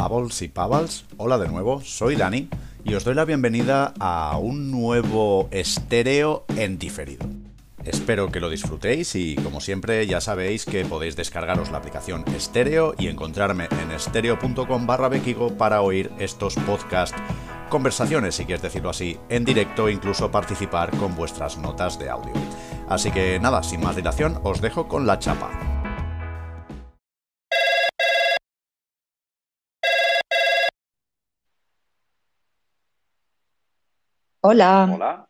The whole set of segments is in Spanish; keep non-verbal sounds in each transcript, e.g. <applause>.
Pavels y Pavals, hola de nuevo, soy Dani y os doy la bienvenida a un nuevo estéreo en diferido. Espero que lo disfrutéis y como siempre ya sabéis que podéis descargaros la aplicación Estéreo y encontrarme en estéreo.com barra bequigo para oír estos podcast conversaciones, si quieres decirlo así, en directo e incluso participar con vuestras notas de audio. Así que nada, sin más dilación, os dejo con la chapa. Hola. Hola.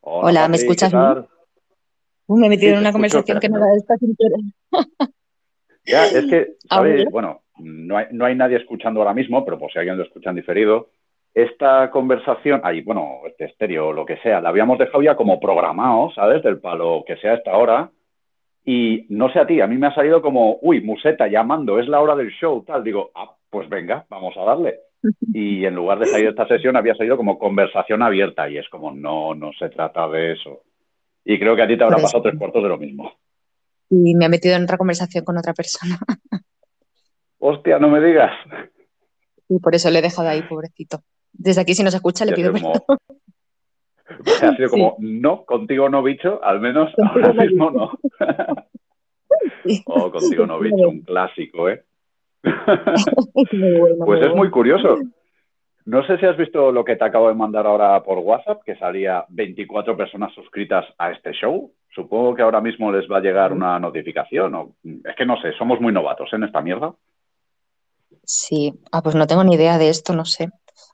Hola, ¿me escuchas. Uh, me he metido Sí, en una conversación que no era esta sin querer. <laughs> Ya, es que, <laughs> ¿sabes? Bueno, no hay, no hay nadie escuchando ahora mismo, pero por si alguien lo escucha en diferido, esta conversación, ahí, bueno, este estéreo o lo que sea, la habíamos dejado ya como programado, ¿sabes? Del palo que sea esta hora. Y no sé a ti, a mí me ha salido como, uy, museta llamando, es la hora del show, tal. Digo, ah, pues venga, vamos a darle. Y en lugar de salir esta sesión, había salido como conversación abierta. Y es como, no, no se trata de eso. Y creo que a ti te habrá pasado tres cuartos de lo mismo. Y me he metido en otra conversación con otra persona. <laughs> Hostia, no me digas. Y por eso le he dejado ahí, pobrecito. Desde aquí, si nos escucha, le Ha pido perdón. <laughs> ha sido Sí. como, no, contigo no, bicho, al menos Contigo ahora no, mismo no. <laughs> Sí. Oh, contigo no, bicho, un clásico, ¿eh? <laughs> Bueno, Pues es muy curioso. No sé si has visto lo que te acabo de mandar ahora por WhatsApp, que salía 24 personas suscritas a este show. Supongo que ahora mismo les va a llegar una notificación. O... Es que no sé, somos muy novatos en esta mierda. Sí. Ah, pues no tengo ni idea de esto, no sé.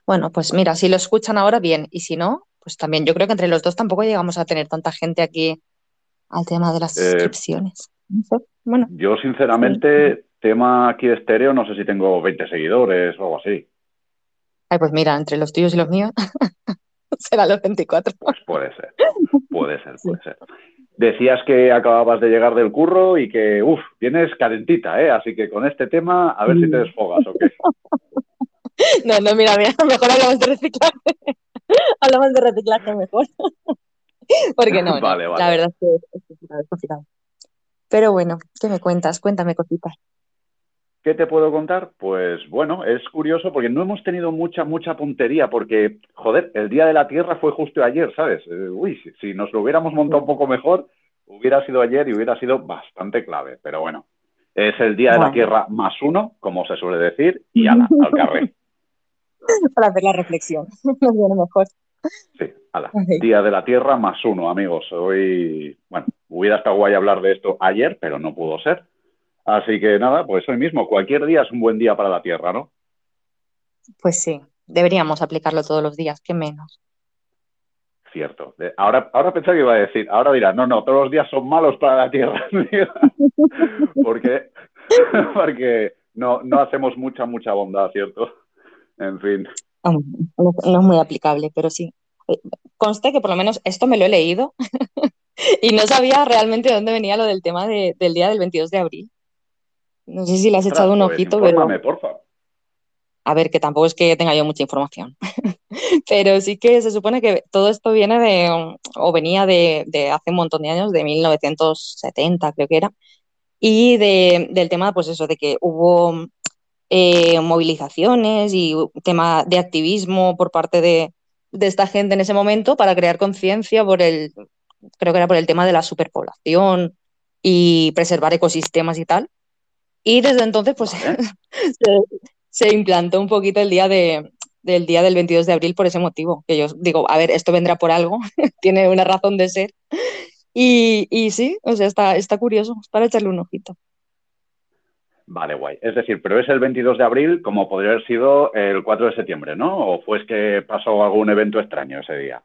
Bueno, pues mira, si lo escuchan ahora, bien. Y si no, pues también. Yo creo que entre los dos tampoco llegamos a tener tanta gente aquí al tema de las Eh, suscripciones. No sé. Bueno, Yo, sinceramente, tema aquí estéreo, no sé si tengo 20 seguidores o algo así. ay, pues mira, entre los tuyos y los míos <laughs> serán los 24. Pues puede ser, puede ser, puede ser. Decías que acababas de llegar del curro y que, uff, vienes calentita, ¿eh? Así que con este tema, a ver si te Mm. desfogas, ¿o qué? <laughs> No, no, mira, mira, mejor hablamos de reciclaje. <laughs> hablamos de reciclaje mejor. Porque no, no, Vale, vale. la verdad es que es complicado, es complicado. Pero bueno, ¿qué me cuentas? Cuéntame cositas. ¿Qué te puedo contar? Pues bueno, es curioso porque no hemos tenido mucha, mucha puntería porque, joder, el Día de la Tierra fue justo ayer, ¿sabes? Eh, uy, si, si nos lo hubiéramos montado un poco mejor, hubiera sido ayer y hubiera sido bastante clave. Pero bueno, es el Día de la. Tierra más uno, como se suele decir, y ala, <laughs> al carré. Para hacer la reflexión. <laughs> Nos viene mejor. Sí, ala. Día de la Tierra más uno, amigos. Hoy, bueno, hubiera estado guay hablar de esto ayer, pero no pudo ser. Así que nada, pues hoy mismo, cualquier día es un buen día para la Tierra, ¿no? Pues sí, deberíamos aplicarlo todos los días, qué menos. Cierto. Ahora, ahora pensaba que iba a decir, ahora dirá, no, no, todos los días son malos para la Tierra. <laughs> porque <laughs> porque no, no hacemos mucha, mucha bondad, ¿cierto? En fin. No, no es muy aplicable, pero sí. Eh, Conste que por lo menos esto me lo he leído <laughs> y no sabía realmente de dónde venía lo del tema de- del día del 22 de abril. No sé si le has Ostras, echado un pues ojito, pero porfa. a ver, que tampoco es que tenga yo mucha información. <laughs> Pero sí que se supone que todo esto viene de, o venía de, de hace un montón de años, de 1970 creo que era, y de, del tema, pues eso, de que hubo eh, movilizaciones y tema de activismo por parte de, de esta gente en ese momento para crear conciencia por el, creo que era por el tema de la superpoblación y preservar ecosistemas y tal. Y desde entonces, pues <laughs> se, se implantó un poquito el día de, del día del 22 de abril por ese motivo, que yo digo, a ver, esto vendrá por algo, <laughs> tiene una razón de ser. Y, y sí, o sea, está, está curioso, es para echarle un ojito. Vale, guay. Es decir, pero es el 22 de abril como podría haber sido el 4 de septiembre, ¿no? ¿O fue es que pasó algún evento extraño ese día?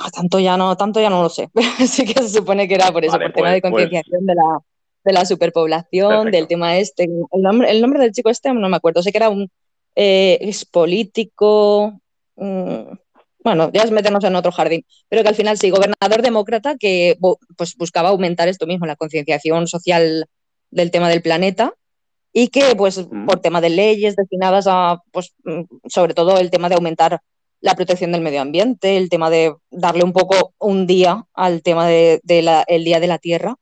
Ah, Tanto ya no, tanto ya no lo sé, <laughs> sí que se supone que era por eso, Vale, por tema de pues- concienciación de la, de la superpoblación, Perfecto. del tema este. El nombre, el nombre del chico este no me acuerdo, sé que era un eh, ex político, mm, bueno, ya es meternos en otro jardín, pero que al final sí, gobernador demócrata que pues, buscaba aumentar esto mismo, la concienciación social del tema del planeta y que pues por tema de leyes destinadas a, pues mm, sobre todo el tema de aumentar la protección del medio ambiente, el tema de darle un poco un día al tema del de, el Día de la Tierra,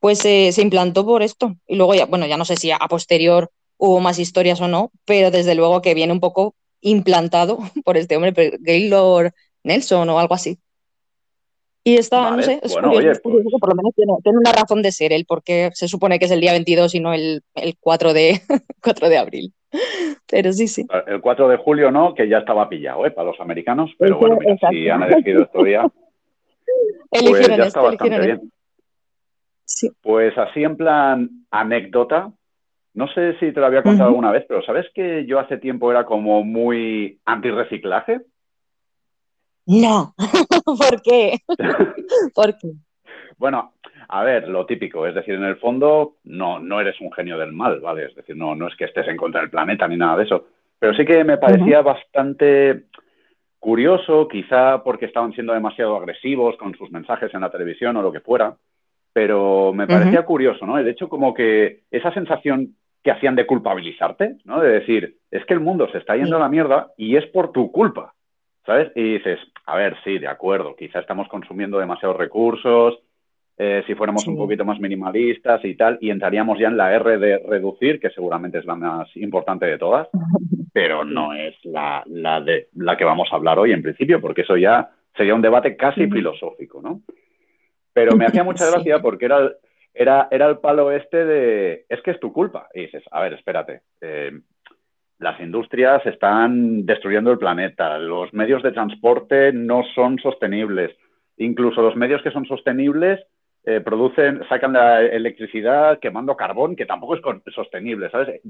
pues eh, se implantó por esto. Y luego ya, bueno, ya no sé si a posterior hubo más historias o no, pero desde luego que viene un poco implantado <laughs> por este hombre, Gaylord Nelson o algo así. Y está, no sé, es curioso, pues por lo menos tiene, una razón de ser el porque se supone que es el día 22 y no el, el 4, de, <laughs> 4 de abril. Pero sí, sí. El 4 de julio no, que ya estaba pillado, ¿eh? Para los americanos, pero bueno, mira, si han elegido esto día, <laughs> pues ya está bastante bien. Pues así en plan anécdota, no sé si te lo había contado alguna vez, pero ¿sabes que yo hace tiempo era como muy anti-reciclaje? No, <laughs> ¿por qué? <laughs> ¿Por qué? Bueno, a ver, lo típico, es decir, en el fondo no, no eres un genio del mal, ¿vale? Es decir, no, no es que estés en contra del planeta ni nada de eso, pero sí que me parecía bastante curioso, quizá porque estaban siendo demasiado agresivos con sus mensajes en la televisión o lo que fuera, pero me parecía curioso, ¿no? De hecho, como que esa sensación que hacían de culpabilizarte, ¿no? De decir, es que el mundo se está yendo a la mierda y es por tu culpa, ¿sabes? Y dices, a ver, sí, de acuerdo, quizá estamos consumiendo demasiados recursos, eh, si fuéramos un poquito más minimalistas y tal, y entraríamos ya en la R de reducir, que seguramente es la más importante de todas, <laughs> pero no es la, la, de, la que vamos a hablar hoy en principio, porque eso ya sería un debate casi filosófico, ¿no? Pero me hacía <laughs> mucha gracia porque era, era, era el palo este de, es que es tu culpa. Y dices, a ver, espérate, eh, las industrias están destruyendo el planeta, los medios de transporte no son sostenibles, incluso los medios que son sostenibles eh, producen, sacan la electricidad quemando carbón, que tampoco es sostenible, ¿sabes?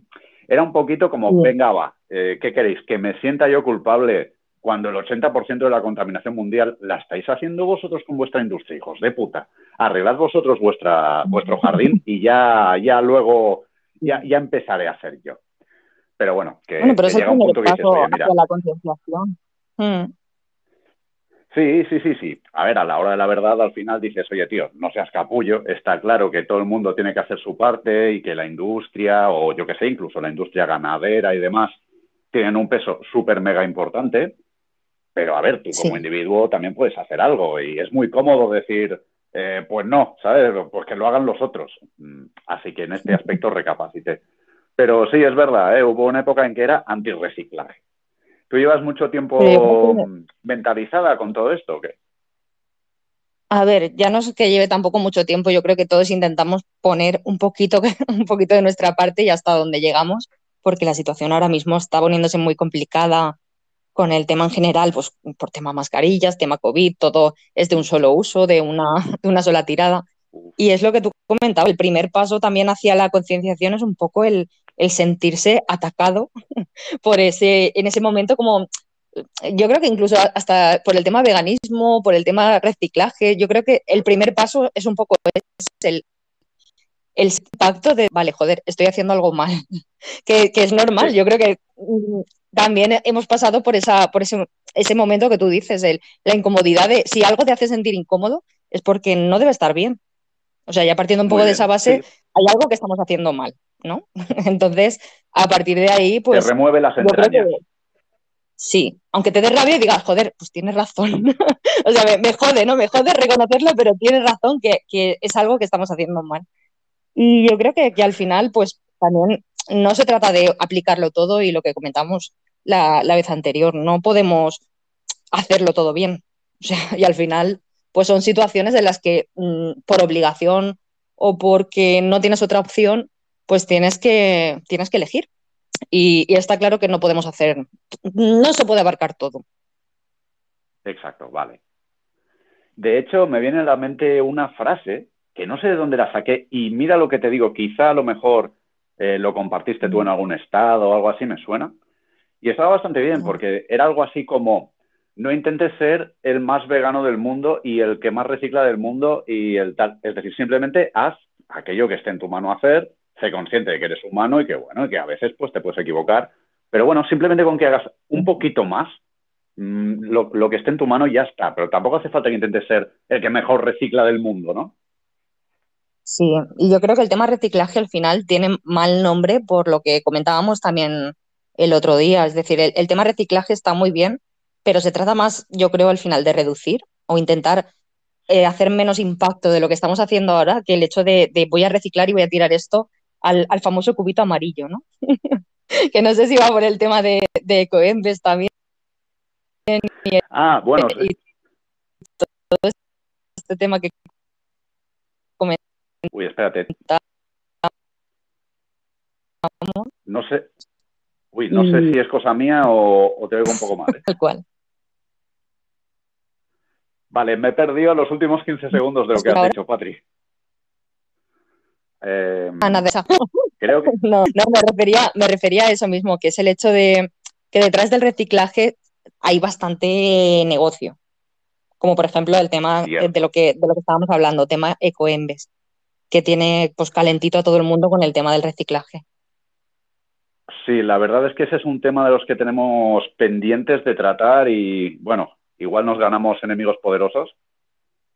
Era un poquito como, venga, va, eh, ¿qué queréis? ¿Que me sienta yo culpable cuando el 80% de la contaminación mundial la estáis haciendo vosotros con vuestra industria, hijos de puta. Arreglad vosotros vuestra, vuestro jardín y ya, ya luego, ya, ya empezaré a hacer yo. Pero bueno, que, bueno, pero llega un punto que dices, mira, la concienciación. Hmm. Sí, sí, sí, sí. A ver, a la hora de la verdad, al final dices, oye, tío, no seas capullo. Está claro que todo el mundo tiene que hacer su parte y que la industria, o yo que sé, incluso la industria ganadera y demás, tienen un peso súper mega importante. Pero a ver, tú como individuo también puedes hacer algo y es muy cómodo decir, eh, pues no, ¿sabes? Pues que lo hagan los otros. Mm, así que en este aspecto recapacité. Pero sí, es verdad, ¿eh? hubo una época en que era antirreciclaje. ¿Tú llevas mucho tiempo mentalizada con todo esto o qué? A ver, ya no es que lleve tampoco mucho tiempo, yo creo que todos intentamos poner un poquito, <laughs> un poquito de nuestra parte y hasta donde llegamos, porque la situación ahora mismo está poniéndose muy complicada con el tema en general, pues por tema mascarillas, tema COVID, todo es de un solo uso, de una, de una sola tirada. Y es lo que tú comentabas, el primer paso también hacia la concienciación es un poco el, el sentirse atacado <laughs> por ese, en ese momento como yo creo que incluso hasta por el tema veganismo, por el tema reciclaje, yo creo que el primer paso es un poco el, el impacto de, vale, joder, estoy haciendo algo mal, <laughs> que, que, es normal. Yo creo que también hemos pasado por, esa, por ese, ese momento que tú dices, el, la incomodidad de si algo te hace sentir incómodo es porque no debe estar bien. O sea, ya partiendo un poco de esa base, hay algo que estamos haciendo mal, ¿no? <laughs> Entonces, a partir de ahí, pues... Te remueve las entrañas. sí, aunque te dé rabia y digas, joder, pues tienes razón. <laughs> o sea, me, jode, ¿no? Me jode reconocerlo, pero tienes razón que, que, es algo que estamos haciendo mal. Y yo creo que, que al final, pues también no se trata de aplicarlo todo y lo que comentamos la, vez anterior, no podemos hacerlo todo bien. O sea, <laughs> y al final, pues son situaciones en las que mm, por obligación o porque no tienes otra opción, pues tienes que, tienes que elegir. Y, y, está claro que no podemos hacer, no se puede abarcar todo. Exacto, vale. De hecho, me viene a la mente una frase que no sé de dónde la saqué y mira lo que te digo, quizá a lo mejor eh, lo compartiste tú en algún estado o algo así, me suena. Y estaba bastante bien porque era algo así como, no intentes ser el más vegano del mundo y el que más recicla del mundo y el tal. Es decir, simplemente haz aquello que esté en tu mano hacer, sé consciente de que eres humano y que bueno, y que a veces pues te puedes equivocar. Pero bueno, simplemente con que hagas un poquito más, mm, lo, lo, que esté en tu mano ya está. Pero tampoco hace falta que intentes ser el que mejor recicla del mundo, ¿no? Sí, y yo creo que el tema reciclaje al final tiene mal nombre por lo que comentábamos también el otro día. Es decir, el, tema reciclaje está muy bien, pero se trata más, yo creo, al final de reducir o intentar eh, hacer menos impacto de lo que estamos haciendo ahora que el hecho de, voy a reciclar y voy a tirar esto al, famoso cubito amarillo, ¿no? <laughs> que no sé si va por el tema de, de también. Ah, bueno. todo este tema que Uy, espérate. No sé. Uy, no sé si es cosa mía o, te oigo un poco mal. ¿eh? <laughs> Tal cual. Vale, me he perdido los últimos 15 segundos de lo que has dicho, Patri. Eh, ah, <laughs> Creo que... No, no me, refería, me refería a eso mismo, que es el hecho de que detrás del reciclaje hay bastante negocio. Como por ejemplo el tema de lo que, de lo que estábamos hablando, tema ecoembes, que tiene pues calentito a todo el mundo con el tema del reciclaje. Sí, la verdad es que ese es un tema de los que tenemos pendientes de tratar y bueno, igual nos ganamos enemigos poderosos,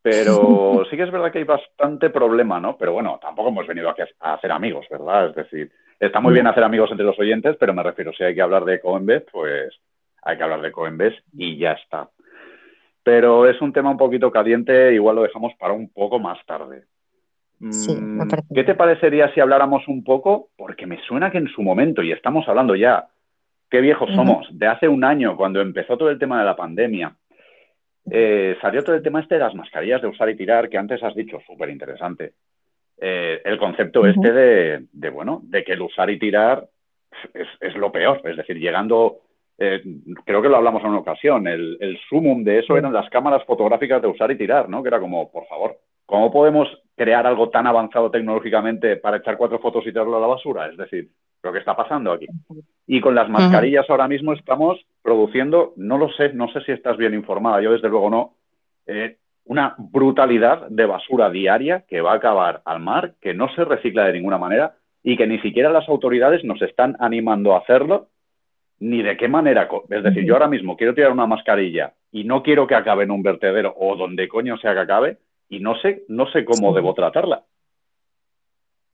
pero <laughs> sí que es verdad que hay bastante problema, ¿no? Pero bueno, tampoco hemos venido aquí a hacer amigos, ¿verdad? Es decir, está muy bien hacer amigos entre los oyentes, pero me refiero, si hay que hablar de Coinbase, pues hay que hablar de Coinbase y ya está. Pero es un tema un poquito caliente, igual lo dejamos para un poco más tarde. Sí, me mm, ¿Qué te parecería si habláramos un poco? Porque me suena que en su momento, y estamos hablando ya, qué viejos somos, de hace un año, cuando empezó todo el tema de la pandemia, eh, salió todo el tema este de las mascarillas de usar y tirar, que antes has dicho, súper interesante. Eh, el concepto este de, bueno, de que el usar y tirar es, lo peor, es decir, llegando, eh, creo que lo hablamos en una ocasión, el, el sumum de eso eran las cámaras fotográficas de usar y tirar, ¿no? Que era como, por favor, ¿cómo podemos crear algo tan avanzado tecnológicamente para echar cuatro fotos y tirarlo a la basura? Es decir, lo que está pasando aquí. Y con las mascarillas ahora mismo estamos produciendo, no lo sé, no sé si estás bien informada, yo desde luego no, eh, una brutalidad de basura diaria que va a acabar al mar, que no se recicla de ninguna manera y que ni siquiera las autoridades nos están animando a hacerlo, ni de qué manera. Es decir, yo ahora mismo quiero tirar una mascarilla y no quiero que acabe en un vertedero o donde coño sea que acabe y no sé, no sé cómo debo tratarla.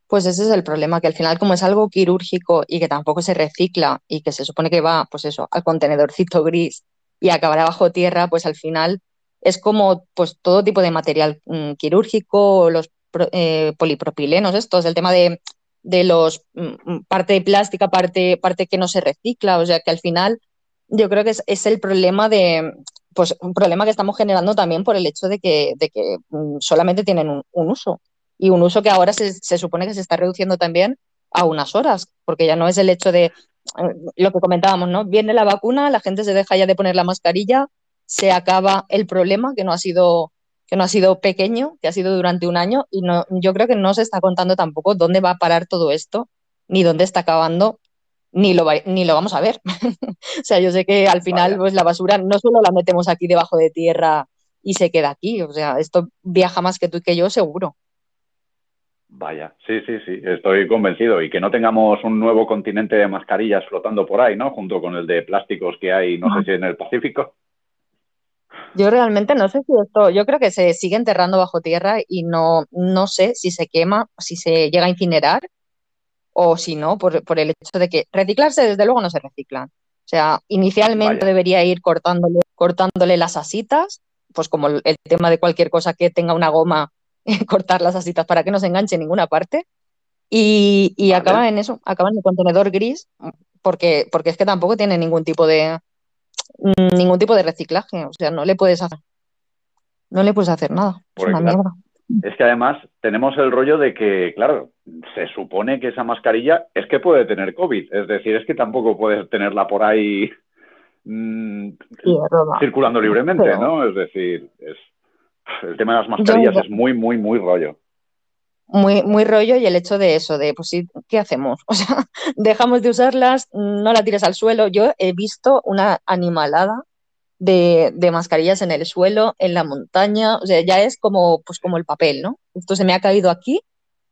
Pues ese es el problema, que al final como es algo quirúrgico y que tampoco se recicla y que se supone que va, pues eso, al contenedorcito <laughs> gris y acabará bajo tierra, pues al final es como pues todo tipo de material mm, quirúrgico, los eh, polipropilenos, estos, el tema de, de los mm, mm, parte plástica, parte, parte que no se recicla, o sea que al final yo creo que es, el problema de, pues un problema que estamos generando también por el hecho de que, de que solamente tienen un uso y un uso que ahora se, supone que se está reduciendo también a unas horas, porque ya no es el hecho de eh, lo que comentábamos, ¿no? Viene la vacuna, la gente se deja ya de poner la mascarilla, se acaba el problema que no ha sido que no ha sido pequeño, que ha sido durante un año y no, yo creo que no se está contando tampoco dónde va a parar todo esto, ni dónde está acabando, ni lo, ni lo vamos a ver. <laughs> o sea, yo sé que al final pues la basura no solo la metemos aquí debajo de tierra y se queda aquí, o sea, esto viaja más que tú y que yo seguro. Vaya, sí, sí, sí, estoy convencido. Y que no tengamos un nuevo continente de mascarillas flotando por ahí, ¿no? Junto con el de plásticos que hay, no sé si en el Pacífico. Yo realmente no sé si esto, yo creo que se sigue enterrando bajo tierra y no, no sé si se quema, si se llega a incinerar o si no, por, el hecho de que reciclarse desde luego no se reciclan. O sea, inicialmente debería ir cortándole, cortándole las asitas, pues como el tema de cualquier cosa que tenga una goma <laughs> cortar las asitas para que no se enganche en ninguna parte. Y, y acaba en eso, acaba en el contenedor gris, porque, porque es que tampoco tiene ningún tipo de ningún tipo de reciclaje. O sea, no le puedes hacer. No le puedes hacer nada. Es una mierda. Es que además tenemos el rollo de que, claro, se supone que esa mascarilla es que puede tener COVID. Es decir, es que tampoco puedes tenerla por ahí mm, circulando libremente, ¿no? Es decir, es, el tema de las mascarillas es muy, muy, muy rollo. Muy, muy rollo y el hecho de eso, de pues sí, ¿qué hacemos? <laughs> O sea, dejamos de usarlas, no la tires al suelo. Yo he visto una animalada de, mascarillas en el suelo, en la montaña, o sea, ya es como, pues como el papel, ¿no? Esto se me ha caído aquí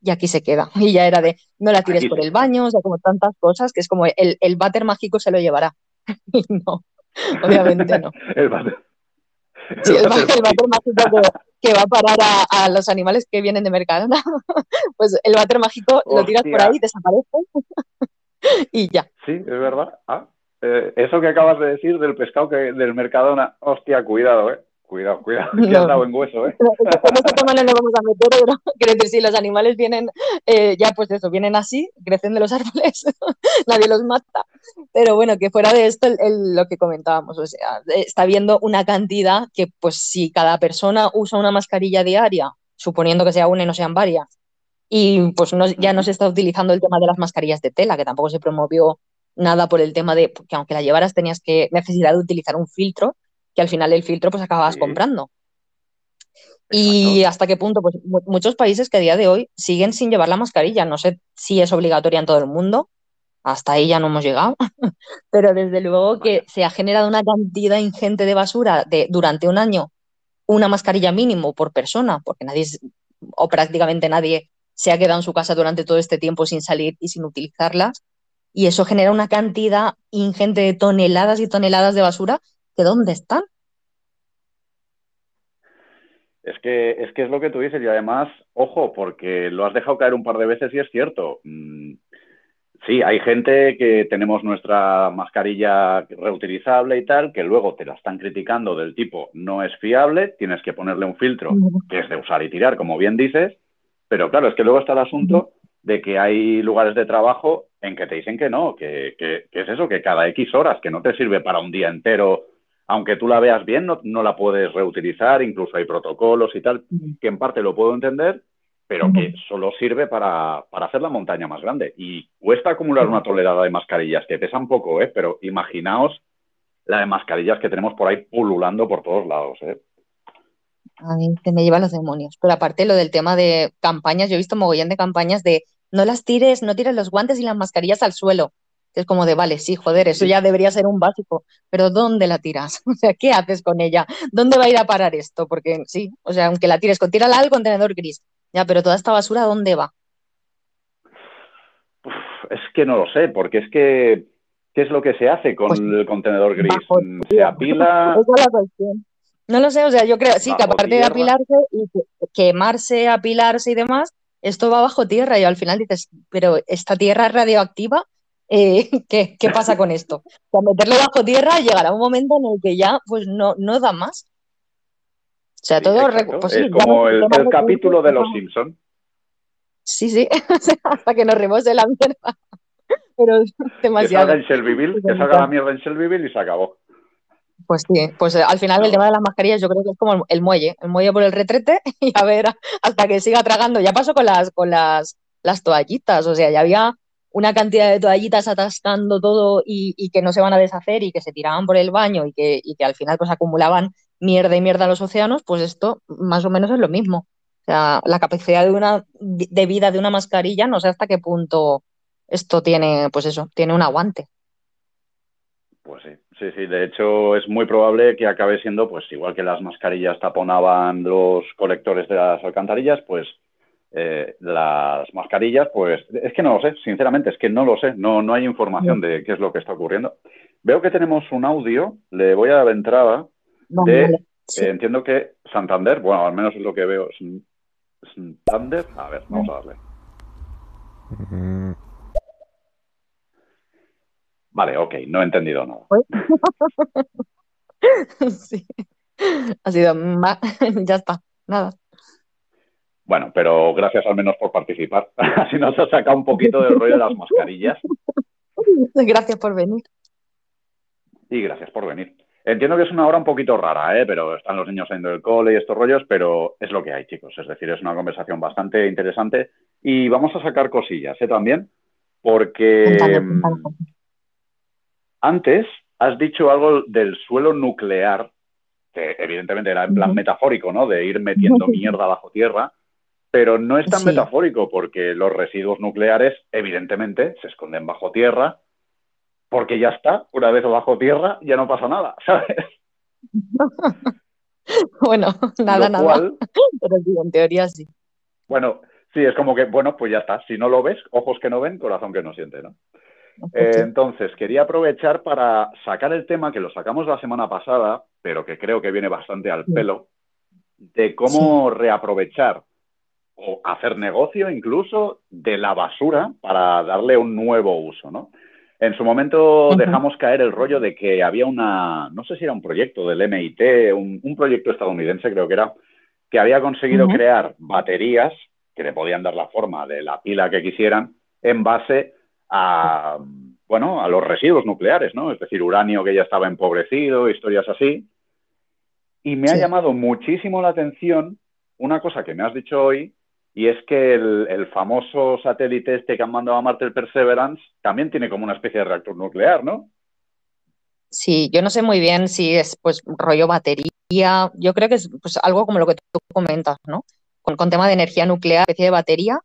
y aquí se queda. <laughs> Y ya era de, no la tires por el baño, o sea, como tantas cosas, que es como el, el váter mágico se lo llevará. <laughs> no, obviamente no. <laughs> el váter. Sí, el, váter mágico que, va a parar a, los animales que vienen de Mercadona, pues el váter mágico lo tiras por ahí, desaparece y ya. Sí, es verdad. Ah, eh, eso que acabas de decir del pescado que, del Mercadona, hostia, cuidado, ¿eh? Cuidado, cuidado, que has dado en hueso, ¿eh? No, tema no vamos a meter, pero <laughs> quiero decir, si los animales vienen, eh, ya pues eso, vienen así, crecen de los <laughs> árboles, nadie los mata. Pero bueno, que fuera de esto, lo que comentábamos, o sea, está viendo una cantidad que, pues si cada persona usa una mascarilla diaria, suponiendo que sea una y no sean varias, y pues no, ya no se está utilizando el tema de las mascarillas de tela, que tampoco se promovió nada por el tema de que aunque la llevaras tenías que necesidad de utilizar un filtro, que al final el filtro pues acababas comprando. Y hasta qué punto, pues muchos países que a día de hoy siguen sin llevar la mascarilla. No sé si es obligatoria en todo el mundo, hasta ahí ya no hemos llegado, <laughs> pero desde luego que se ha generado una cantidad ingente de basura de durante un año, una mascarilla mínimo por persona, porque nadie o prácticamente nadie se ha quedado en su casa durante todo este tiempo sin salir y sin utilizarlas. Y eso genera una cantidad ingente de toneladas y toneladas de basura que ¿dónde están? Es que, es que es lo que tú dices y además, ojo, porque lo has dejado caer un par de veces y es cierto. Mm, sí, hay gente que tenemos nuestra mascarilla reutilizable y tal, que luego te la están criticando del tipo no es fiable, tienes que ponerle un filtro que es de usar y tirar, como bien dices, pero claro, es que luego está el asunto de que hay lugares de trabajo en que te dicen que no, que, que, es eso, que cada X horas, que no te sirve para un día entero, aunque tú la veas bien, no, no la puedes reutilizar, incluso hay protocolos y tal, que en parte lo puedo entender, pero que solo sirve para, para, hacer la montaña más grande. Y cuesta acumular una tolerada de mascarillas, que pesan poco, ¿eh? pero imaginaos la de mascarillas que tenemos por ahí pululando por todos lados. ¿eh? A mí se me llevan los demonios. Pero aparte lo del tema de campañas, yo he visto mogollón de campañas de no las tires, no tires los guantes y las mascarillas al suelo. Es como de, vale, sí, joder, eso ya debería ser un básico, pero ¿dónde la tiras? <laughs> O sea, ¿qué haces con ella? ¿Dónde va a ir a parar esto? Porque sí, o sea, aunque la tires, con tírala al contenedor gris, ya, pero toda esta basura, ¿dónde va? es que no lo sé, porque es que, ¿qué es lo que se hace con pues el contenedor gris? ¿Se apila? Esa <laughs> es la cuestión. No lo sé, o sea, yo creo, sí, que aparte de apilarse y quemarse, apilarse y demás, esto va bajo tierra y al final dices, pero esta tierra es radioactiva, eh, <laughs> ¿qué, pasa con esto? Para meterlo bajo tierra llegará un momento en el que ya pues no, no da más. O sea, todo... Pues es como el, capítulo de Los Simpsons. Sí, sí, <laughs> hasta que nos remose la mierda. <laughs> Pero demasiado. Que salga en Shelbyville, que salga la mierda en Shelbyville y se acabó. Pues sí, pues eh, al final el tema de las mascarillas yo creo que es como el muelle, el muelle por el retrete <laughs> y a ver hasta que siga tragando. Ya pasó con las, con las, las toallitas, o sea, ya había una cantidad de toallitas atascando todo y, que no se van a deshacer y que se tiraban por el baño y que, y que al final pues acumulaban mierda y mierda a los océanos, pues esto más o menos es lo mismo. O sea, la capacidad de, una, de vida de una mascarilla no sé hasta qué punto esto tiene, pues eso, tiene un aguante. Pues sí, sí, sí. De hecho, es muy probable que acabe siendo, pues igual que las mascarillas taponaban los colectores de las alcantarillas, pues eh, las mascarillas, pues es que no lo sé, sinceramente, es que no lo sé, no, no hay información de qué es lo que está ocurriendo. Veo que tenemos un audio, le voy a dar entrada de, eh, entiendo que Santander, bueno, al menos es lo que veo, Santander, a ver, vamos a darle. Mm. Vale, ok, no he entendido nada. <laughs> sí. Ha sido <laughs> ya está, nada. Bueno, pero gracias al menos por participar. <laughs> Así nos ha sacado un poquito del rollo de las mascarillas. Gracias por venir. Y gracias por venir. Entiendo que es una hora un poquito rara, ¿eh? pero están los niños saliendo del cole y estos rollos, pero es lo que hay, chicos. Es decir, es una conversación bastante interesante y vamos a sacar cosillas ¿eh? también, porque antes has dicho algo del suelo nuclear, que evidentemente era en plan metafórico, ¿no? De ir metiendo mierda bajo tierra, pero no es tan metafórico porque los residuos nucleares, evidentemente, se esconden bajo tierra, porque ya está, una vez bajo tierra ya no pasa nada, <laughs> ¿sabes? <laughs> bueno, nada, nada. Pero sí, en teoría sí. Bueno, sí, es como que, bueno, pues ya está. Si no lo ves, ojos que no ven, corazón que no siente, ¿no? Eh, entonces, quería aprovechar para sacar el tema que lo sacamos la semana pasada, pero que creo que viene bastante al pelo, de cómo reaprovechar o hacer negocio incluso de la basura para darle un nuevo uso, ¿no? En su momento dejamos caer el rollo de que había una, no sé si era un proyecto del MIT, un, proyecto estadounidense creo que era, que había conseguido crear baterías que le podían dar la forma de la pila que quisieran en base a, bueno, a los residuos nucleares, ¿no? Es decir, uranio que ya estaba empobrecido, historias así. Y me ha llamado muchísimo la atención una cosa que me has dicho hoy, y es que el, famoso satélite este que han mandado a Marte, el Perseverance, también tiene como una especie de reactor nuclear, ¿no? Sí, yo no sé muy bien si es pues rollo batería. Yo creo que es pues, algo como lo que tú comentas, ¿no? Con, con tema de energía nuclear, especie de batería,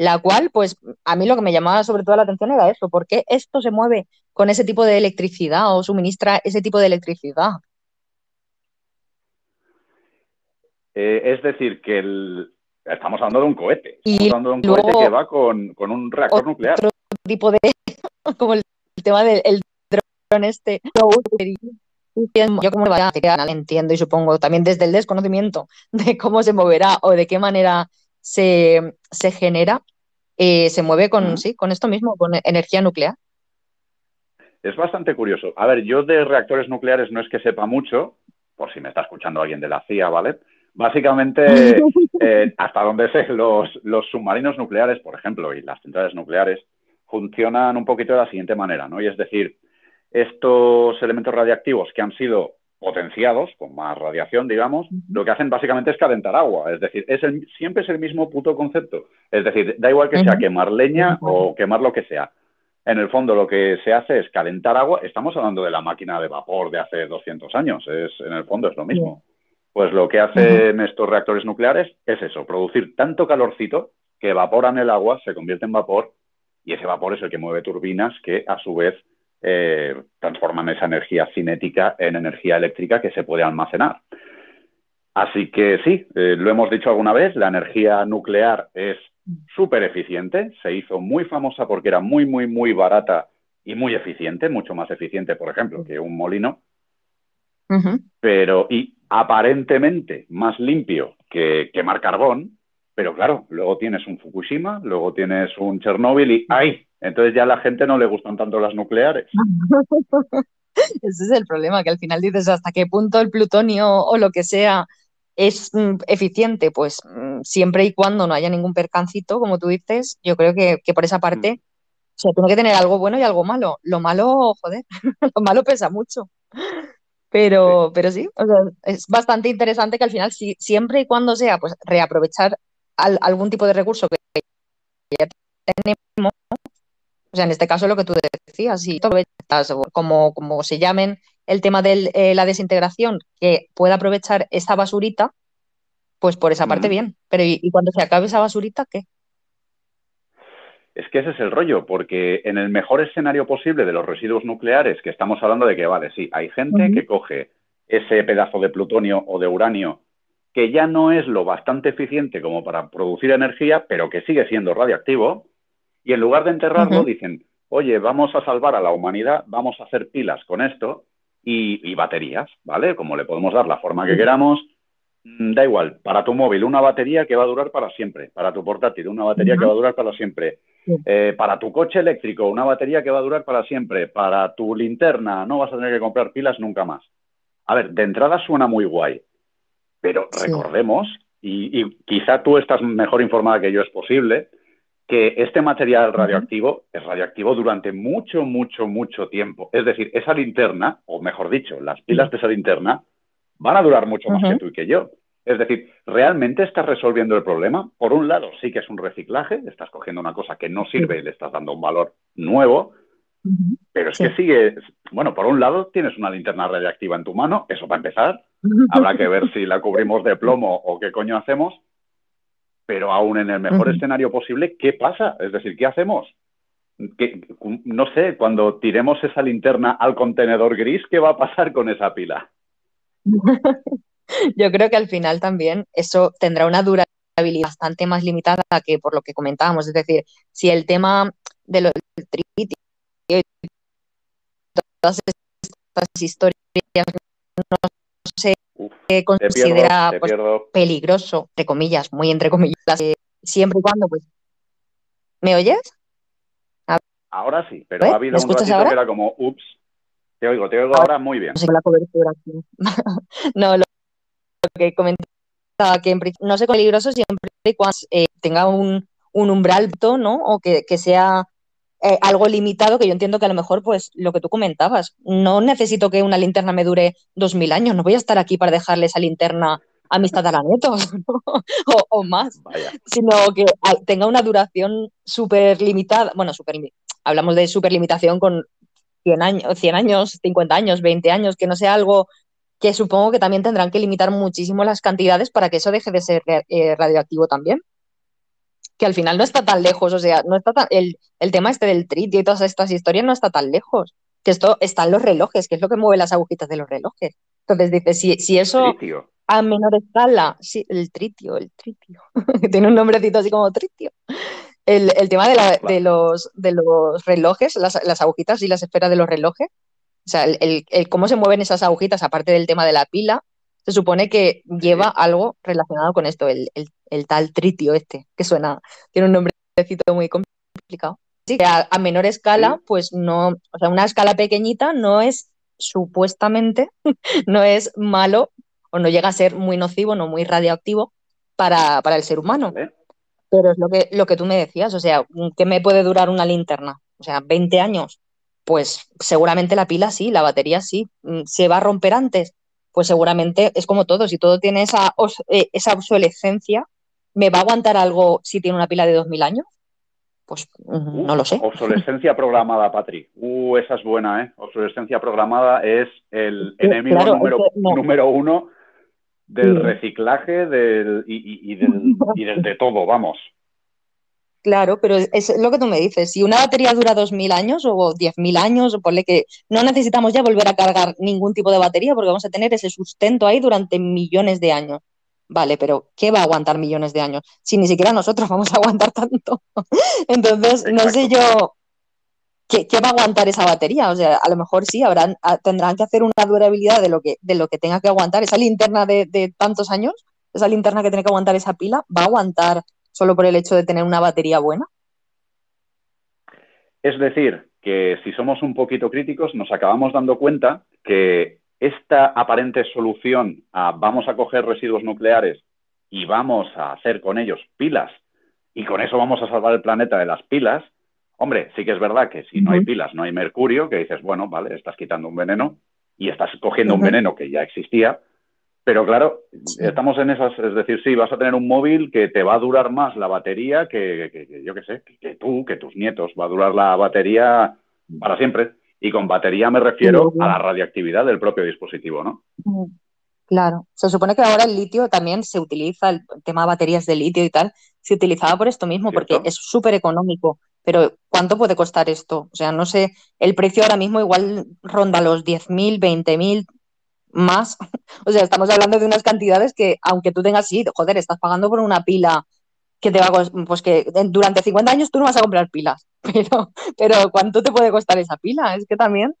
la cual, pues a mí lo que me llamaba sobre todo la atención era eso, ¿por qué esto se mueve con ese tipo de electricidad o suministra ese tipo de electricidad? Eh, es decir, que el, estamos hablando de un cohete. Estamos hablando de un cohete que va con, un reactor nuclear. Otro tipo de. <laughs> como el, tema del dron este. Yo como vaya entiendo y supongo también desde el desconocimiento de cómo se moverá o de qué manera se, genera, eh, se mueve con, sí, con esto mismo, con energía nuclear. Es bastante curioso. A ver, yo de reactores nucleares no es que sepa mucho, por si me está escuchando alguien de la CIA, ¿vale? Básicamente, <laughs> eh, hasta donde sé, los, submarinos nucleares, por ejemplo, y las centrales nucleares, funcionan un poquito de la siguiente manera, ¿no? Y es decir, estos elementos radiactivos que han sido potenciados con más radiación, digamos, lo que hacen básicamente es calentar agua. Es decir, es el, siempre es el mismo puto concepto. Es decir, da igual que sea quemar leña o quemar lo que sea. En el fondo lo que se hace es calentar agua. Estamos hablando de la máquina de vapor de hace 200 años. Es, en el fondo es lo mismo. Pues lo que hacen estos reactores nucleares es eso, producir tanto calorcito que evaporan el agua, se convierte en vapor y ese vapor es el que mueve turbinas que a su vez eh, transforman esa energía cinética en energía eléctrica que se puede almacenar. Así que sí, eh, lo hemos dicho alguna vez, la energía nuclear es súper eficiente, se hizo muy famosa porque era muy, muy, muy barata y muy eficiente, mucho más eficiente, por ejemplo, que un molino. Pero, y aparentemente más limpio que quemar carbón, pero claro, luego tienes un Fukushima, luego tienes un Chernóbil y ¡ay! Entonces ya a la gente no le gustan tanto las nucleares. <laughs> Ese es el problema, que al final dices hasta qué punto el plutonio o lo que sea es mm, eficiente, pues mm, siempre y cuando no haya ningún percancito, como tú dices, yo creo que, por esa parte, mm. o sea, tiene que tener algo bueno y algo malo. Lo malo, joder, <laughs> lo malo pesa mucho. Pero sí, pero sí es bastante interesante que al final, siempre y cuando sea, pues reaprovechar algún tipo de recurso que ya tenemos, o sea, en este caso lo que tú decías, si como, como se llamen el tema de eh, la desintegración, que pueda aprovechar esta basurita, pues por esa parte bien. Pero ¿y, cuando se acabe esa basurita, qué? Es que ese es el rollo, porque en el mejor escenario posible de los residuos nucleares, que estamos hablando de que, vale, sí, hay gente que coge ese pedazo de plutonio o de uranio que ya no es lo bastante eficiente como para producir energía, pero que sigue siendo radiactivo, y en lugar de enterrarlo dicen, oye, vamos a salvar a la humanidad, vamos a hacer pilas con esto y, y baterías, ¿vale? Como le podemos dar la forma que queramos, Mm, da igual, para tu móvil una batería que va a durar para siempre, para tu portátil una batería que va a durar para siempre, eh, para tu coche eléctrico una batería que va a durar para siempre, para tu linterna no vas a tener que comprar pilas nunca más. A ver, de entrada suena muy guay, pero recordemos, y, y, quizá tú estás mejor informada que yo es posible, que este material radioactivo es radioactivo durante mucho, mucho, mucho tiempo. Es decir, esa linterna, o mejor dicho, las pilas de esa linterna, van a durar mucho más que tú y que yo. Es decir, ¿realmente estás resolviendo el problema? Por un lado, sí que es un reciclaje, estás cogiendo una cosa que no sirve y le estás dando un valor nuevo, pero es que sigue, bueno, por un lado tienes una linterna radiactiva en tu mano, eso para empezar, habrá que ver si la cubrimos de plomo o qué coño hacemos, pero aún en el mejor escenario posible, ¿qué pasa? Es decir, ¿qué hacemos? no sé, cuando tiremos esa linterna al contenedor gris, ¿qué va a pasar con esa pila? <laughs> Yo creo que al final también eso tendrá una durabilidad bastante más limitada que por lo que comentábamos. Es decir, si el tema de los tritio y todas estas historias no se considera pues, peligroso, entre comillas, muy entre comillas, eh, siempre y cuando, pues. ¿Me oyes? Ahora sí, pero ha habido un ratito que era como, ups, te oigo, te oigo ahora, muy bien. No la cobertura aquí. <laughs> no, lo que comentaba, que no sé peligroso siempre y cuando eh, tenga un, un umbral alto, ¿no? O que, que sea eh, algo limitado, que yo entiendo que a lo mejor, pues lo que tú comentabas, no necesito que una linterna me dure dos mil años, no voy a estar aquí para dejarle esa linterna a mis tataranietos <laughs> o, o, más, sino que tenga una duración súper limitada, bueno, super, hablamos de súper limitación con 100 años, 100 años, 50 años, 20 años, que no sea algo que supongo que también tendrán que limitar muchísimo las cantidades para que eso deje de ser eh, radioactivo también que al final no está tan lejos, o sea, no está el, tema este del tritio y todas estas historias no está tan lejos, que esto está en los relojes, que es lo que mueve las agujitas de los relojes. Entonces dice, si, si eso a menor escala, sí, el tritio, el tritio, <laughs> tiene un nombrecito así como tritio. El, tema de, los, de los relojes, las, agujitas y las esferas de los relojes, o sea, el, cómo se mueven esas agujitas, aparte del tema de la pila, se supone que lleva algo relacionado con esto, el, tal tritio este, que suena, tiene un nombrecito muy complicado. Sí, que a, menor escala, pues no, o sea, una escala pequeñita no es supuestamente, <laughs> no es malo o no llega a ser muy nocivo, no muy radioactivo para, el ser humano. Pero es lo que, lo que tú me decías, o sea, ¿qué me puede durar una linterna? O sea, 20 años. Pues seguramente la pila sí, la batería sí. Mm, ¿Se va a romper antes? Pues seguramente es como todo, si todo tiene esa, eh, esa obsolescencia, ¿me va a aguantar algo si tiene una pila de 2.000 años? Pues mm, no lo sé. <laughs> Obsolescencia programada, Patri. Uh, esa es buena, ¿eh? Obsolescencia programada es el enemigo número, uno del reciclaje del, y, del, y del de todo, vamos. Claro, pero es lo que tú me dices. Si una batería dura 2.000 años o 10.000 años, o ponle que no necesitamos ya volver a cargar ningún tipo de batería porque vamos a tener ese sustento ahí durante millones de años. Vale, pero ¿qué va a aguantar millones de años? Si ni siquiera nosotros <laughs> vamos a aguantar tanto. <laughs> Entonces, no sé yo ¿qué, va a aguantar esa batería. O sea, a lo mejor sí, habrán, tendrán que hacer una durabilidad de lo que, de lo que tenga que aguantar. Esa linterna de, de tantos años, esa linterna que tiene que aguantar esa pila, va a aguantar solo por el hecho de tener una batería buena? Es decir, que si somos un poquito críticos, nos acabamos dando cuenta que esta aparente solución a vamos a coger residuos nucleares y vamos a hacer con ellos pilas y con eso vamos a salvar el planeta de las pilas, hombre, sí que es verdad que si no hay pilas no hay mercurio, que dices, bueno, vale, estás quitando un veneno y estás cogiendo un veneno que ya existía, pero claro, estamos en esas, es decir, sí, vas a tener un móvil que te va a durar más la batería que, yo qué sé, que, tú, que tus nietos, va a durar la batería para siempre. Y con batería me refiero a la radiactividad del propio dispositivo, ¿no? Claro, se supone que ahora el litio también se utiliza, el tema de baterías de litio y tal, se utilizaba por esto mismo, porque es súper económico. Pero ¿cuánto puede costar esto? O sea, no sé, el precio ahora mismo igual ronda los 10.000, 20.000, más. <laughs> O sea, estamos hablando de unas cantidades que, aunque tú tengas, sí, joder, estás pagando por una pila que te va a pues que durante 50 años tú no vas a comprar pilas, <laughs> pero, pero ¿cuánto te puede costar esa pila? Es que también,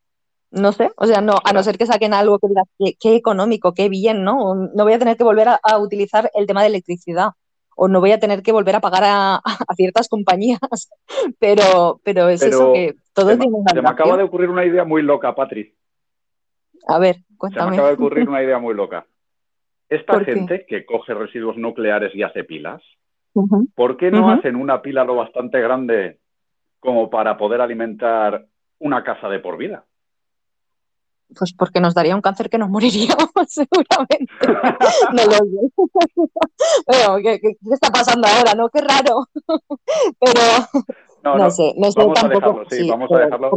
no sé, o sea, no, a no ser que saquen algo que digas, qué, económico, qué bien, ¿no? No voy a tener que volver a, utilizar el tema de electricidad o no voy a tener que volver a pagar a, <laughs> ciertas compañías, pero, pero es eso que todo tiene una Se me acaba de ocurrir una idea muy loca, Patri. A ver, cuéntame. Se me acaba de ocurrir <laughs> una idea muy loca. Esta gente que coge residuos nucleares y hace pilas, ¿por qué no hacen una pila lo bastante grande como para poder alimentar una casa de por vida? Pues porque nos daría un cáncer que nos moriríamos, <laughs> seguramente. no lo sé. <laughs> ¿qué, está pasando ahora? ¿No? Qué raro. Pero no, sé, no sé vamos A dejarlo, sí, vamos a dejarlo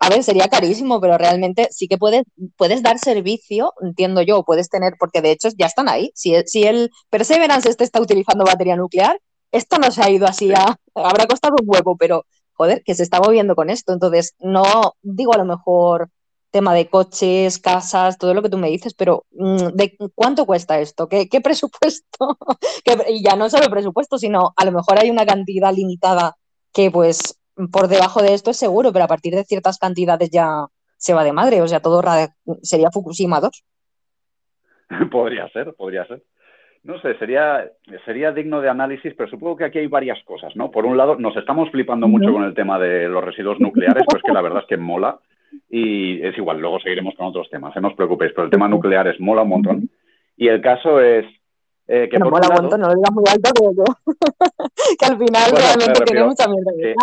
a ver, sería carísimo, pero realmente sí que puedes, puedes dar servicio, entiendo yo, puedes tener, porque de hecho ya están ahí. Si, si el Perseverance este está utilizando batería nuclear, esto no se ha ido así a. Habrá costado un huevo, pero joder, que se está moviendo con esto. Entonces, no digo a lo mejor tema de coches, casas, todo lo que tú me dices, pero mm, ¿de cuánto cuesta esto? ¿Qué, qué <laughs> presupuesto? y ya no solo presupuesto, sino a lo mejor hay una cantidad limitada que pues por debajo de esto es seguro, pero a partir de ciertas cantidades ya se va de madre, o sea, todo sería Fukushima 2. <laughs> podría ser, podría ser. no sé, sería, sería digno de análisis, pero supongo que aquí hay varias cosas, ¿no? Por un lado, nos estamos flipando mucho con el tema de los residuos nucleares, pues que la verdad es que mola. Y es igual, luego seguiremos con otros temas, ¿eh? no os preocupéis, pero el tema nuclear es mola un montón. Y el caso es eh, que mola un montón, no lo digas muy alto, que, <laughs> que al final realmente tiene mucha mierda. Que,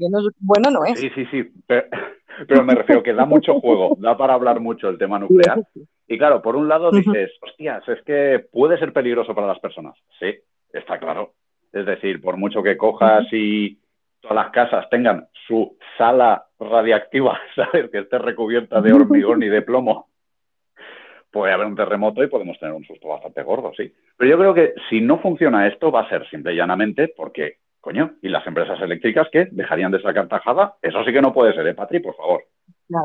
que no bueno no es. Sí, sí, sí, <laughs> pero, me refiero que da mucho juego, da para hablar mucho el tema nuclear. Y claro, por un lado dices, hostias, es que puede ser peligroso para las personas. Sí, está claro. Es decir, por mucho que cojas y todas las casas tengan su sala radiactiva, <laughs> ¿sabes? Que esté recubierta de hormigón y de plomo, puede haber un terremoto y podemos tener un susto bastante gordo, sí. Pero yo creo que si no funciona esto va a ser simple y llanamente porque, coño, y las empresas eléctricas que dejarían de sacar tajada, eso sí que no puede ser, ¿eh, Patri? Por favor.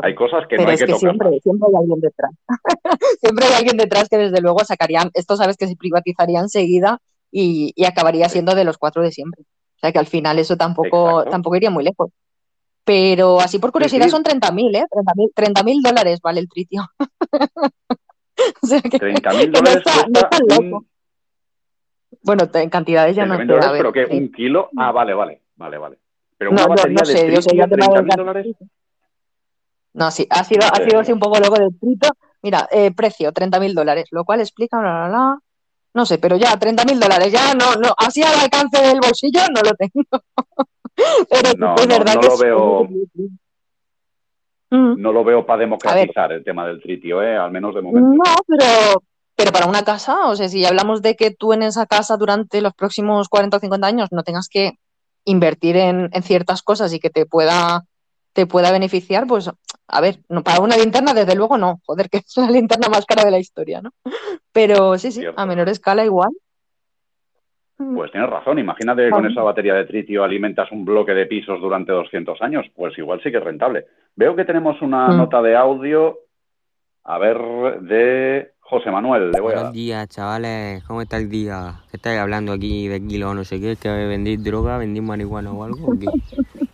Hay cosas que no hay que, tocar. Siempre, siempre hay alguien detrás. <laughs> siempre hay alguien detrás que desde luego sacarían, esto sabes que se privatizaría enseguida y, y acabaría siendo de los cuatro de siempre. O sea que al final eso tampoco, tampoco iría muy lejos. Pero así por curiosidad son 30.000, ¿eh? 30.000 mil dólares vale el tritio. <laughs> <laughs> o sea que, 30.000 dólares no está, loco. Bueno, en cantidades ya no sé. Dólares, pero que un kilo. Ah, vale, vale, vale, vale. Pero una no, batería no, sé, de tritio, 30.000 dólares. No, sí, ha sido, ha sido así un poco loco de trito. Mira, eh, precio, 30.000 dólares, lo cual explica, bla, bla, bla. No sé, pero ya, 30.000 dólares, ya no, no, así al alcance del bolsillo no lo tengo. <laughs> pero no, es verdad no, no que lo veo. Mm. No lo veo para democratizar el tema del tritio, ¿eh? al menos de momento. No, pero, pero para una casa, o sea, si hablamos de que tú en esa casa durante los próximos 40 o 50 años no tengas que invertir en, en ciertas cosas y que te pueda te pueda beneficiar, pues, a ver, no, para una linterna, desde luego no, joder, que <laughs> es la linterna más cara de la historia, ¿no? Pero sí, sí, a menor escala igual. Mm. Pues tienes razón, imagínate que con esa batería de tritio alimentas un bloque de pisos durante 200 años, pues igual sí que es rentable. Veo que tenemos una mm. nota de audio, a ver, de José Manuel. Le voy Buenos días, chavales, ¿cómo está el día? ¿Qué estáis hablando aquí de kilo no sé qué? ¿Que vendéis droga, vendéis marihuana o algo? <laughs>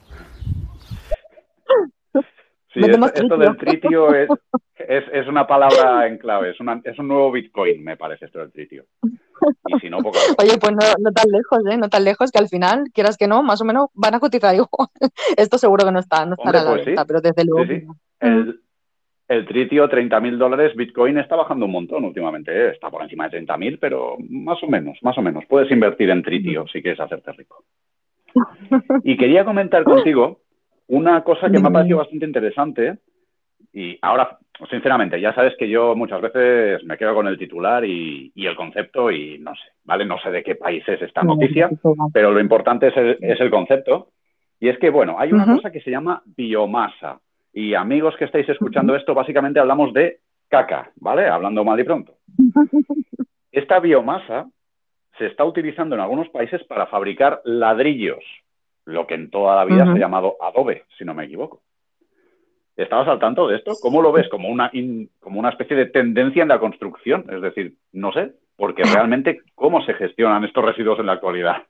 Sí, esto del tritio es, es, una palabra <laughs> en clave, es, una, es un nuevo Bitcoin, me parece, esto del tritio. Y si no, poco <laughs> Oye, pues no, tan lejos, ¿eh? No tan lejos que al final, quieras que no, más o menos van a cotizar igual. <laughs> Esto seguro que no está, no estará a la pues venta, pero desde luego. Sí, el, el, tritio, 30.000 dólares, Bitcoin está bajando un montón últimamente, ¿eh? está por encima de 30.000, pero más o menos, más o menos. Puedes invertir en tritio si quieres hacerte rico. Y quería comentar contigo una cosa que me ha parecido bastante interesante, y ahora, sinceramente, ya sabes que yo muchas veces me quedo con el titular y, el concepto y no sé, ¿vale? No sé de qué país es esta noticia, pero lo importante es el, concepto. Y es que, bueno, hay una cosa que se llama biomasa. Y amigos que estáis escuchando esto, básicamente hablamos de caca, ¿vale? Hablando mal y pronto. <laughs> Esta biomasa se está utilizando en algunos países para fabricar ladrillos, lo que en toda la vida se ha llamado adobe, si no me equivoco. ¿Estabas al tanto de esto? ¿Cómo lo ves? Como una, como una especie de tendencia en la construcción. Es decir, no sé, porque <laughs> realmente, ¿cómo se gestionan estos residuos en la actualidad?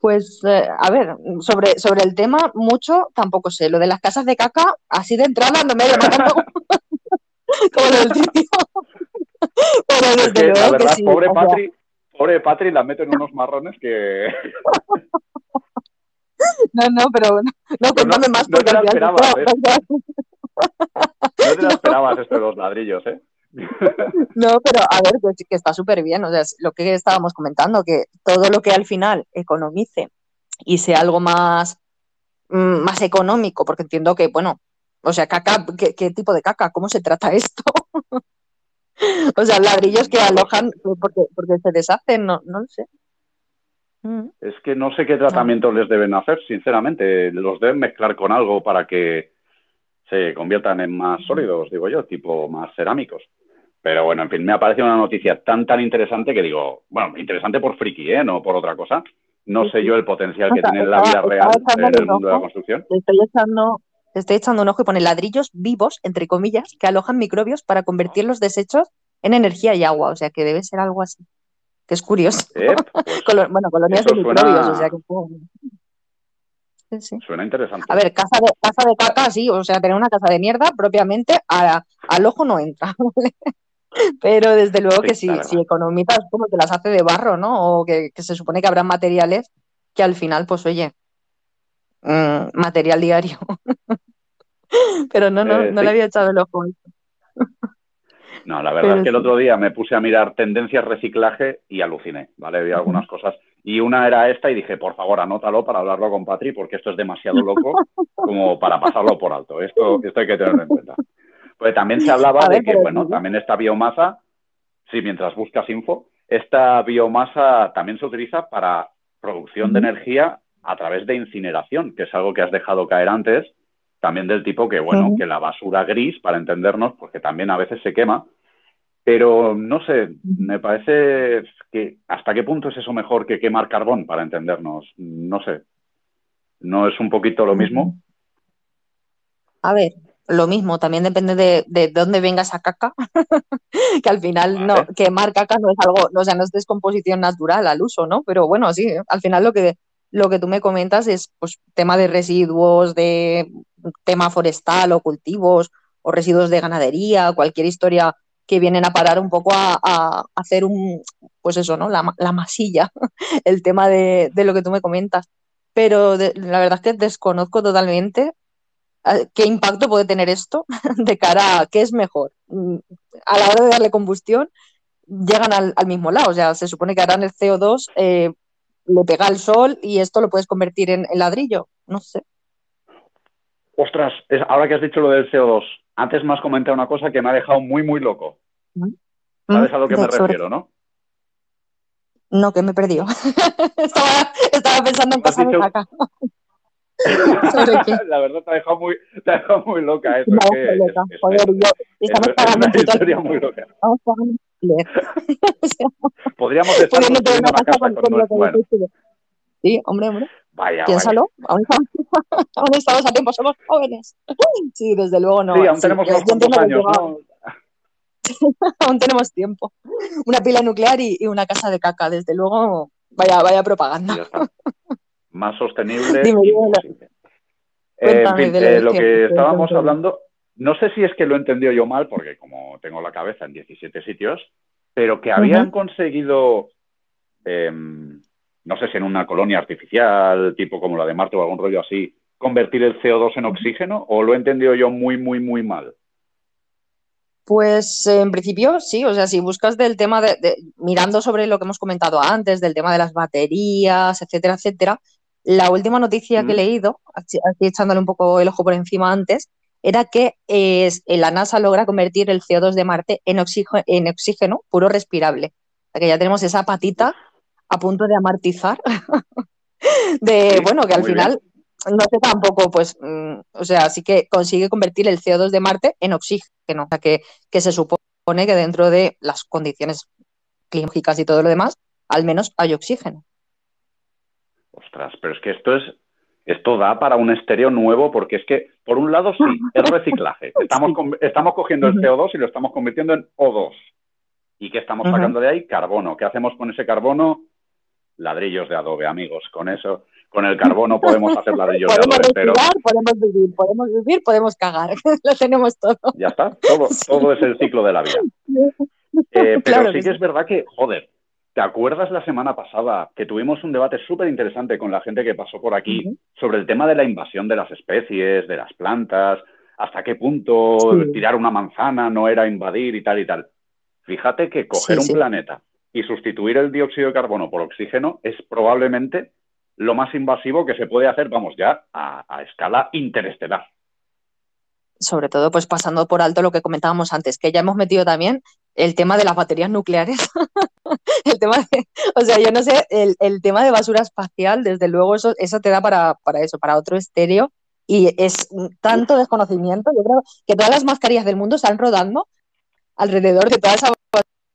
Pues, eh, a ver, sobre, sobre el tema, mucho tampoco sé. Lo de las casas de caca, así de entrada no me he como lo del tío. Pero desde luego la verdad, pobre Patri, pobre Patri la meto en unos marrones que... <laughs> No, no, pero no, no más. No te la esperabas, <laughs> ¿eh? No te la esperabas esto de los ladrillos, ¿eh? <laughs> No, pero a ver, que, está súper bien. O sea, lo que estábamos comentando, que todo lo que al final economice y sea algo más, mm, más económico, porque entiendo que, bueno, o sea, caca, ¿qué, qué tipo de caca? ¿Cómo se trata esto? <laughs> o sea, ladrillos que alojan porque, porque se deshacen, no, no lo sé. Mm. Es que no sé qué tratamiento les deben hacer, sinceramente. Los deben mezclar con algo para que se conviertan en más sólidos, digo yo, tipo más cerámicos. Pero bueno, en fin, me ha parecido una noticia tan, tan interesante que digo, bueno, interesante por friki, ¿eh? No por otra cosa. No sé yo el potencial que tiene en la vida real en el mundo de la construcción. estoy echando, estoy echando un ojo y pone ladrillos vivos, entre comillas, que alojan microbios para convertir los desechos en energía y agua. O sea que debe ser algo así que es curioso. Eh, pues, <laughs> bueno, colonias de microbios, o sea que... Suena interesante. A ver, casa de, casa de caca, sí, o sea, tener una casa de mierda propiamente al ojo no entra. <laughs> Pero desde luego Sí, que si, si economizas, como que las hace de barro, ¿no? O que, que se supone que habrá materiales que al final, pues oye, mm, material diario. <laughs> Pero no, no, Eh, no sí. le había echado el ojo. <laughs> No, la verdad Pero es que el otro día me puse a mirar tendencias reciclaje y aluciné, ¿vale? Vi algunas cosas. Y una era esta y dije, por favor, anótalo para hablarlo con Patri, porque esto es demasiado loco como para pasarlo por alto. Esto, esto hay que tenerlo en cuenta. Pues también se hablaba de que, bueno, también esta biomasa, sí, mientras buscas info, esta biomasa también se utiliza para producción de energía a través de incineración, que es algo que has dejado caer antes, también del tipo que, bueno, que la basura gris, para entendernos, porque también a veces se quema, pero no sé, me parece que hasta qué punto es eso mejor que quemar carbón, para entendernos, no sé. ¿No es un poquito lo mismo? A ver, lo mismo, también depende de, de dónde venga esa caca, <laughs> que al final no, quemar caca no es algo, no, o sea, no es descomposición natural al uso, ¿no? Pero bueno, sí, al final lo que, lo que tú me comentas es pues tema de residuos, de tema forestal o cultivos o residuos de ganadería, cualquier historia que vienen a parar un poco a, a hacer un, pues eso, ¿no? La, la masilla, <laughs> el tema de, de lo que tú me comentas. Pero de- la verdad es que desconozco totalmente eh, qué impacto puede tener esto <laughs> de cara a qué es mejor. Mm, A la hora de darle combustión, llegan al, al mismo lado. O sea, se supone que harán el CO2, eh, le pega al sol y esto lo puedes convertir en, en ladrillo. No sé. Ostras, es- ahora que has dicho lo del CO2, antes me has comentado una cosa que me ha dejado muy, muy loco. ¿Sabes a lo que me refiero, no? No, que me he perdido. <laughs> estaba, estaba pensando en Me has cosas de dicho- caca. <laughs> <laughs> ¿Sobre qué? La verdad te ha dejado muy, te ha dejado muy loca eso. Me es ha que loca. es- es- Joder, yo- es- estamos pagando un puto muy loca. Estamos pagando alquiler. <laughs> O sea, Podríamos estar una casa con, con con lo que Bueno. Sí, hombre, hombre. vaya, Piénsalo, aún estamos, <laughs> aún estamos a tiempo, somos jóvenes. <laughs> Sí, desde luego no. Sí, aún sí, tenemos unos aún tenemos tiempo. Una pila nuclear y, y una casa de caca, desde luego, vaya, vaya propaganda. Más sostenible, Dime. Eh, en Cuéntame fin, de lo eh, que estábamos hablando, no sé si es que lo he entendido yo mal, porque como tengo la cabeza en 17 sitios, pero que habían conseguido, em, no sé si en una colonia artificial, tipo como la de Marte o algún rollo así, convertir el CO2 en oxígeno, o lo he entendido yo muy, muy, muy mal. Pues en principio sí, o sea, si buscas del tema de, de- mirando sobre lo que hemos comentado antes, del tema de las baterías, etcétera, etcétera, la última noticia que he leído, así, así echándole un poco el ojo por encima antes, era que eh, la NASA logra convertir el CO2 de Marte en oxígeno, en oxígeno puro respirable. O sea, que ya tenemos esa patita a punto de amortizar, <laughs> de, bueno, que al muy final, no sé tampoco, pues, mm, o sea, sí que consigue convertir el CO2 de Marte en oxígeno, o sea, que, que se supone que dentro de las condiciones climáticas y todo lo demás, al menos hay oxígeno. Ostras, pero es que esto es, esto da para un estéreo nuevo, porque es que, por un lado, sí, <laughs> es reciclaje. Estamos, estamos cogiendo el Ujú. CO2 y lo estamos convirtiendo en O2. ¿Y qué estamos sacando de ahí? Carbono. ¿Qué hacemos con ese carbono? Ladrillos de adobe, amigos. Con eso, con el carbono podemos hacer ladrillos de adobe, pero respirar, podemos vivir, podemos vivir, podemos cagar, <laughs> lo tenemos todo. ya está. Todo, <laughs> todo es el ciclo de la vida. Eh, pero Claro sí que que sí. es verdad que, joder, ¿te acuerdas la semana pasada que tuvimos un debate súper interesante con la gente que pasó por aquí sobre el tema de la invasión de las especies, de las plantas, hasta qué punto Sí. tirar una manzana no era invadir y tal y tal? Fíjate que coger Sí, un planeta y sustituir el dióxido de carbono por oxígeno es probablemente lo más invasivo que se puede hacer, vamos, ya a, a escala interestelar. sobre todo pues pasando por alto lo que comentábamos antes, que ya hemos metido también el tema de las baterías nucleares. <laughs> el tema de, o sea, yo no sé, el, el tema de basura espacial, desde luego, eso, eso te da para, para eso, para otro estéreo. Y es tanto desconocimiento. Yo creo que todas las mascarillas del mundo están rodando alrededor de toda esa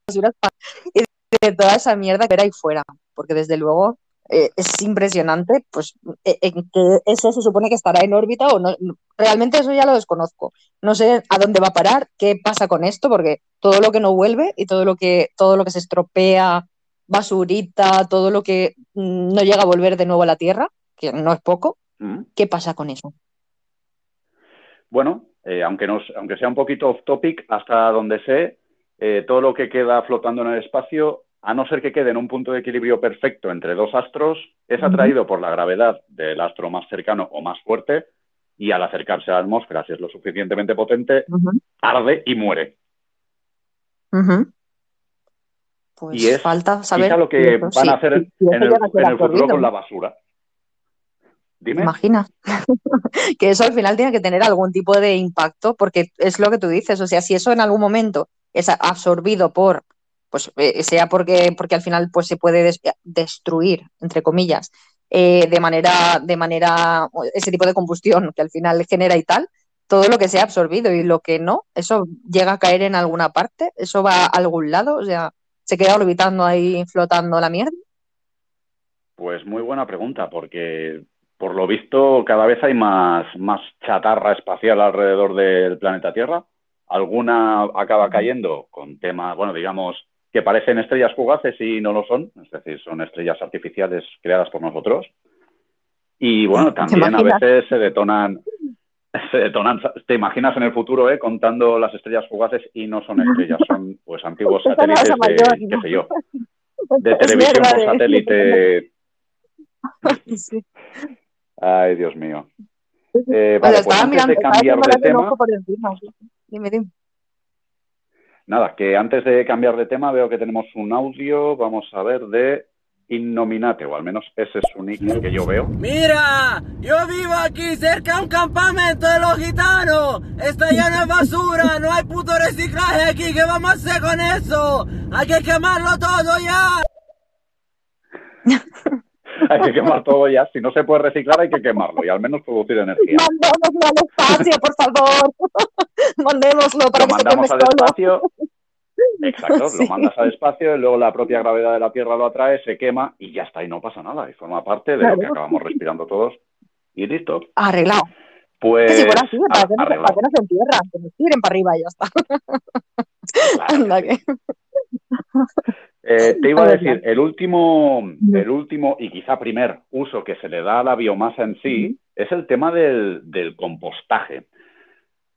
basura espacial y de toda esa mierda que era ahí fuera. Porque desde luego eh, es impresionante, pues, que eso se supone que estará en órbita o no. Realmente eso ya lo desconozco. No sé a dónde va a parar, qué pasa con esto, porque todo lo que no vuelve y todo lo que, todo lo que se estropea, basurita, todo lo que mm, no llega a volver de nuevo a la Tierra, que no es poco, ¿Mm? ¿qué pasa con eso? Bueno, eh, aunque, nos, aunque sea un poquito off topic, hasta donde sé, eh, todo lo que queda flotando en el espacio, a no ser que quede en un punto de equilibrio perfecto entre dos astros, es atraído por la gravedad del astro más cercano o más fuerte y al acercarse a la atmósfera, si es lo suficientemente potente, arde y muere. Pues y es falta saber lo que van a hacer en, el, futuro con la basura. Dime. Imagina <laughs> que eso al final tiene que tener algún tipo de impacto, porque es lo que tú dices. O sea, si eso en algún momento es absorbido por, pues eh, sea porque, porque al final pues, se puede destruir, entre comillas, eh, de manera, de manera, ese tipo de combustión que al final genera y tal, todo lo que sea absorbido y lo que no, eso llega a caer en alguna parte, eso va a algún lado, o sea, se queda orbitando ahí flotando la mierda. Pues muy buena pregunta, porque por lo visto cada vez hay más, más chatarra espacial alrededor del planeta Tierra. Alguna acaba cayendo con temas, bueno, digamos, que parecen estrellas fugaces y no lo son, es decir, son estrellas artificiales creadas por nosotros. Y bueno, también a veces se detonan, <laughs> se detonan, te imaginas en el futuro, ¿eh? contando las estrellas fugaces y no son estrellas, son pues antiguos <laughs> satélites de, qué sé yo, de <laughs> televisión por satélite. Ay, Dios mío. Eh, vale, pues antes de cambiar de tema... Dime, dime. Nada, que antes de cambiar de tema veo que tenemos un audio, vamos a ver, de Innominate, o al menos ese es su nick que yo veo. Mira, yo vivo aquí cerca de un campamento de los gitanos. Está lleno de basura, no hay puto reciclaje aquí. ¿Qué vamos a hacer con eso? Hay que quemarlo todo ya. <laughs> <laughs> hay que quemar todo ya. Si no se puede reciclar, hay que quemarlo y al menos producir energía. Mandémoslo al espacio, por favor. <laughs> Mandémoslo para lo que mandamos al espacio. <laughs> Exacto, lo mandas al espacio y luego la propia gravedad de la Tierra lo atrae, se quema y ya está, y no pasa nada. Y forma parte de lo que acabamos respirando todos. Y listo. Arreglado. Pues. si fuera así, para, que no, para que no se entierran, que nos tiren para arriba y ya está. Anda, que... Eh, te iba a decir, el último, el último y quizá primer uso que se le da a la biomasa en sí es el tema del, compostaje.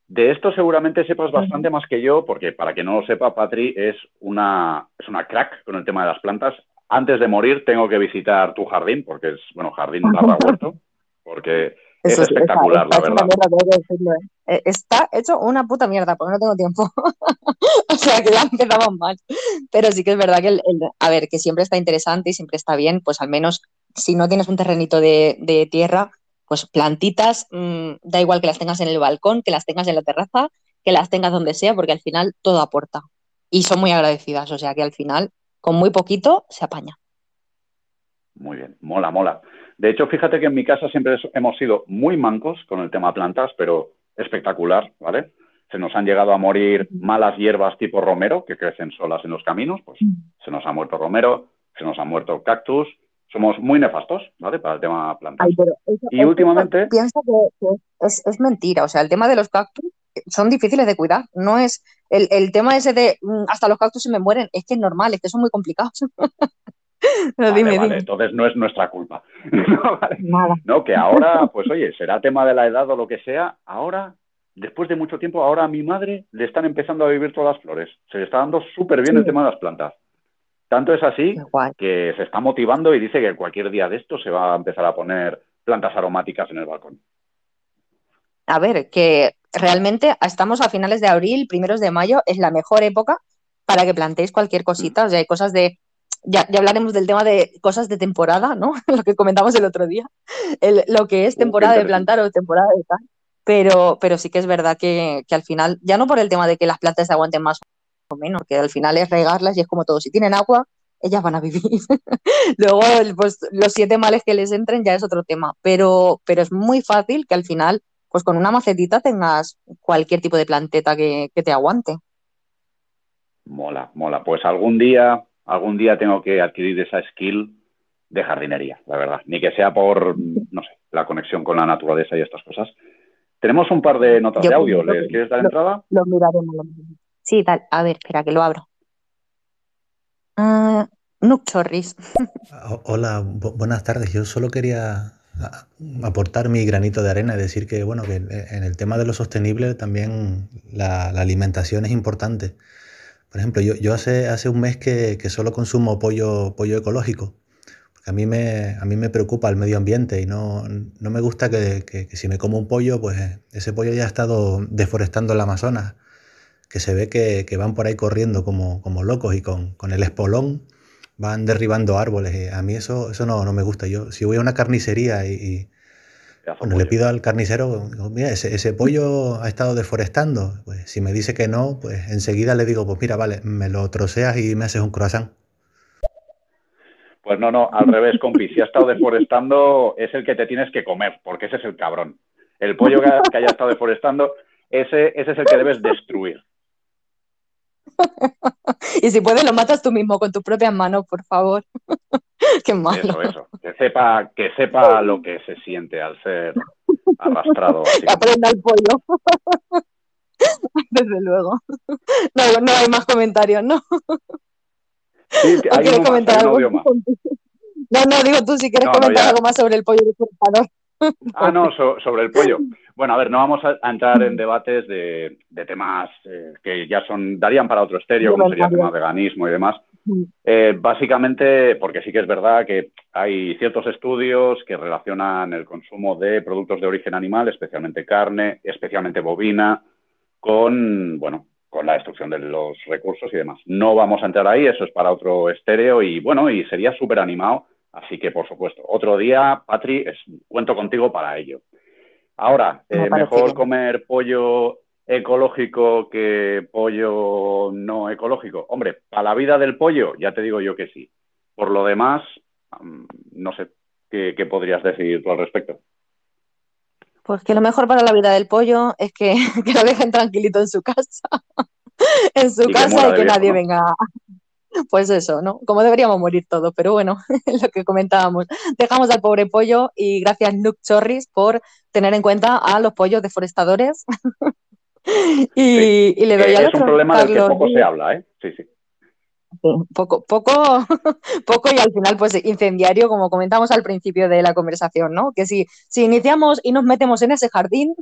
De esto seguramente sepas bastante más que yo, porque para que no lo sepa, Patri es una, es una crack con el tema de las plantas. Antes de morir tengo que visitar tu jardín, porque es, bueno, jardín <laughs> barra huerto, porque es espectacular, la verdad. ¿eh? Eh, está hecho una puta mierda, porque no tengo tiempo. <laughs> o sea, que ya empezamos mal. Pero sí que es verdad que, el, a ver, que siempre está interesante y siempre está bien, pues al menos si no tienes un terrenito de, tierra, pues plantitas, mm, da igual que las tengas en el balcón, que las tengas en la terraza, que las tengas donde sea, porque al final todo aporta. Y son muy agradecidas, o sea que al final, con muy poquito, se apaña. Muy bien, mola, mola. De hecho, fíjate que en mi casa siempre hemos sido muy mancos con el tema plantas, pero espectacular, ¿vale? Se nos han llegado a morir malas hierbas tipo romero, que crecen solas en los caminos, pues se nos ha muerto romero, se nos ha muerto cactus, somos muy nefastos, ¿vale? Para el tema plantas. y últimamente... Piensa que, es, mentira, o sea, el tema de los cactus son difíciles de cuidar, no es el, el tema ese de mm, hasta los cactus se me mueren, es que es normal, es que son muy complicados. <laughs> <laughs> Entonces no es nuestra culpa. <laughs> no, que <laughs> ahora, pues oye, será tema de la edad o lo que sea, ahora, después de mucho tiempo, ahora a mi madre le están empezando a vivir todas las flores. Se le está dando súper bien el tema de las plantas. Tanto es así que se está motivando y dice que cualquier día de esto se va a empezar a poner plantas aromáticas en el balcón. A ver, que realmente estamos a finales de abril, primeros de mayo, es la mejor época para que planteéis cualquier cosita. O sea, hay cosas de ya, hablaremos del tema de cosas de temporada, ¿no? <laughs> lo que comentamos el otro día, lo que es temporada de plantar o temporada de tal. Pero, pero sí que es verdad que, al final, ya no por el tema de que las plantas se aguanten más o menos, que al final es regarlas y es como todo, si tienen agua, ellas van a vivir. <laughs> Luego, pues los siete males que les entren ya es otro tema, pero, pero es muy fácil que al final, pues con una macetita tengas cualquier tipo de planteta que, que te aguante. Mola, mola. Pues algún día algún día tengo que adquirir esa skill de jardinería, la verdad. Ni que sea por, no sé, la conexión con la naturaleza y estas cosas. Tenemos un par de notas de audio. ¿Les quieres dar entrada? Lo miraremos. Sí, tal. A ver, espera, que lo abro. Uh, Chorris. <laughs> Hola, buenas tardes. Yo solo quería aportar mi granito de arena y decir que, bueno, que en el tema de lo sostenible también la alimentación es importante Por ejemplo, yo, yo hace, hace un mes que, que solo consumo pollo, pollo ecológico. Porque a mí, me, a mí me preocupa el medio ambiente y no, no me gusta que, que- que si me como un pollo, pues ese pollo ya ha estado deforestando el Amazonas. Que se ve que, van por ahí corriendo como, como locos y con, con el espolón van derribando árboles. Y a mí eso, eso no, no me gusta. Yo, si voy a una carnicería y, y, bueno, le pido al carnicero, mira, ese, ese pollo ha estado deforestando. Pues si me dice que no, pues enseguida le digo, pues mira, vale, me lo troceas y me haces un croissant. Pues no, no, al revés, compi. Si ha estado deforestando, es el que te tienes que comer, porque ese es el cabrón. El pollo que, ha- que haya estado deforestando, ese, ese es el que debes destruir. <laughs> Y si puedes, lo matas tú mismo con tus propias manos, por favor. <laughs> Qué malo. Eso, eso. Que sepa, que sepa lo que se siente al ser <laughs> arrastrado. así. Que aprenda el pollo. Desde luego. No, no hay más comentarios, ¿no? Sí, que ¿O hay quieres más, comentar hay algo? más. No, no, digo tú si quieres No, comentar algo más sobre el pollo deforestador. Ah, no, so- sobre el pollo. Bueno, a ver, no vamos a, entrar en debates de, de temas eh, que ya son, darían para otro estéreo, como sería el tema veganismo y demás. Eh, básicamente, porque sí que es verdad que hay ciertos estudios que relacionan el consumo de productos de origen animal, especialmente carne, especialmente bovina, con, bueno, con la destrucción de los recursos y demás. No vamos a entrar ahí, eso es para otro estéreo y bueno, y sería súper animado, así que por supuesto, otro día, Patri, es- cuento contigo para ello. Ahora, eh, mejor comer pollo ecológico que pollo no ecológico. Hombre, para la vida del pollo, ya te digo yo que sí. Por lo demás, mm, no sé qué, qué podrías decir tú al respecto. Pues que lo mejor para la vida del pollo es que, <laughs> que lo dejen tranquilito en su casa. <laughs> en su Y casa y que viejo, nadie ¿no? venga. Pues eso, ¿no? Como deberíamos morir todos, pero bueno, <laughs> lo que comentábamos. Dejamos al pobre pollo y gracias Nuke Chorris por tener en cuenta a los pollos deforestadores. <laughs> y, y le doy al es otro, un problema del que poco se habla, ¿eh? Sí, sí. Sí, Poco, poco, <laughs> poco y al final pues incendiario, como comentamos al principio de la conversación, ¿no? Que si, si iniciamos y nos metemos en ese jardín,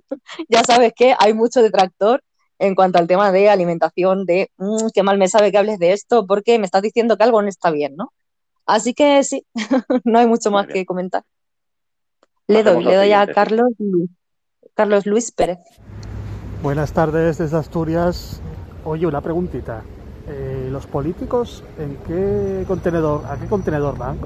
ya sabes que hay mucho detractor en cuanto al tema de alimentación, de "Mm, qué mal me sabe que hables de esto, porque me estás diciendo que algo no está bien, ¿no? Así que sí, <laughs> no hay mucho Muy más bien. que comentar. Le doy, le doy a. Carlos, Luis- Carlos Luis Pérez. Buenas tardes desde Asturias. Oye, una preguntita. Eh, ¿Los políticos en qué contenedor, a qué contenedor van?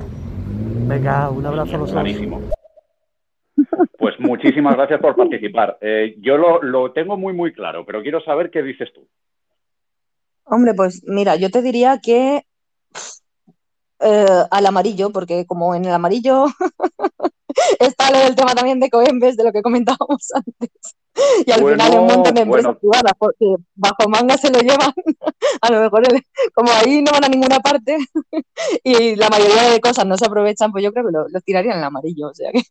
Venga, un abrazo a los. <laughs> Pues muchísimas gracias por <laughs> participar. Eh, yo lo, lo tengo muy, muy claro, pero quiero saber qué dices tú. Hombre, pues mira, yo te diría que eh, al amarillo, porque como en el amarillo <laughs> está lo del tema también de Coembes, de lo que comentábamos <laughs> antes. Y al Bueno, final un montón de empresas bueno. privadas, porque bajo manga se lo llevan, a lo mejor el- como ahí no van a ninguna parte y la mayoría de cosas no se aprovechan, pues yo creo que lo, lo tirarían en el amarillo, o sea que...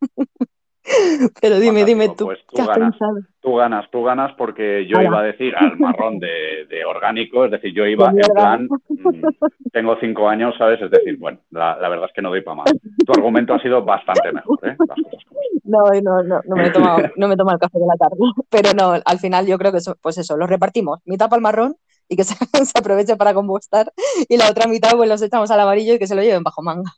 <laughs> Pero dime, dime tú, pues tú ¿qué has ganas. pensado? Tú ganas, tú ganas porque yo iba a decir al <laughs> marrón de, de orgánico, es decir, yo iba De en plan, <laughs> mm, tengo cinco años, ¿sabes? Es decir, bueno, la, la verdad es que no doy para más. Tu argumento ha sido bastante mejor, ¿eh? No, no, no, no me he tomado, no me he tomado el café de la tarde. Pero no, al final yo creo que eso, pues eso, los repartimos. Mitad para el marrón y que se, se aproveche para compostar. Y la otra mitad pues los echamos al amarillo y que se lo lleven bajo manga.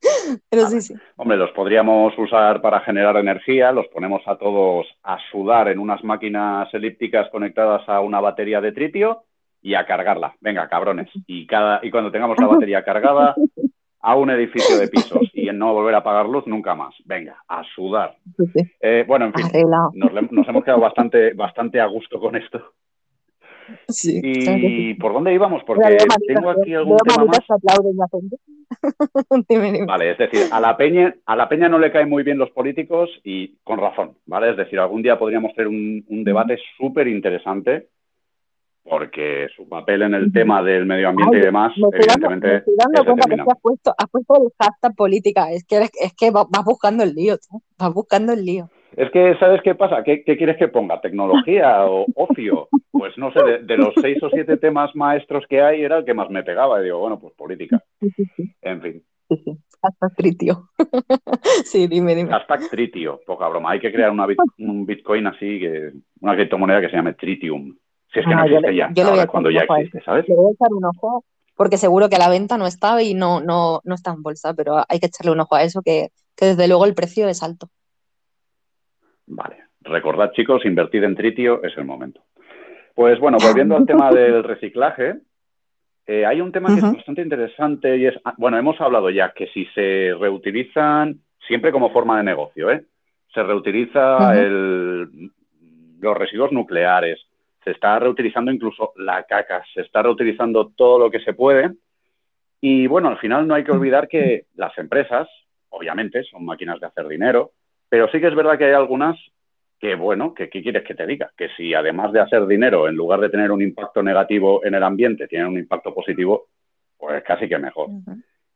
<laughs> Pero sí, sí. Hombre, los podríamos usar para generar energía, los ponemos a todos a sudar en unas máquinas elípticas conectadas a una batería de tritio y a cargarla. Venga, cabrones. Y, cada, y cuando tengamos la batería <laughs> cargada, a un edificio de pisos y en no volver a pagar luz nunca más. Venga, a sudar. sí, sí. Eh, bueno, en fin, nos, nos hemos quedado bastante, bastante a gusto con esto. Sí, claro que sí. ¿Y por dónde íbamos? Porque tengo aquí algún tema más. <laughs> Dime, dime. Vale, es decir, a la peña, a la peña no le caen muy bien los políticos y con razón, ¿vale? Es decir, algún día podríamos hacer un, un debate súper interesante porque su papel en el tema del medio ambiente y demás, me dando, me evidentemente, estoy dando es cuenta que has puesto, has puesto el hashtag política. Es que, eres- es que va- vas buscando el lío, tú. Vas buscando el lío. Es que, ¿sabes qué pasa? ¿Qué, qué quieres que ponga? ¿Tecnología o ocio? Pues no sé, de, de los seis o siete temas maestros que hay, era el que más me pegaba. Y digo, bueno, pues política. En fin. Hashtag tritio. <laughs> sí, dime, dime. Hashtag Tritio, poca broma. Hay que crear una bit- un Bitcoin así, que una criptomoneda que se llame Tritium. Si es que no Ah, yo existe le- ya, yo ahora cuando ya existe, ¿sabes? Le voy a echar un ojo porque seguro que a la venta no está y no, no, no está en bolsa, pero hay que echarle un ojo a eso, que, que desde luego el precio es alto. Vale. Recordad, chicos, invertir en tritio es el momento. Pues bueno, volviendo al tema del <laughs> reciclaje, eh, hay un tema que es bastante interesante y es, ah, bueno, hemos hablado ya que si se reutilizan, siempre como forma de negocio, ¿eh? Se reutiliza el- los residuos nucleares, se está reutilizando incluso la caca, se está reutilizando todo lo que se puede. Y bueno, al final no hay que olvidar que las empresas, obviamente, son máquinas de hacer dinero, pero sí que es verdad que hay algunas que, bueno, que ¿qué quieres que te diga? Que si además de hacer dinero, en lugar de tener un impacto negativo en el ambiente, tienen un impacto positivo, pues casi que mejor.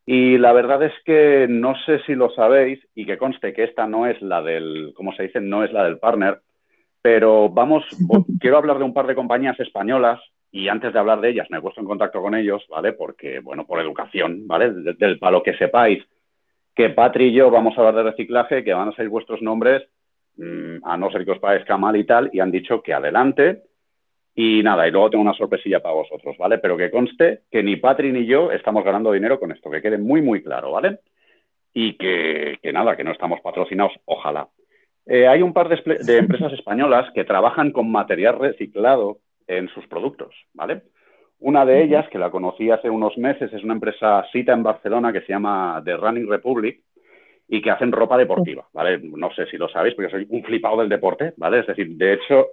Y la verdad es que no sé si lo sabéis y que conste que esta no es la del, como se dice, no es la del partner, pero vamos, <laughs> quiero hablar de un par de compañías españolas y antes de hablar de ellas me he puesto en contacto con ellos, ¿vale? Porque, bueno, por educación, ¿vale? De- del palo que sepáis que Patri y yo vamos a hablar de reciclaje, que van a ser vuestros nombres, mm, a no ser que os parezca mal y tal, y han dicho que adelante. Y nada, y luego tengo una sorpresilla para vosotros, ¿vale? Pero que conste que ni Patri ni yo estamos ganando dinero con esto, que quede muy, muy claro, ¿vale? Y que, que nada, que no estamos patrocinados, ojalá. Eh, hay un par de, <laughs> empresas españolas que trabajan con material reciclado en sus productos, ¿vale? Una de ellas, que la conocí hace unos meses, es una empresa cita en Barcelona que se llama The Running Republic y que hacen ropa deportiva, ¿vale? No sé si lo sabéis, porque soy un flipado del deporte, ¿vale? Es decir, de hecho,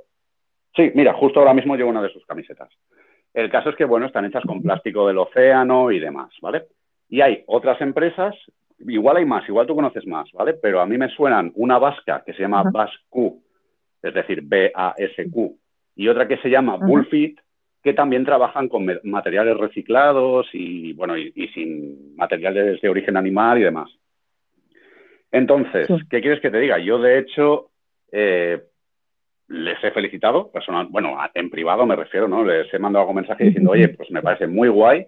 sí, mira, justo ahora mismo llevo una de sus camisetas. El caso es que, bueno, están hechas con plástico del océano y demás, ¿vale? Y hay otras empresas, igual hay más, igual tú conoces más, ¿vale? Pero a mí me suenan una vasca que se llama. Basq, es decir, B-A-S-Q, y otra que se llama. Bullfit, que también trabajan con materiales reciclados y, bueno, y, y sin materiales de origen animal y demás. Entonces, Sí. ¿qué quieres que te diga? Yo, de hecho, eh, les he felicitado, personal, bueno, en privado me refiero, ¿no? Les he mandado algún mensaje diciendo, oye, pues me parece muy guay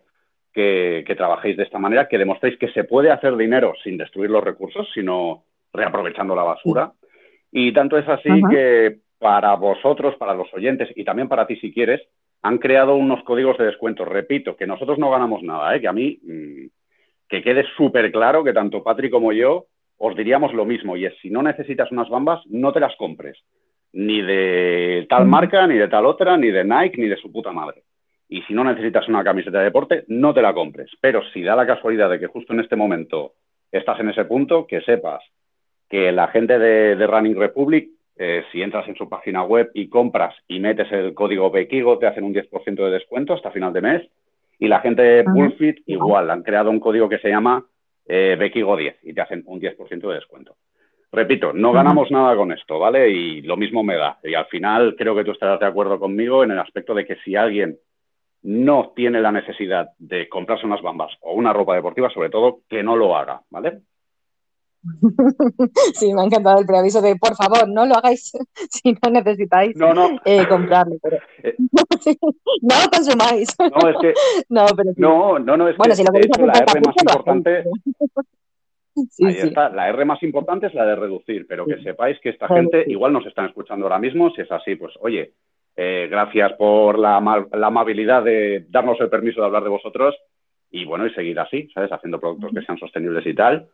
que, que trabajéis de esta manera, que demostréis que se puede hacer dinero sin destruir los recursos, sino reaprovechando la basura. Y tanto es así Ajá. que para vosotros, para los oyentes y también para ti si quieres, han creado unos códigos de descuento. Repito, que nosotros no ganamos nada, ¿eh? que a mí, mm, que quede súper claro que tanto Patri como yo os diríamos lo mismo, y es si no necesitas unas bambas, no te las compres. Ni de tal Mm. marca, ni de tal otra, ni de Nike, ni de su puta madre. Y si no necesitas una camiseta de deporte, no te la compres. Pero si da la casualidad de que justo en este momento estás en ese punto, que sepas que la gente de, de Running Republic, eh, si entras en su página web y compras y metes el código Bequigo, te hacen un 10% de descuento hasta final de mes. Y la gente de Ajá. Bullfit, igual, han creado un código que se llama eh, Bequigo 10 y te hacen un 10% de descuento. Repito, no ganamos nada con esto, ¿vale? Y lo mismo me da. Y al final creo que tú estarás de acuerdo conmigo en el aspecto de que si alguien no tiene la necesidad de comprarse unas bambas o una ropa deportiva, sobre todo, que no lo haga, ¿vale? <laughs> Sí, me ha encantado el preaviso de por favor, no lo hagáis <laughs> si no necesitáis No, no, eh, comprarlo. Pero... Eh. <laughs> Sí, no lo consumáis. no, es que, No, pero sí. no, no, no, es bueno, que, si lo de queréis hecho, la R más importante, hacéis. Sí, ahí sí. está, la R más importante es la de reducir, pero que sepáis que esta gente igual nos están escuchando ahora mismo, si es así, pues oye, eh, gracias por la, la amabilidad de darnos el permiso de hablar de vosotros y bueno, y seguir así, ¿sabes? Haciendo productos que sean sostenibles y tal,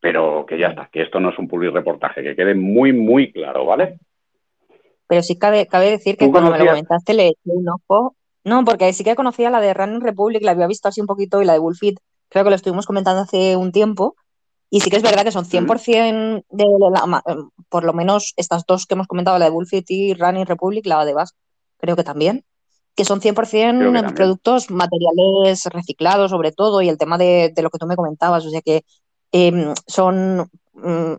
pero que ya está, que esto no es un public reportaje, que quede muy, muy claro, ¿vale? Pero sí cabe, cabe decir que ¿Tú cuando me lo comentaste le eché un ojo. No, porque sí que conocía la de Running Republic, la había visto así un poquito, y la de Bullfit, creo que lo estuvimos comentando hace un tiempo. Y sí que es verdad que son 100% de la, em, por lo menos estas dos que hemos comentado, la de Bullfit y Running Republic, la de Basque, creo que también, que son 100% Creo que productos materiales reciclados, sobre todo, y el tema de, de lo que tú me comentabas, o sea que em, son, mm,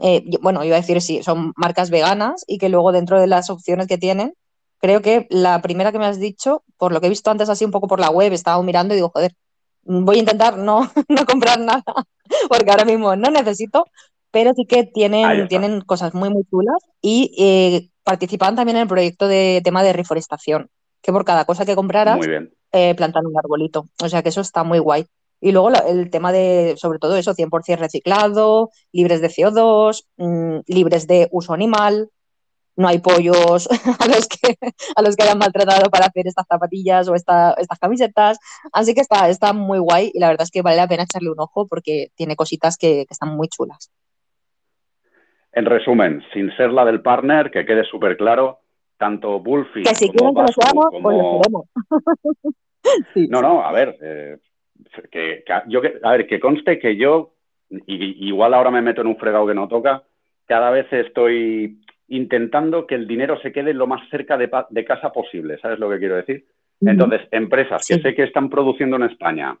eh, bueno, iba a decir sí, son marcas veganas y que luego dentro de las opciones que tienen, creo que la primera que me has dicho, por lo que he visto antes así un poco por la web, he estado mirando y digo, joder, voy a intentar no, <laughs> no comprar nada, <laughs> porque ahora mismo no necesito, pero sí que tienen, tienen cosas muy, muy chulas y eh, participan también en el proyecto de tema de reforestación, que por cada cosa que compraras Muy bien. eh, plantan un arbolito. O sea que eso está muy guay. Y luego el tema de, sobre todo eso, 100% reciclado, libres de CO2, mm, libres de uso animal. no hay pollos <laughs> a los que, a los que hayan maltratado para hacer estas zapatillas o esta, estas camisetas. Así que está, está muy guay y la verdad es que vale la pena echarle un ojo porque tiene cositas que, que están muy chulas. En resumen, sin ser la del partner, que quede súper claro, tanto Bullfit Que si como quieren que lo seamos, pues lo. <laughs> Sí, No, no, a ver, eh, que, que- yo que- a ver, que conste que yo, y- igual ahora me meto en un fregado que no toca, cada vez estoy intentando que el dinero se quede lo más cerca de, casa posible, ¿sabes lo que quiero decir? Entonces, empresas que sé que están produciendo en España,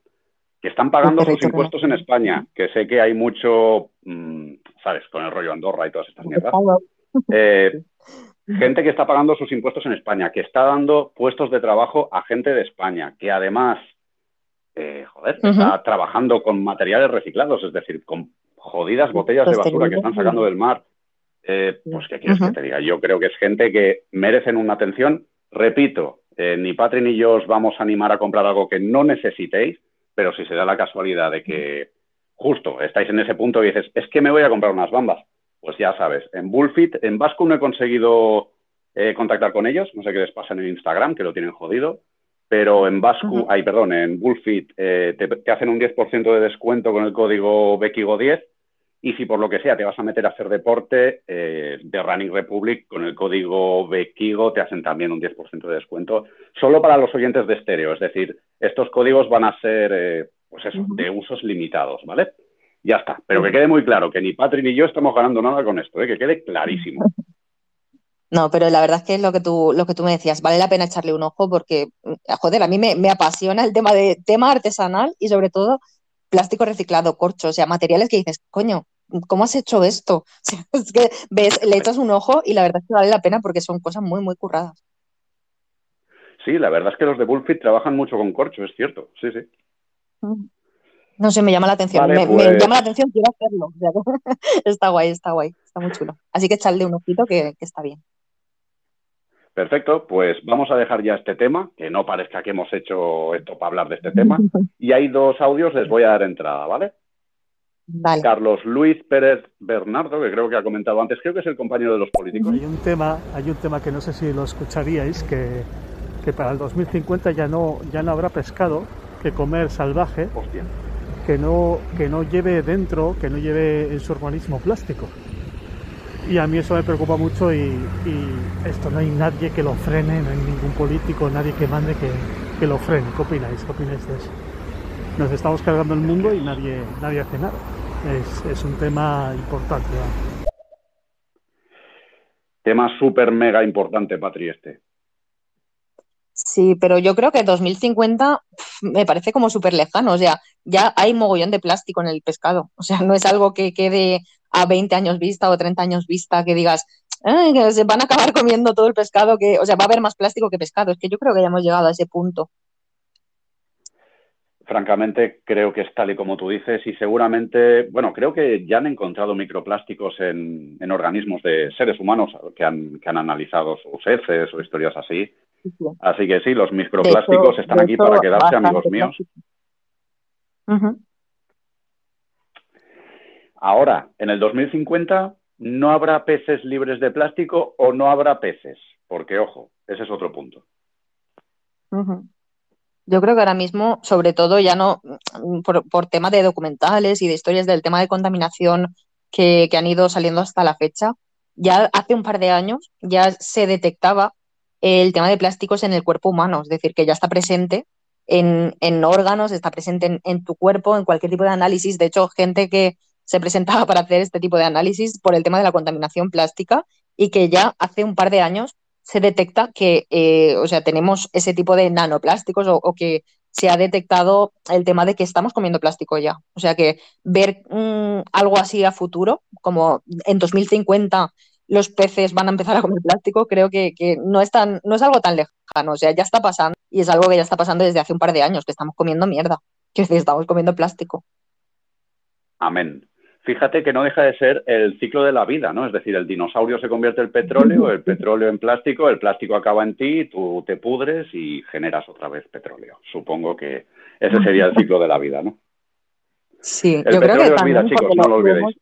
que están pagando sus impuestos en España, que sé que hay mucho, mm, ¿sabes? Con el rollo Andorra y todas estas mierdas. Eh, gente que está pagando sus impuestos en España, que está dando puestos de trabajo a gente de España, que además, eh, joder, está trabajando con materiales reciclados, es decir, con jodidas botellas de basura que están sacando del mar. Eh, pues, ¿qué quieres que te diga? Yo creo que es gente que merecen una atención. Repito, eh, ni Patri ni yo os vamos a animar a comprar algo que no necesitéis, pero si se da la casualidad de que justo estáis en ese punto y dices, es que me voy a comprar unas bambas, pues ya sabes, en Bullfit, en Vasco no he conseguido eh, contactar con ellos, no sé qué les pasa en el Instagram, que lo tienen jodido, pero en Vasco, Ujú. ay, perdón, en Bullfit eh, te, te hacen un 10% de descuento con el código Bekigo10 y si por lo que sea te vas a meter a hacer deporte eh, de Running Republic con el código Bekigo te hacen también un 10% de descuento solo para los oyentes de estéreo, es decir, estos códigos van a ser, eh, pues eso, de usos limitados, ¿vale? Ya está, pero que quede muy claro que ni Patrick ni yo estamos ganando nada con esto, que quede clarísimo. <laughs> No, pero la verdad es que es lo que tú, lo que tú me decías, vale la pena echarle un ojo porque, mm, joder, a mí me, me apasiona el tema de tema artesanal y sobre todo plástico reciclado, corcho, o sea, materiales que dices, coño, ¿cómo has hecho esto? <laughs> O sea, es que ves, le echas un ojo y la verdad es que vale la pena porque son cosas muy, muy curradas. Sí, la verdad es que los de Bullfit trabajan mucho con corcho, es cierto, sí, sí. Mm. No sé, me llama la atención, Vale, me, me pues- llama la atención, quiero hacerlo. <laughs> está guay, está guay, está muy chulo. Así que echarle un ojito que, que está bien. Perfecto, pues vamos a dejar ya este tema, que no parezca que hemos hecho esto para hablar de este tema. <laughs> Y hay dos audios, les voy a dar entrada, ¿vale? Vale. Carlos Luis Pérez Bernardo, que creo que ha comentado antes, creo que es el compañero de los políticos. Hay un tema, hay un tema que no sé si lo escucharíais, que, que para el 2050 ya no, ya no habrá pescado que comer salvaje Hostia. que no, que no lleve dentro, que no lleve en su organismo plástico. Y a mí eso me preocupa mucho y, y esto no hay nadie que lo frene, no hay ningún político, nadie que mande que, que lo frene. ¿Qué opináis? ¿Qué opináis de eso? Nos estamos cargando el mundo y nadie, nadie hace nada. Es, es un tema importante. Tema súper mega importante, Patri, este. Sí, pero yo creo que 2050 pf, me parece como súper lejano. O sea, ya hay mogollón de plástico en el pescado. O sea, no es algo que quede a 20 años vista o 30 años vista que digas, "Ay, que se van a acabar <laughs> comiendo todo el pescado, que, o sea, va a haber más plástico que pescado. Es que yo creo que ya hemos llegado a ese punto. Francamente, creo que es tal y como tú dices y seguramente, bueno, creo que ya han encontrado microplásticos en, en organismos de seres humanos que han, que han analizado sus heces o historias así. Sí, sí. Así que sí, los microplásticos hecho- están aquí para quedarse, amigos míos. Ahora, en el 2050, ¿no habrá peces libres de plástico o no habrá peces? Porque, ojo, ese es otro punto. Yo creo que ahora mismo, sobre todo, ya no mm, por, por tema de documentales y de historias del tema de contaminación que, que han ido saliendo hasta la fecha, ya hace un par de años ya se detectaba el tema de plásticos en el cuerpo humano, es decir, que ya está presente en, en órganos, está presente en, en tu cuerpo, en cualquier tipo de análisis. De hecho, gente que se presentaba para hacer este tipo de análisis por el tema de la contaminación plástica y que ya hace un par de años se detecta que, eh, o sea, tenemos ese tipo de nanoplásticos o, que se ha detectado el tema de que estamos comiendo plástico ya. O sea que ver mm, algo así a futuro, como en 2050 los peces van a empezar a comer plástico, creo que, que no, es tan, no es algo tan lejano. O sea, ya está pasando y es algo que ya está pasando desde hace un par de años, que estamos comiendo mierda, que estamos comiendo plástico. Amén. Fíjate que no deja de ser el ciclo de la vida, ¿no? Es decir, el dinosaurio se convierte en petróleo, el petróleo en plástico, el plástico acaba en ti, tú te pudres y generas otra vez petróleo. Supongo que ese sería el ciclo de la vida, ¿no? Sí, El yo creo petróleo que vida, chicos, no lo lo olvidéis. hemos-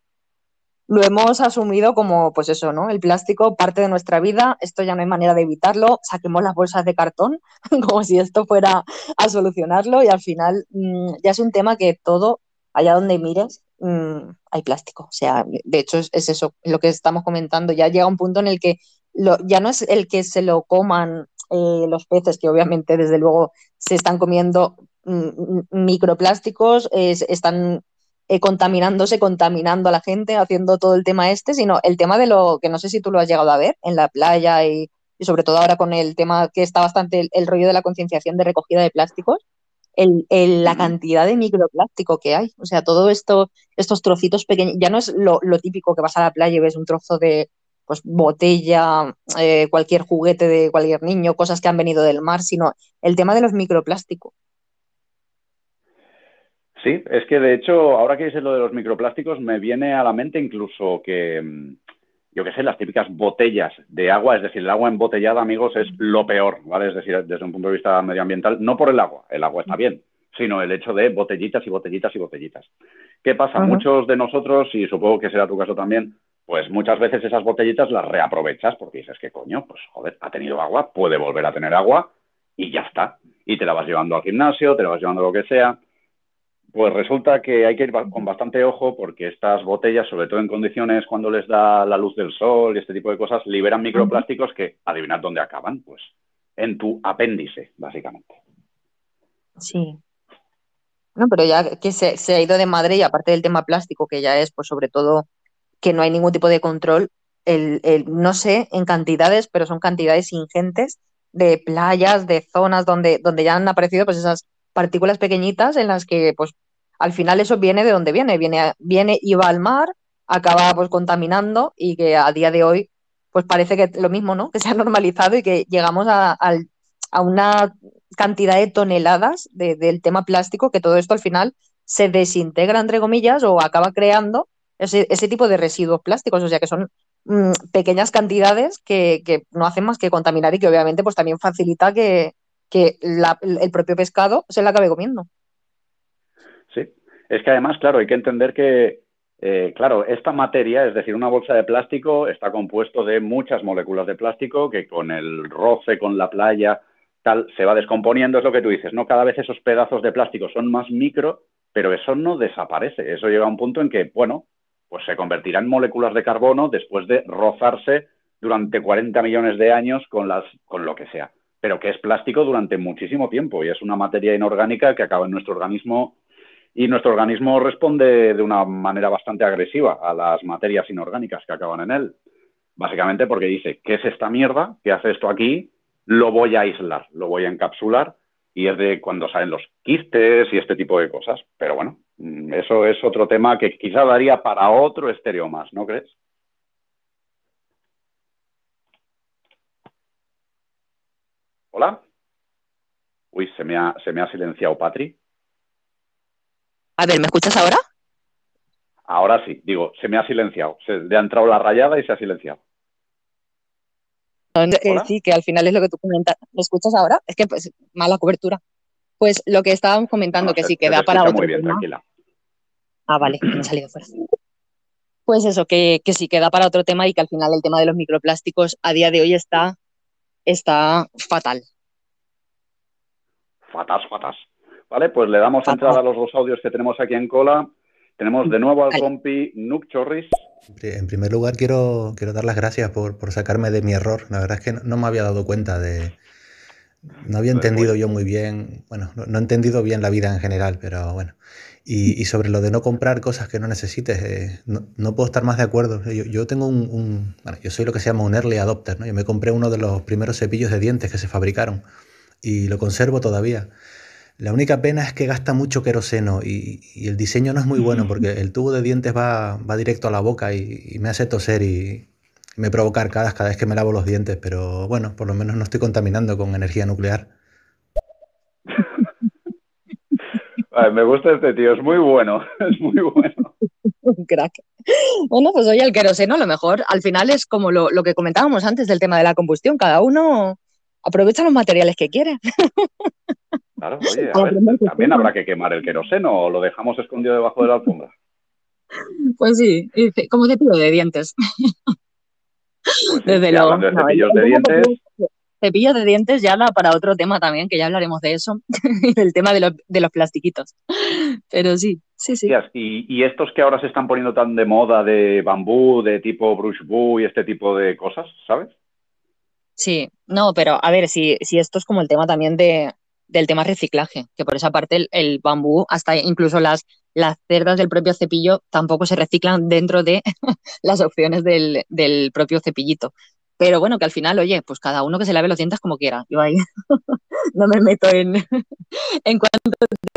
lo hemos asumido como, pues eso, ¿no? El plástico parte de nuestra vida, esto ya no hay manera de evitarlo, saquemos las bolsas de cartón, <laughs> como si esto fuera a solucionarlo y al final mm, ya es un tema que todo, allá donde mires, mm, hay plástico. O sea, de hecho es, eso, lo que estamos comentando, ya llega un punto en el que ya no es el que se lo coman eh, los peces, que obviamente desde luego se están comiendo mm, microplásticos, están eh, contaminándose, contaminando a la gente, haciendo todo el tema este, sino el tema de lo que no sé si tú lo has llegado a ver en la playa y, sobre todo ahora con el tema que está bastante el, rollo de la concienciación de recogida de plásticos, el, la cantidad de microplástico que hay. O sea, todo esto, estos trocitos pequeños, ya no es lo, típico que vas a la playa y ves un trozo de pues, botella, eh, cualquier juguete de cualquier niño, cosas que han venido del mar, sino el tema de los microplásticos. Sí, es que de hecho, ahora que dices lo de los microplásticos, me viene a la mente incluso que, mm, yo qué sé, las típicas botellas de agua, es decir, el agua embotellada, amigos, es lo peor, ¿vale? Es decir, desde un punto de vista medioambiental, no por el agua, el agua está bien, sino el hecho de botellitas y botellitas y botellitas. ¿Qué pasa? Muchos de nosotros, y supongo que será tu caso también, pues muchas veces esas botellitas las reaprovechas porque dices que coño, pues joder, ha tenido agua, puede volver a tener agua y ya está. Y te la vas llevando al gimnasio, te la vas llevando a lo que sea. Pues resulta que hay que ir con bastante ojo porque estas botellas, sobre todo en condiciones cuando les da la luz del sol y este tipo de cosas, liberan microplásticos que, adivinad dónde acaban, pues en tu apéndice, básicamente. Sí. No, pero ya que se, ha ido de madre y aparte del tema plástico, que ya es, pues sobre todo, que no hay ningún tipo de control, el, no sé en cantidades, pero son cantidades ingentes de playas, de zonas donde, donde ya han aparecido pues esas partículas pequeñitas en las que, pues, al final eso viene de donde viene, viene, viene y va al mar, acaba pues contaminando y que a día de hoy, pues parece que lo mismo, ¿no? <laughs> Que se ha normalizado y que llegamos a, una cantidad de toneladas del tema plástico que todo esto al final se desintegra, entre comillas, o acaba creando ese, tipo de residuos plásticos, o sea que son mm, pequeñas cantidades que, que, no hacen más que contaminar y que obviamente pues también facilita que, que el propio pescado se la acabe comiendo. Sí, es que además, claro, hay que entender que, eh, claro, esta materia, es decir, una bolsa de plástico, está compuesto de muchas moléculas de plástico que con el roce, con la playa, tal, se va descomponiendo, es lo que tú dices, ¿no? Cada vez esos pedazos de plástico son más micro, pero eso no desaparece. Eso llega a un punto en que, bueno, pues se convertirá en moléculas de carbono después de rozarse durante 40 millones de años con, las, con lo que sea pero que es plástico durante muchísimo tiempo y es una materia inorgánica que acaba en nuestro organismo y nuestro organismo responde de una manera bastante agresiva a las materias inorgánicas que acaban en él. Básicamente porque dice, ¿qué es esta mierda? ¿Qué hace esto aquí? Lo voy a aislar, lo voy a encapsular y es de cuando salen los quistes y este tipo de cosas. Pero bueno, mm, eso es otro tema que quizá daría para otro estéreo más, ¿no crees? Hola. Uy, se me ha, se me ha silenciado Patri. A ver, ¿me escuchas ahora? Ahora sí, digo, se me ha silenciado. Se le ha entrado la rayada y se ha silenciado. sí, que al final es lo que tú comentas. ¿Me escuchas ahora? Es que pues mala cobertura. Pues lo que estábamos comentando, que sí queda para otro muy bien, tranquila. Ah, vale, <clears throat> me he salido fuera. Pues eso, que, que sí queda para otro tema y que al final el tema de los microplásticos a día de hoy está está fatal. Fatal, fatal. Vale, pues le damos entrada a los dos audios que tenemos aquí en cola. Tenemos de nuevo al compi Nuk Chorris. En primer lugar, quiero, quiero dar las gracias por, por, sacarme de mi error. La verdad es que no, me había dado cuenta de. No había entendido yo muy bien. Bueno, no, he entendido bien la vida en general, pero bueno. Y, sobre lo de no comprar cosas que no necesites, eh, no, puedo estar más de acuerdo. Yo, tengo un, Bueno, yo soy lo que se llama un early adopter, ¿no? Yo me compré uno de los primeros cepillos de dientes que se fabricaron y lo conservo todavía. La única pena es que gasta mucho queroseno y, el diseño no es muy bueno porque el tubo de dientes va, va directo a la boca y, me hace toser y, me provoca arcadas cada vez que me lavo los dientes, pero bueno, por lo menos no estoy contaminando con energía nuclear. Me gusta este tío, es muy bueno, <laughs> es muy bueno. Un crack. Bueno, pues oye, el queroseno a lo mejor al final es como lo, que comentábamos antes del tema de la combustión, cada uno aprovecha los materiales que quiere. Claro, oye, a ver, también habrá que quemar el queroseno o lo dejamos escondido debajo de la alfombra. Pues sí, como cepillo de dientes. Pues Desde luego. de cepillos de dientes. Cepillos de dientes ya para otro tema también, que ya hablaremos de eso, <laughs> del tema de los, de los plastiquitos. Pero sí, sí, sí. Y, y, estos que ahora se están poniendo tan de moda de bambú, de tipo brush y este tipo de cosas, ¿sabes? Sí, no, pero a ver, si, si esto es como el tema también de, del tema reciclaje, que por esa parte el, bambú, hasta incluso las, las cerdas del propio cepillo tampoco se reciclan dentro de <laughs> las opciones del, del propio cepillito. Pero bueno, que al final, oye, pues cada uno que se lave los dientes como quiera. Yo ahí <laughs> no me meto en, <laughs> en cuánto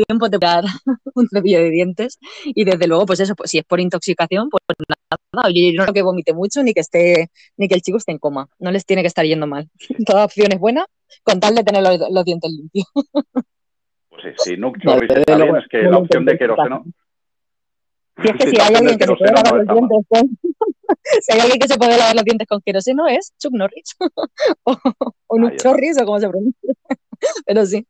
tiempo te dar <laughs> un cepillo de dientes. Y desde luego, pues eso, pues si es por intoxicación, pues nada. Oye, yo no creo que vomite mucho ni que esté, ni que el chico esté en coma. No les tiene que estar yendo mal. Toda opción es buena, con tal de tener los, dientes limpios. Pues sí, si no está bien, es que la opción de queroseno si es que si, hay alguien que se puede lavar los dientes con, <laughs> si hay alguien que se puede lavar los dientes con queroseno es Chuck Norris <laughs> o, o Chuck Chorris o como se pronuncia. <laughs> Pero sí,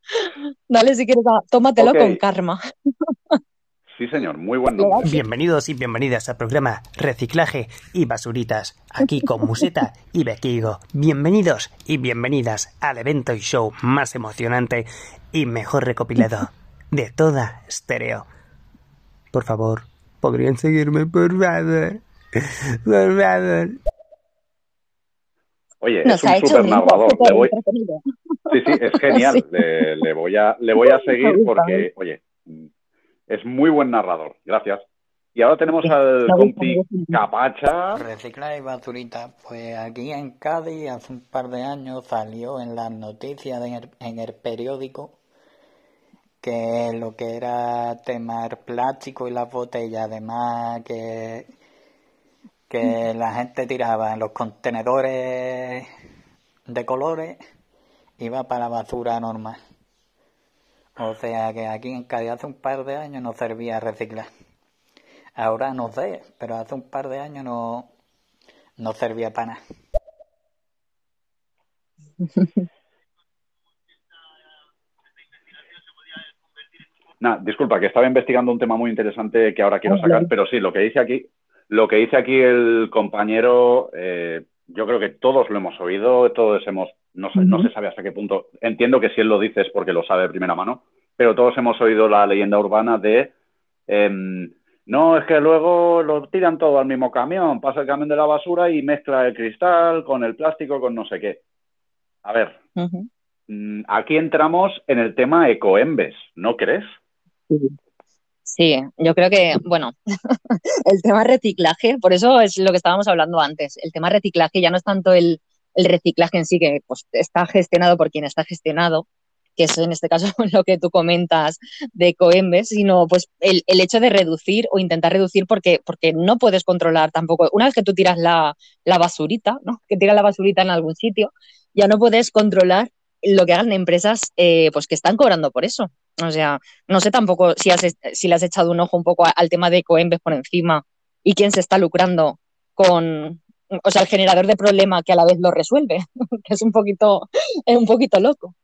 dale si quieres, tómatelo con karma. Sí, señor, muy buen nombre. Bienvenidos y bienvenidas al programa Reciclaje y Basuritas, aquí con Museta y Bequigo. Bienvenidos y bienvenidas al evento y show más emocionante y mejor recopilado de toda Stereo. Por favor, podrían seguirme, por favor. Por favor. Oye, es un super narrador. Sí, sí, es genial. <laughs> Le, voy a, le voy a <laughs> seguir porque, oye, es muy buen narrador. Gracias. Y ahora tenemos al compi Capacha. Reciclar y basurita. Pues aquí en Cádiz hace un par de años salió en las noticias en el periódico que lo que era tema plástico y las botellas, además que, que la gente tiraba en los contenedores de colores, iba para la basura normal. O sea que aquí en Cádiz hace un par de años no servía reciclar. Ahora no sé, pero hace un par de años no, no servía para nada. <laughs> disculpa, que estaba investigando un tema muy interesante que ahora quiero sacar, pero sí, lo que dice aquí, lo que dice aquí el compañero, eh, yo creo que todos lo hemos oído, todos hemos, no, no se sabe hasta qué punto, entiendo que si él lo dice es porque lo sabe de primera mano, pero todos hemos oído la leyenda urbana de, em, no, es que luego lo tiran todo al mismo camión, pasa el camión de la basura y mezcla el cristal con el plástico, con no sé qué. A ver, mm, aquí entramos en el tema ecoembes, ¿no crees? Sí, yo creo que, bueno, <laughs> el tema reciclaje, por eso es lo que estábamos hablando antes, el tema reciclaje ya no es tanto el, reciclaje en sí, que pues, está gestionado por quien está gestionado, que es en este caso <laughs> lo que tú comentas de Coembes, sino pues el, hecho de reducir o intentar reducir porque, porque no puedes controlar tampoco, una vez que tú tiras la, la basurita, ¿no? que tiras la basurita en algún sitio, ya no puedes controlar lo que hagan empresas eh, pues que están cobrando por eso. O sea, no sé tampoco si, has, si le has echado un ojo un poco al tema de Coembes por encima y quién se está lucrando con, o sea, el generador de problema que a la vez lo resuelve, <laughs> que es un poquito, es un poquito loco.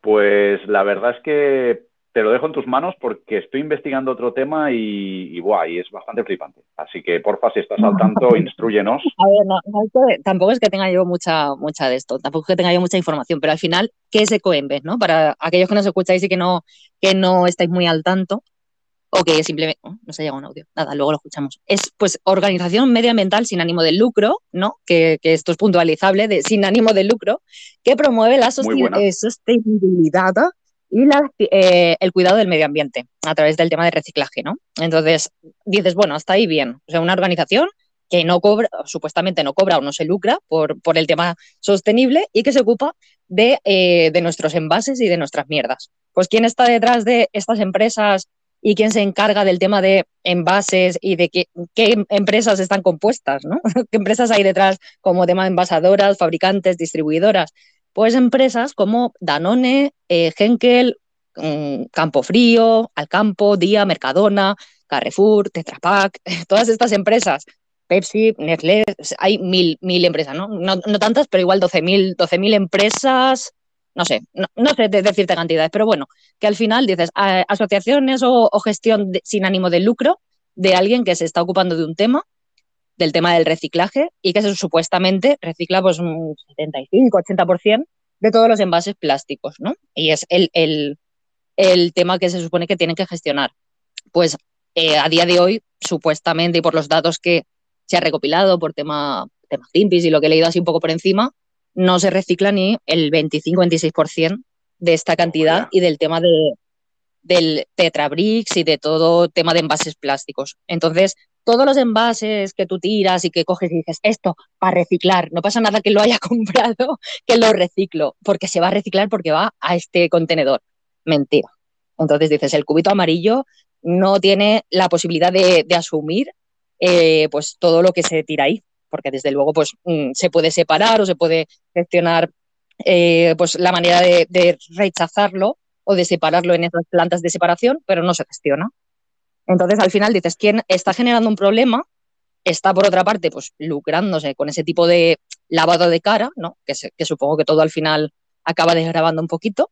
Pues la verdad es que te lo dejo en tus manos porque estoy investigando otro tema y, y, es bastante flipante. Así que, porfa, si estás al tanto, instruyenos. A ver, tampoco es que tenga yo mucha, mucha de esto, tampoco es que tenga yo mucha información, pero al final, ¿qué es Ecoembes? ¿no? Para aquellos que nos escucháis y que no, que no estáis muy al tanto, o que simplemente oh, no se llega un audio, nada, luego lo escuchamos. Es pues organización medioambiental sin ánimo de lucro, ¿no? Que, esto es puntualizable, de sin ánimo de lucro, que promueve la eh, sostenibilidad y eh, el cuidado del medio ambiente a través del tema de reciclaje, ¿no? Entonces, dices, bueno, hasta ahí bien. O sea, una organización que no cobra, supuestamente no cobra o no se lucra por, por el tema sostenible y que se ocupa de, eh, de nuestros envases y de nuestras mierdas. Pues, ¿quién está detrás de estas empresas y quién se encarga del tema de envases y de qué, qué empresas están compuestas, ¿no? <laughs> ¿Qué empresas hay detrás como tema de envasadoras, fabricantes, distribuidoras? Pues empresas como Danone, eh, Henkel, mm, Campo Frío, Alcampo, Día, Mercadona, Carrefour, Tetra Pak, <laughs> todas estas empresas, Pepsi, Nestlé, hay mil, mil empresas, ¿no? No, tantas, pero igual 12.000 12 empresas, no sé, no, sé decirte cantidades, pero bueno, que al final dices asociaciones o, gestión sin ánimo de lucro de alguien que se está ocupando de un tema, del tema del reciclaje, y que se supuestamente recicla pues un 75-80% de todos los envases plásticos, ¿no? Y es el, el, el tema que se supone que tienen que gestionar. Pues eh, a día de hoy, supuestamente, y por los datos que se ha recopilado por tema, tema Greenpeace y lo que he leído así un poco por encima, no se recicla ni el 25-26% de esta cantidad y del tema de, del Tetrabricks y de todo tema de envases plásticos. Entonces, todos los envases que tú tiras y que coges y dices, esto para reciclar, no pasa nada que lo haya <laughs> comprado, que lo reciclo, porque se va a reciclar porque va a este contenedor. Mentira. Entonces dices, el cubito amarillo no tiene la posibilidad de, asumir eh, pues todo lo que se tira ahí, porque desde luego pues mm, se puede separar o se puede gestionar eh, pues la manera de, de, rechazarlo o de separarlo en esas plantas de separación, pero no se gestiona. Entonces al final dices, ¿quién está generando un problema? Está por otra parte pues lucrándose con ese tipo de lavado de cara, ¿no? que, que supongo que todo al final acaba desgrabando un poquito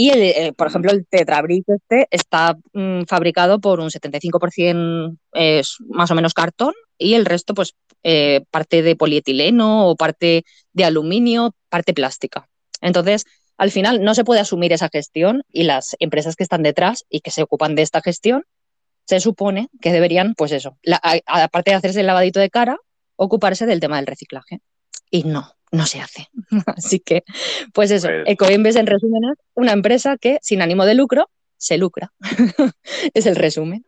y, el, eh, por ejemplo, el Tetrabrick este está mm, fabricado por un 75% es más o menos cartón y el resto, pues, eh, parte de polietileno o parte de aluminio, parte plástica. Entonces, al final no se puede asumir esa gestión y las empresas que están detrás y que se ocupan de esta gestión, se supone que deberían, pues eso, aparte de hacerse el lavadito de cara, ocuparse del tema del reciclaje. Y no, no se hace. <laughs> Así que, pues eso, pues Ecoembes en resumen es una empresa que sin ánimo de lucro se lucra. <laughs> es el resumen.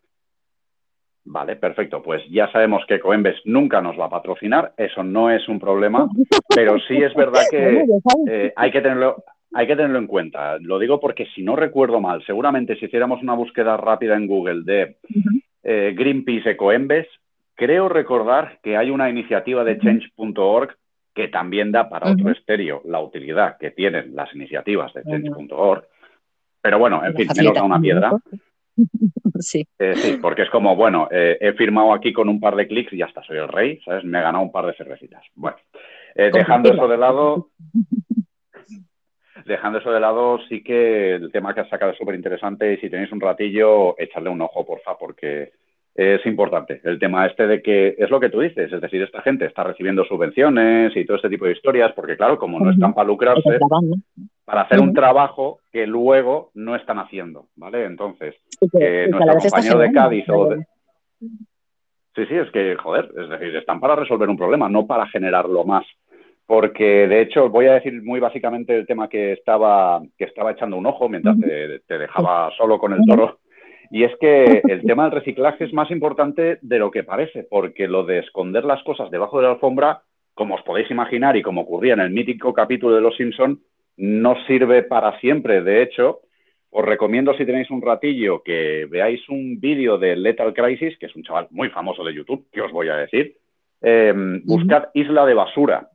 Vale, perfecto. Pues ya sabemos que Ecoembes nunca nos va a patrocinar, eso no es un problema, <laughs> pero sí es verdad que eh, hay, que tenerlo, hay que tenerlo en cuenta. Lo digo porque si no recuerdo mal, seguramente si hiciéramos una búsqueda rápida en Google de eh, Greenpeace Ecoembes, creo recordar que hay una iniciativa de change.org que también da para otro estéreo la utilidad que tienen las iniciativas de change.org. Pero bueno, en fin, menos da una piedra. <laughs> Sí. Eh, sí, porque es como, bueno, eh, he firmado aquí con un par de clics y ya está, soy el rey, ¿sabes? Me he ganado un par de cervecitas. Bueno, eh, dejando eso de lado, <laughs> dejando eso de lado, sí que el tema que has sacado es súper interesante y si tenéis un ratillo, echadle un ojo, porfa, porque es importante el tema este de que es lo que tú dices, es decir, esta gente está recibiendo subvenciones y todo este tipo de historias, porque claro, como no están para lucrarse, para hacer un trabajo que luego no están haciendo, ¿vale? Entonces, nuestro compañero de Cádiz o Sí, sí, es que, joder, es decir, están para resolver un problema, no para generarlo más. Porque, de hecho, voy a decir muy básicamente el tema que estaba, que estaba echando un ojo mientras te dejaba solo con el toro y es que el tema del reciclaje es más importante de lo que parece, porque lo de esconder las cosas debajo de la alfombra, como os podéis imaginar y como ocurría en el mítico capítulo de Los Simpson, no sirve para siempre. De hecho, os recomiendo si tenéis un ratillo que veáis un vídeo de Lethal Crisis, que es un chaval muy famoso de YouTube, que os voy a decir. Eh, buscad Isla de Basura.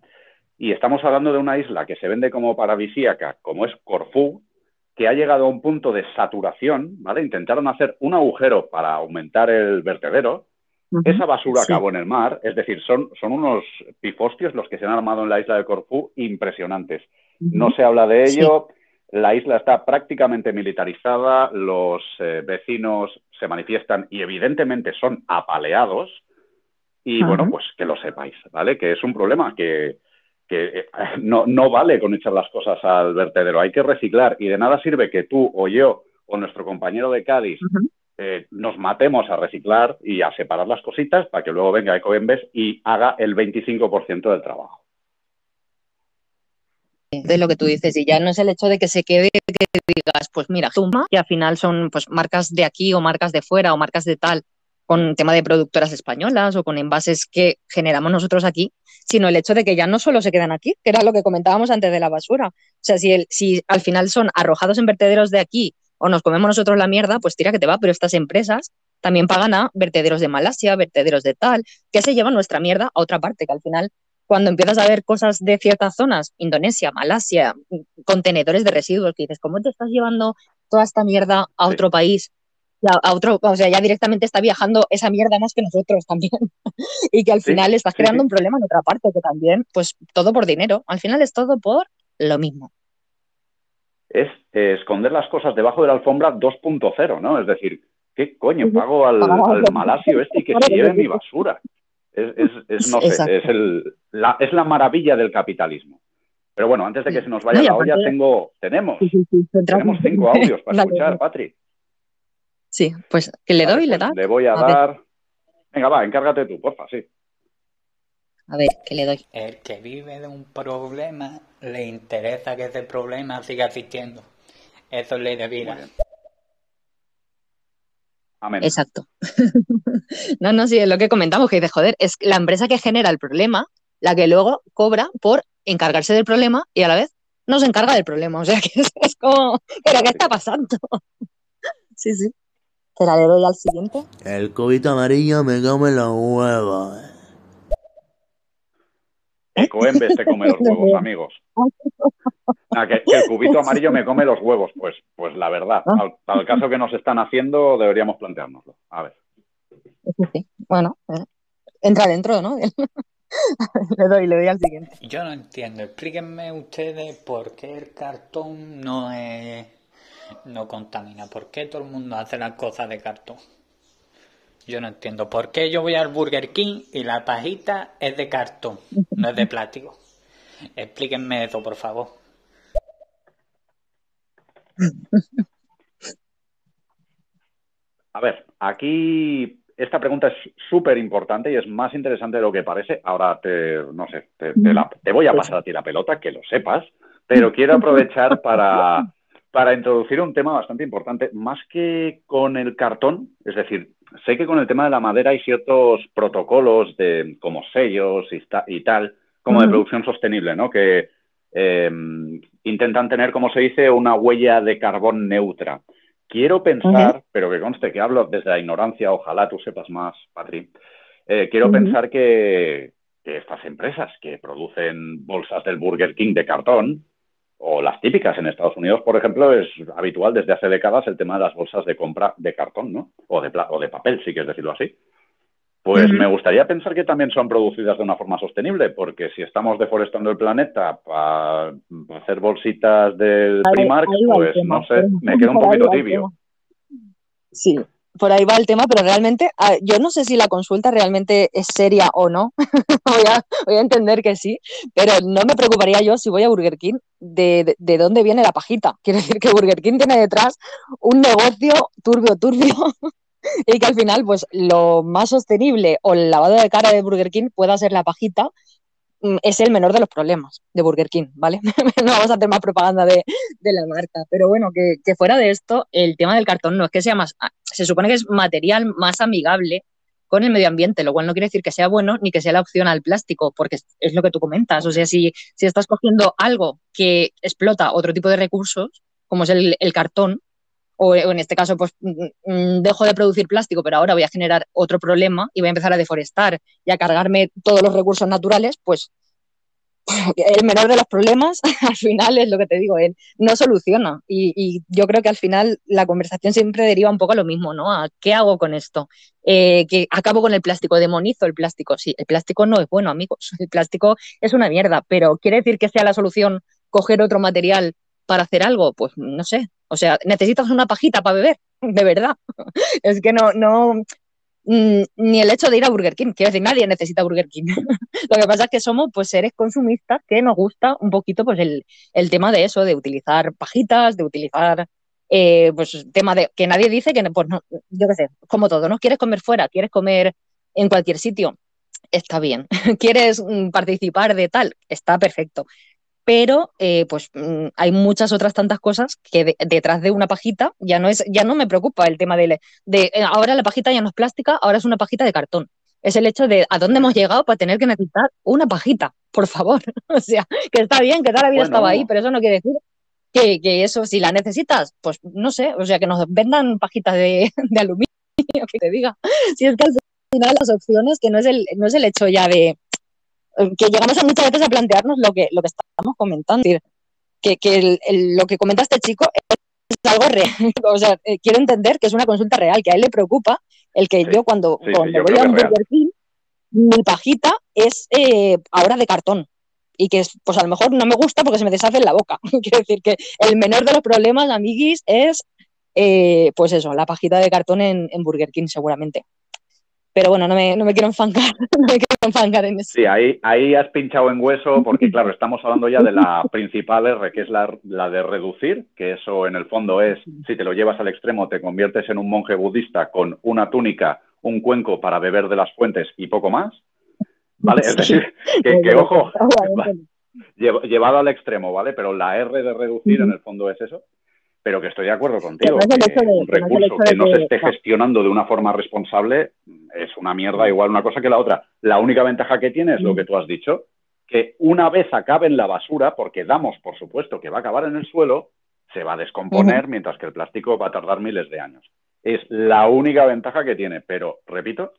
Y estamos hablando de una isla que se vende como paradisíaca, como es Corfú, que ha llegado a un punto de saturación, ¿vale? Intentaron hacer un agujero para aumentar el vertedero. Esa basura acabó en el mar, es decir, son, son unos pifostios los que se han armado en la isla de Corfú impresionantes. No se habla de ello, la isla está prácticamente militarizada, los eh, vecinos se manifiestan y evidentemente son apaleados. Y bueno, pues que lo sepáis, ¿vale? Que es un problema que, que eh, <laughs> no, no vale con echar las cosas al vertedero, hay que reciclar. Y de nada sirve que tú o yo o nuestro compañero de Cádiz eh, nos matemos a reciclar y a separar las cositas para que luego venga Ecoembes y haga el 25% del trabajo. De lo que tú dices, y ya no es el hecho de que se quede que digas, pues mira, Zuma, que al final son pues marcas de aquí o marcas de fuera o marcas de tal, con tema de productoras españolas o con envases que generamos nosotros aquí, sino el hecho de que ya no solo se quedan aquí, que era lo que comentábamos antes de la basura. O sea, si, el, si al final son arrojados en vertederos de aquí o nos comemos nosotros la mierda, pues tira que te va, pero estas empresas también pagan a vertederos de Malasia, vertederos de tal, que se llevan nuestra mierda a otra parte, que al final cuando empiezas a ver cosas de ciertas zonas, Indonesia, Malasia, contenedores de residuos, que dices, ¿cómo te estás llevando toda esta mierda a otro país? A otro, o sea, ya directamente está viajando esa mierda más que nosotros también. <laughs> y que al final estás creando un problema en otra parte, que también, pues todo por dinero. Al final es todo por lo mismo. Es eh, esconder las cosas debajo de la alfombra 2.0, ¿no? Es decir, ¿Qué coño? Pago al, al malasio este y que <laughs> se lleve mi basura. Es, es, es no sé, es, el, la, es la maravilla del capitalismo. Pero bueno, antes de que se nos vaya No, la olla, tengo, tenemos, tenemos cinco audios para <laughs> escuchar. Patri. Sí, pues que le Vale, doy, le pues das. Le voy a, A ver. dar. Venga, va, encárgate tú, porfa, sí. A ver, que le doy. El que vive de un problema le interesa que ese problema siga existiendo. Eso es ley de vida. Amén. Exacto. <laughs> no, no, sí, es lo que comentamos, que dice, joder, es la empresa que genera el problema, la que luego cobra por encargarse del problema y a la vez no se encarga del problema. O sea, <laughs> que es, es como, ¿pero qué está pasando? <laughs> sí, sí. Espera, le doy al siguiente. El cubito amarillo me come los huevos. Ecoembes te come los huevos, <laughs> amigos. Ah, que, que el cubito amarillo me come los huevos. Pues, pues la verdad, Ah. al, al caso que nos están haciendo, deberíamos planteárnoslo. A ver. Sí, sí. Bueno, eh, entra dentro, ¿no? <laughs> le doy, le doy al siguiente. Yo no entiendo. Explíquenme ustedes por qué el cartón no es, no contamina. ¿Por qué todo el mundo hace las cosas de cartón? Yo no entiendo. ¿Por qué yo voy al Burger King y la pajita es de cartón, no es de plástico? Explíquenme eso, por favor. A ver, aquí esta pregunta es súper importante y es más interesante de lo que parece. Ahora te, no sé, te, te la- te voy a pasar a ti la pelota, que lo sepas, pero quiero aprovechar para, para introducir un tema bastante importante, más que con el cartón, es decir, sé que con el tema de la madera hay ciertos protocolos de como sellos y, tal, como de producción sostenible, ¿no? Que eh, intentan tener, como se dice, una huella de carbón neutra. Quiero pensar, pero que conste que hablo desde la ignorancia, ojalá tú sepas más, Patri. eh, quiero pensar que, que estas empresas que producen bolsas del Burger King de cartón, o las típicas en Estados Unidos, por ejemplo, es habitual desde hace décadas el tema de las bolsas de compra de cartón, ¿no? O de, o de papel, si quieres decirlo así. Pues me gustaría pensar que también son producidas de una forma sostenible, porque si estamos deforestando el planeta para hacer bolsitas del Primark, pues no sé, me queda un <laughs> poquito tibio. Sí, por ahí va el tema, pero realmente ah, yo no sé si la consulta realmente es seria o no. <laughs> voy, a, entender que sí, pero no me preocuparía yo si voy a Burger King de, de, de dónde viene la pajita. <laughs> Quiero decir que Burger King tiene detrás un negocio turbio, turbio. <laughs> Y que al final, pues lo más sostenible o el lavado de cara de Burger King pueda ser la pajita, es el menor de los problemas de Burger King, ¿vale? <laughs> no vamos a hacer más propaganda de, de la marca. Pero bueno, que, que fuera de esto, el tema del cartón no es que sea más, ah, se supone que es material más amigable con el medio ambiente, lo cual no quiere decir que sea bueno ni que sea la opción al plástico, porque es lo que tú comentas. O sea, si, si estás cogiendo algo que explota otro tipo de recursos, como es el, el cartón, o en este caso, pues mm, mm, dejo de producir plástico, pero ahora voy a generar otro problema y voy a empezar a deforestar y a cargarme todos los recursos naturales, pues <laughs> el menor de los problemas <laughs> al final es lo que te digo, él no soluciona. Y, yo creo que al final la conversación siempre deriva un poco a lo mismo, ¿no? A qué hago con esto. Eh, que acabo con el plástico, demonizo el plástico. Sí, el plástico no es bueno, amigos. <laughs> El plástico es una mierda, pero ¿quiere decir que sea la solución coger otro material para hacer algo? Pues no sé. O sea, necesitas una pajita para beber, de verdad. <laughs> Es que no, no, mm, ni el hecho de ir a Burger King. Quiero decir, nadie necesita Burger King. <laughs> Lo que pasa es que somos pues seres consumistas que nos gusta un poquito pues el, el tema de eso, de utilizar pajitas, de utilizar eh, pues tema de que nadie dice que pues no, yo qué sé, como todo, ¿no? ¿Quieres comer fuera? ¿Quieres comer en cualquier sitio? Está bien. <laughs> ¿Quieres mm, participar de tal? Está perfecto. Pero eh, pues mm, hay muchas otras tantas cosas que de- detrás de una pajita ya no es, ya no me preocupa el tema de, de eh, ahora la pajita ya no es plástica, ahora es una pajita de cartón es el hecho de a dónde hemos llegado para tener que necesitar una pajita, por favor. <laughs> O sea, que está bien, que toda la vida Bueno. estaba ahí, pero eso no quiere decir que, que eso, si la necesitas, pues no sé, o sea, que nos vendan pajitas de, <laughs> de aluminio, que te diga. Si es que al final las opciones, que no es el, no es el hecho ya de que llegamos a muchas veces a plantearnos lo que, lo que estamos comentando. Es decir, que, que el- el- lo que comenta este chico es algo real. <laughs> O sea, eh, quiero entender que es una consulta real, que a él le preocupa el que yo cuando, sí, sí, cuando yo voy a un. Burger King, mi pajita es eh, ahora de cartón. Y que es- pues a lo mejor no me gusta porque se me deshace en la boca. <laughs> Quiero decir que el menor de los problemas, amiguis, es eh, pues eso, la pajita de cartón en, en Burger King seguramente. Pero bueno, no me, no me quiero enfangar, <laughs> no me quiero enfangar en eso. Sí, ahí, ahí has pinchado en hueso porque, claro, estamos hablando ya de la <laughs> principal R, que es la, la de reducir, que eso en el fondo es, si te lo llevas al extremo, te conviertes en un monje budista con una túnica, un cuenco para beber de las fuentes y poco más. ¿Vale? Es decir, <laughs> que, que, ojo, llev- llevado al extremo, ¿vale? Pero la R de reducir en el fondo es eso. Pero que estoy de acuerdo contigo. que de- un que recurso que no se esté gestionando de una forma responsable es una mierda, igual una cosa que la otra. La única ventaja que tiene es lo que tú has dicho, que una vez acabe en la basura, porque damos por supuesto que va a acabar en el suelo, se va a descomponer, mientras que el plástico va a tardar miles de años. Es la única ventaja que tiene, pero repito,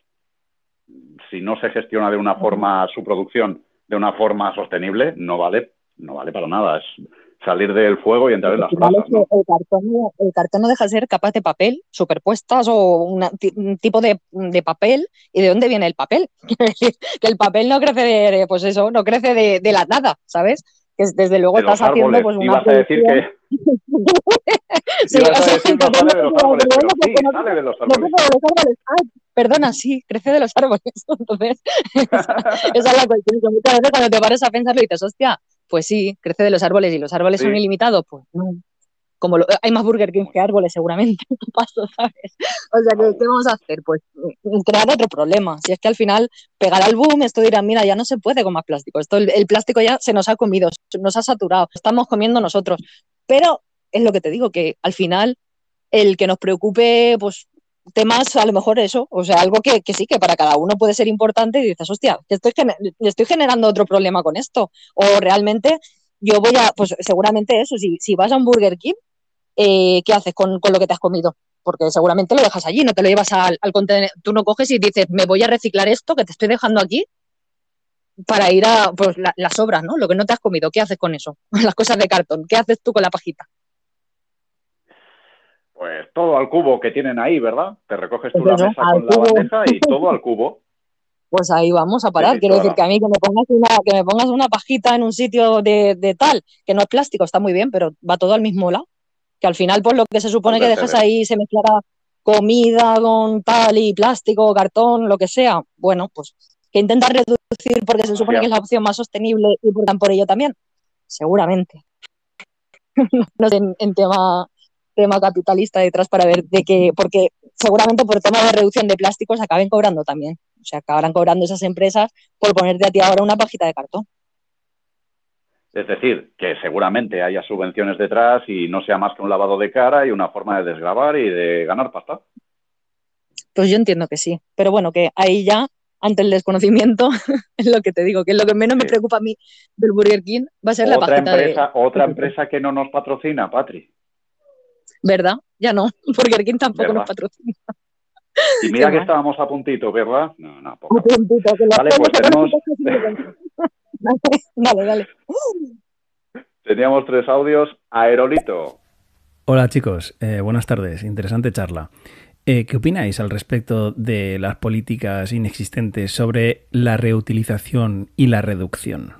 si no se gestiona de una forma su producción de una forma sostenible, no vale, no vale para nada. Es salir del fuego y entrar en las que el, cartón, no- el cartón no deja de ser capas de papel superpuestas o una- un tipo de, de papel. ¿Y de dónde viene el papel? <laughs> Que el papel no crece de, pues eso, no crece de, de la nada, ¿sabes? Que es- desde luego De estás haciendo pues una Ibas a decir que <laughs> Sí, ibas o a sea, decir no que sale de los no- árboles, no- pero no- sí, no- sale de los no árboles. crece de los árboles. Ay, perdona, sí, crece de los árboles. <laughs> Entonces, esa, esa es la cuestión. Que muchas veces cuando te pares a pensarlo y dices, hostia, pues sí, crece de los árboles y los árboles son ilimitados, pues no. Como lo- hay más Burger King que árboles, seguramente. <laughs> ¿Qué pasó, sabes? O sea, ¿qué, qué vamos a hacer? Pues mm, crear otro problema. Si es que al final pegará el boom, esto dirán, mira, ya no se puede con más plástico. Esto, el, el plástico ya se nos ha comido, nos ha saturado, estamos comiendo nosotros. Pero es lo que te digo, que al final el que nos preocupe, pues temas a lo mejor eso, o sea, algo que, que sí, que para cada uno puede ser importante y dices, hostia, estoy, estoy generando otro problema con esto. O realmente yo voy a, pues seguramente eso, si, si vas a un Burger King, eh, ¿qué haces con, con lo que te has comido? Porque seguramente lo dejas allí, no te lo llevas al, al contenedor. Tú no coges y dices, me voy a reciclar esto que te estoy dejando aquí para ir a pues, la- las sobras, ¿no? Lo que no te has comido, ¿qué haces con eso? <laughs> Las cosas de cartón, ¿qué haces tú con la pajita? Pues todo al cubo que tienen ahí, ¿verdad? Te recoges tú Pues la mesa con la bandeja y todo al cubo. Pues ahí vamos a parar. Sí, Quiero decir que a mí que me pongas una, que me pongas una pajita en un sitio de, de tal, que no es plástico, está muy bien, pero va todo al mismo lado. Que al final, pues lo que se supone que dejas ahí se mezclará comida con tal y plástico, cartón, lo que sea. Bueno, pues que intentas reducir porque se supone que es la opción más sostenible y por, por ello también. Seguramente. <laughs> no sé, en, en tema, tema capitalista detrás para ver de qué, porque seguramente por tema de reducción de plásticos acaben cobrando también. O sea, acabarán cobrando esas empresas por ponerte a ti ahora una pajita de cartón. Es decir, que seguramente haya subvenciones detrás y no sea más que un lavado de cara y una forma de desgravar y de ganar pasta. Pues yo entiendo que sí. Pero bueno, que ahí ya, ante el desconocimiento, <laughs> es lo que te digo, que es lo que menos me preocupa a mí del Burger King, va a ser la pajita de... empresa, otra <laughs> empresa que no nos patrocina, Patri. ¿Verdad? Ya no. <laughs> Burger King tampoco ¿Verdad? nos patrocina. Y mira <laughs> que estábamos a puntito, ¿verdad? No, no, poco. Un puntito, que lo Vale, pues tenemos- nos Dale, dale. Teníamos tres audios. Aerolito. Hola chicos, eh, buenas tardes, interesante charla. Eh, ¿Qué opináis al respecto de las políticas inexistentes sobre la reutilización y la reducción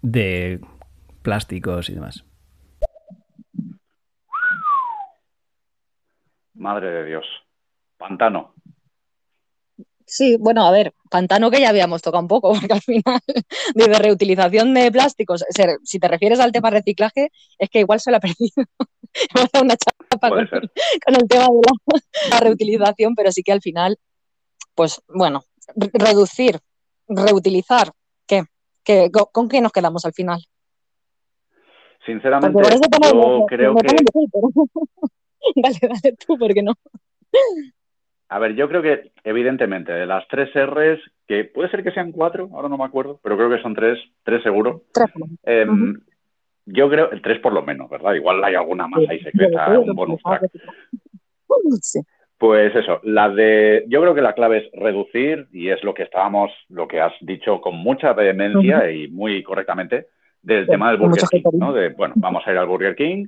de plásticos y demás? Madre de Dios. Pantano. Sí, bueno, a ver, pantano que ya habíamos tocado un poco, <laughs> porque al final, de reutilización de plásticos, si te refieres al tema reciclaje, es que igual se lo ha perdido. <laughs> Hemos dado una chapa con, con el tema de la, la reutilización, pero sí que al final, pues bueno, re- reducir, reutilizar, ¿qué? ¿Qué- con, con qué nos quedamos al final? Sinceramente, yo creo que... <laughs> <laughs> Dale, dale tú, porque no. A ver, yo creo que evidentemente de las tres R's, que puede ser que sean cuatro, ahora no me acuerdo, pero creo que son tres, tres seguro. Tres. Eh, Ujú. Yo creo, tres por lo menos, ¿verdad? Igual hay alguna más ahí secreta, un bonus track. <laughs> Sí. Pues eso, la de, yo creo que la clave es reducir y es lo que estábamos, lo que has dicho con mucha vehemencia y muy correctamente del Sí, tema del Burger King. ¿no? De, bueno, vamos a ir al Burger King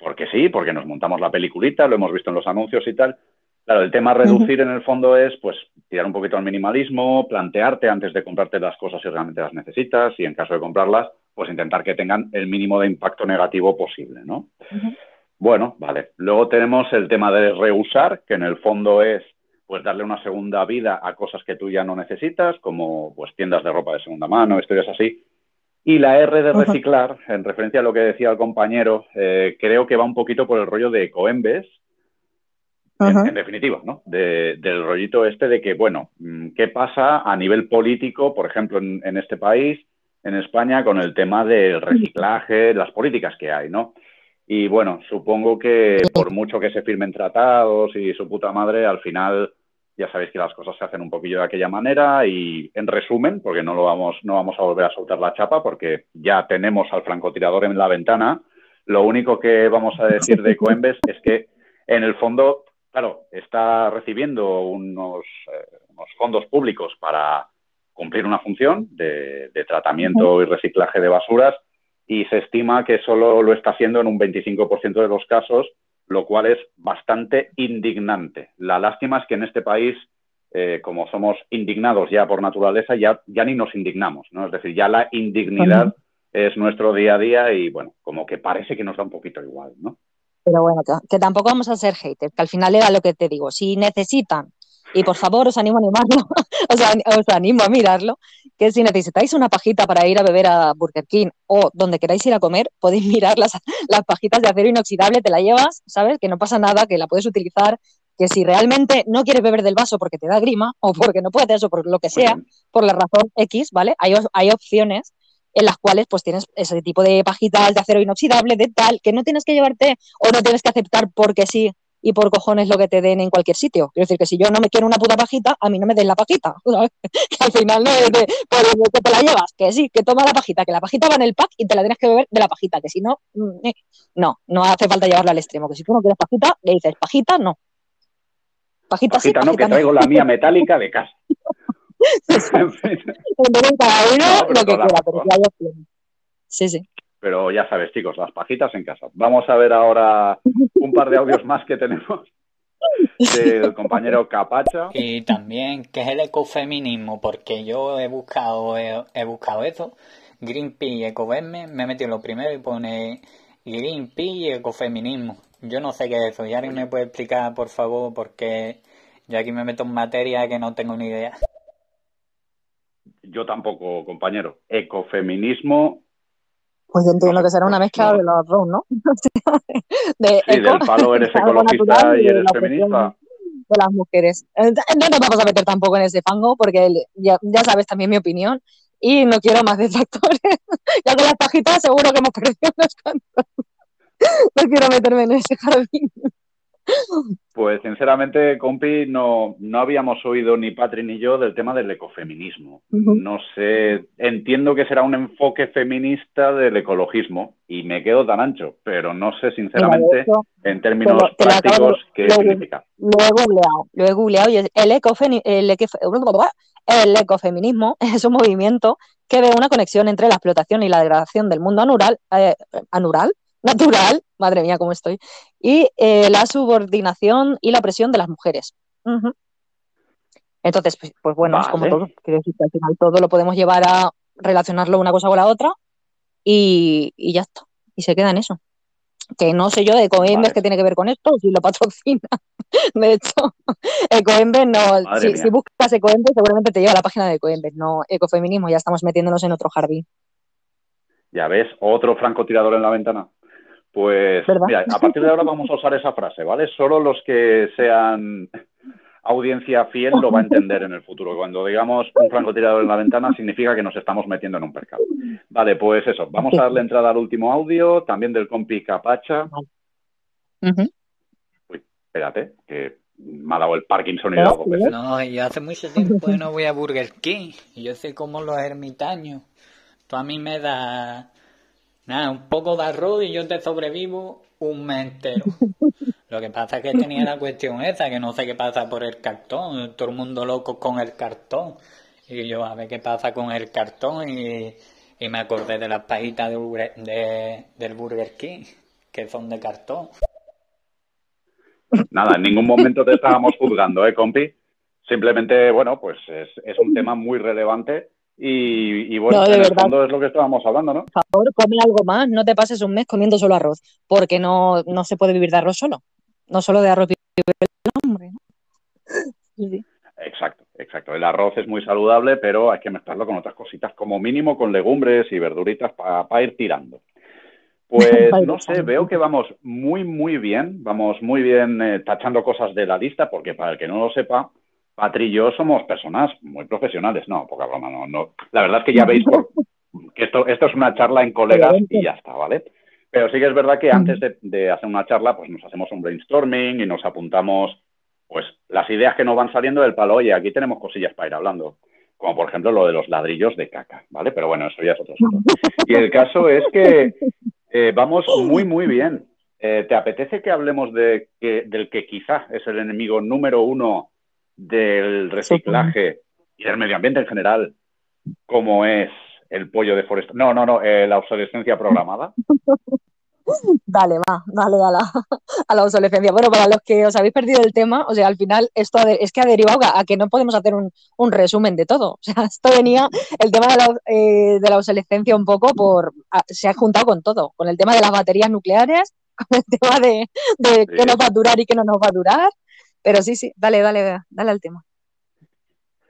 porque sí, porque nos montamos la peliculita, lo hemos visto en los anuncios y tal. Claro, el tema reducir en el fondo es, pues, tirar un poquito al minimalismo, plantearte antes de comprarte las cosas si realmente las necesitas y en caso de comprarlas, pues intentar que tengan el mínimo de impacto negativo posible, ¿no? Bueno, vale. Luego tenemos el tema de reusar, que en el fondo es pues darle una segunda vida a cosas que tú ya no necesitas, como pues tiendas de ropa de segunda mano, historias así. Y la R de reciclar, en referencia a lo que decía el compañero, eh, creo que va un poquito por el rollo de Coembes, en, en, definitiva, ¿no? De, del rollito este de que, bueno, mm, ¿qué pasa a nivel político, por ejemplo, en, en, este país, en España, con el tema del reciclaje, las políticas que hay, ¿no? Y bueno, supongo que por mucho que se firmen tratados y su puta madre, al final ya sabéis que las cosas se hacen un poquillo de aquella manera y en resumen, porque no lo vamos, no vamos a volver a soltar la chapa porque ya tenemos al francotirador en la ventana, lo único que vamos a decir de Coembes es que en el fondo, claro, está recibiendo unos, eh, fondos públicos para cumplir una función de tratamiento y reciclaje de basuras y se estima que solo lo está haciendo en un 25% de los casos lo cual es bastante indignante. La lástima es que en este país, eh, como somos indignados ya por naturaleza, ya, ya ni nos indignamos, ¿no? Es decir, ya la indignidad uh -huh. es nuestro día a día y, bueno, como que parece que nos da un poquito igual, ¿no? Pero bueno, que, que tampoco vamos a ser haters, que al final era lo que te digo, si necesitan y por favor os animo a animarlo, <laughs> os, os, animo a mirarlo, que si necesitáis una pajita para ir a beber a Burger King o donde queráis ir a comer, podéis <laughs> mirar las, las pajitas de acero inoxidable, te la llevas, ¿sabes? Que no pasa nada, que la puedes utilizar, que si realmente no quieres beber del vaso porque te da grima o porque no puedes o por lo que sea, por la razón X, ¿vale? Hay, hay opciones en las cuales pues tienes ese tipo de pajitas de acero inoxidable, de tal, que no tienes que llevarte o no tienes que aceptar porque sí y por cojones lo que te den en cualquier sitio. Quiero decir que si yo no me quiero una puta pajita, a mí no me den la pajita. <laughs> ¿sabes? al final no es de, pues, que te la llevas, que sí, que toma la pajita, que la pajita va en el pack y te la tienes que beber de la pajita, que si no, mm, eh, no, no hace falta llevarla al extremo, que si tú no quieres pajita, le dices pajita, no. Pajita, pajita sí, no, pajita que traigo la mía <laughs> metálica de casa. <laughs> Entonces, cada uno no, lo que quiera, pero hay opciones. Sí, sí. Pero ya sabes, chicos, las pajitas en casa. Vamos a ver ahora un par de audios más que tenemos del compañero Capacha. Y también, ¿qué es el ecofeminismo? Porque yo he buscado, he, he buscado eso. Greenpeace y Ecoveme, me he metido lo primero y pone Greenpeace y ecofeminismo. Yo no sé qué es eso. ¿Y alguien me puede explicar, por favor? Porque yo aquí me meto en materia que no tengo ni idea. Yo tampoco, compañero. Ecofeminismo pues yo entiendo que será una mezcla de los dos, ¿no? <laughs> de sí, eco, del palo eres <laughs> ecologista y, eres feminista. De las mujeres. No nos vamos a meter tampoco en ese fango porque ya, ya sabes también mi opinión y no quiero más detractores. <laughs> ya con las pajitas seguro que hemos perdido unos cuantos. no quiero meterme en ese jardín. Pues sinceramente, compi, no, no habíamos oído ni Patri ni yo del tema del ecofeminismo. Uh -huh. No sé, entiendo que será un enfoque feminista del ecologismo y me quedo tan ancho, pero no sé sinceramente hecho, en términos lo, prácticos qué lo, significa. Lo he googleado, lo he googleado y el, ecofemi el, el ecofeminismo <laughs> es un movimiento que ve una conexión entre la explotación y la degradación del mundo anural, eh, anural natural, madre mía, cómo estoy, y eh, la subordinación y la presión de las mujeres. Uh -huh. Entonces, pues, pues bueno, vale. es como todo. Quiero decir que al final todo lo podemos llevar a relacionarlo una cosa con la otra y, y ya está. Y se queda en eso. Que no sé yo de Ecoembes vale. que tiene que ver con esto, si lo patrocina. <laughs> De hecho, Ecoembes no. Si, si, buscas Ecoembes, seguramente te lleva a la página de Ecoembes, no ecofeminismo. Ya estamos metiéndonos en otro jardín. Ya ves, otro francotirador en la ventana. Pues ¿verdad? mira, a partir de ahora vamos a usar esa frase, ¿vale? Solo los que sean audiencia fiel lo va a entender en el futuro. Cuando digamos un francotirador en la ventana significa que nos estamos metiendo en un percal. Vale, pues eso, vamos a darle entrada al último audio, también del compi Capacha. Uh -huh. Uy, espérate, que me ha dado el Parkinson y ¿Oh? algo. No, yo hace mucho tiempo que no voy a Burger King. Y yo sé cómo los ermitaños. Tú a mí me da Nada, un poco de arroz y yo te sobrevivo un mes entero. <laughs> Lo que pasa es que tenía la cuestión esa, que no sé qué pasa por el cartón, todo el mundo loco con el cartón. Y yo a ver qué pasa con el cartón y, y me acordé de las pajitas de, de, del Burger King, que son de cartón. Nada, en ningún momento te estábamos juzgando, ¿eh, compi? Simplemente, bueno, pues es, es un tema muy relevante Y, y bueno, No, de en el fondo es lo que estábamos hablando, ¿no? Por favor, come algo más, no te pases un mes comiendo solo arroz, porque no, no se puede vivir de arroz solo. No solo de arroz vive el hombre, ¿no? Sí. Exacto, exacto. El arroz es muy saludable, pero hay que mezclarlo con otras cositas, como mínimo con legumbres y verduritas para ir tirando. Pues <laughs> no sé, veo que vamos muy, muy bien, vamos muy bien eh, tachando cosas de la lista, porque para el que no lo sepa, Patri y yo somos personas muy profesionales. No, poca broma, no. no. La verdad es que ya veis <laughs> que esto, esto es una charla en colegas y ya está, ¿vale? Pero sí que es verdad que antes de, de hacer una charla, pues nos hacemos un brainstorming y nos apuntamos, pues, las ideas que nos van saliendo del palo. Oye, aquí tenemos cosillas para ir hablando. Como por ejemplo lo de los ladrillos de caca, ¿vale? Pero bueno, eso ya es otro asunto. Y el caso es que eh, vamos muy, muy bien. Eh, ¿Te apetece que hablemos de que, del que quizá es el enemigo número uno del reciclaje y del medio ambiente en general, como es el pollo de foresta? No, no, no, eh, la obsolescencia programada. <laughs> Dale, va, dale a la, a la obsolescencia. Bueno, para los que os habéis perdido el tema, o sea, al final esto es que ha derivado a, que no podemos hacer un, un resumen de todo. O sea, esto venía, el tema de la, eh, de la obsolescencia un poco por, a- se ha juntado con todo, con el tema de las baterías nucleares, <laughs> con el tema de, de qué nos va a durar y qué no nos va a durar. Pero sí, sí, dale, dale, dale al tema.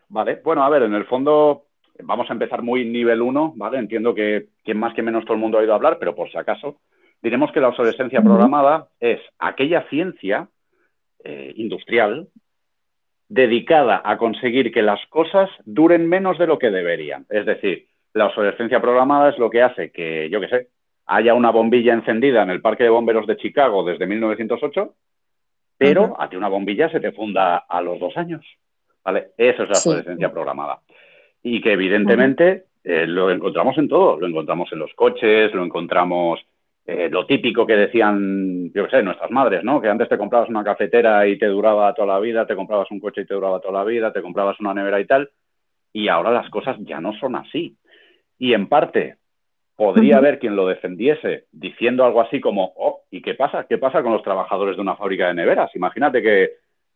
Vale, bueno, a ver, en el fondo vamos a empezar muy nivel 1, ¿vale? Entiendo que quien más que menos todo el mundo ha oído hablar, pero por si acaso, diremos que la obsolescencia programada es aquella ciencia eh, industrial dedicada a conseguir que las cosas duren menos de lo que deberían. Es decir, la obsolescencia programada es lo que hace que, yo qué sé, haya una bombilla encendida en el Parque de Bomberos de Chicago desde 1908, pero Ujú. a ti una bombilla se te funda a los dos años. ¿Vale? Eso es la Sí. programada. Y que evidentemente eh, lo encontramos en todo. Lo encontramos en los coches, lo encontramos eh, lo típico que decían, yo qué sé, nuestras madres, ¿no? Que antes te comprabas una cafetera y te duraba toda la vida, te comprabas un coche y te duraba toda la vida, te comprabas una nevera y tal. Y ahora las cosas ya no son así. Y en parte podría haber quien lo defendiese diciendo algo así como, oh, ¿y qué pasa? ¿Qué pasa con los trabajadores de una fábrica de neveras? Imagínate que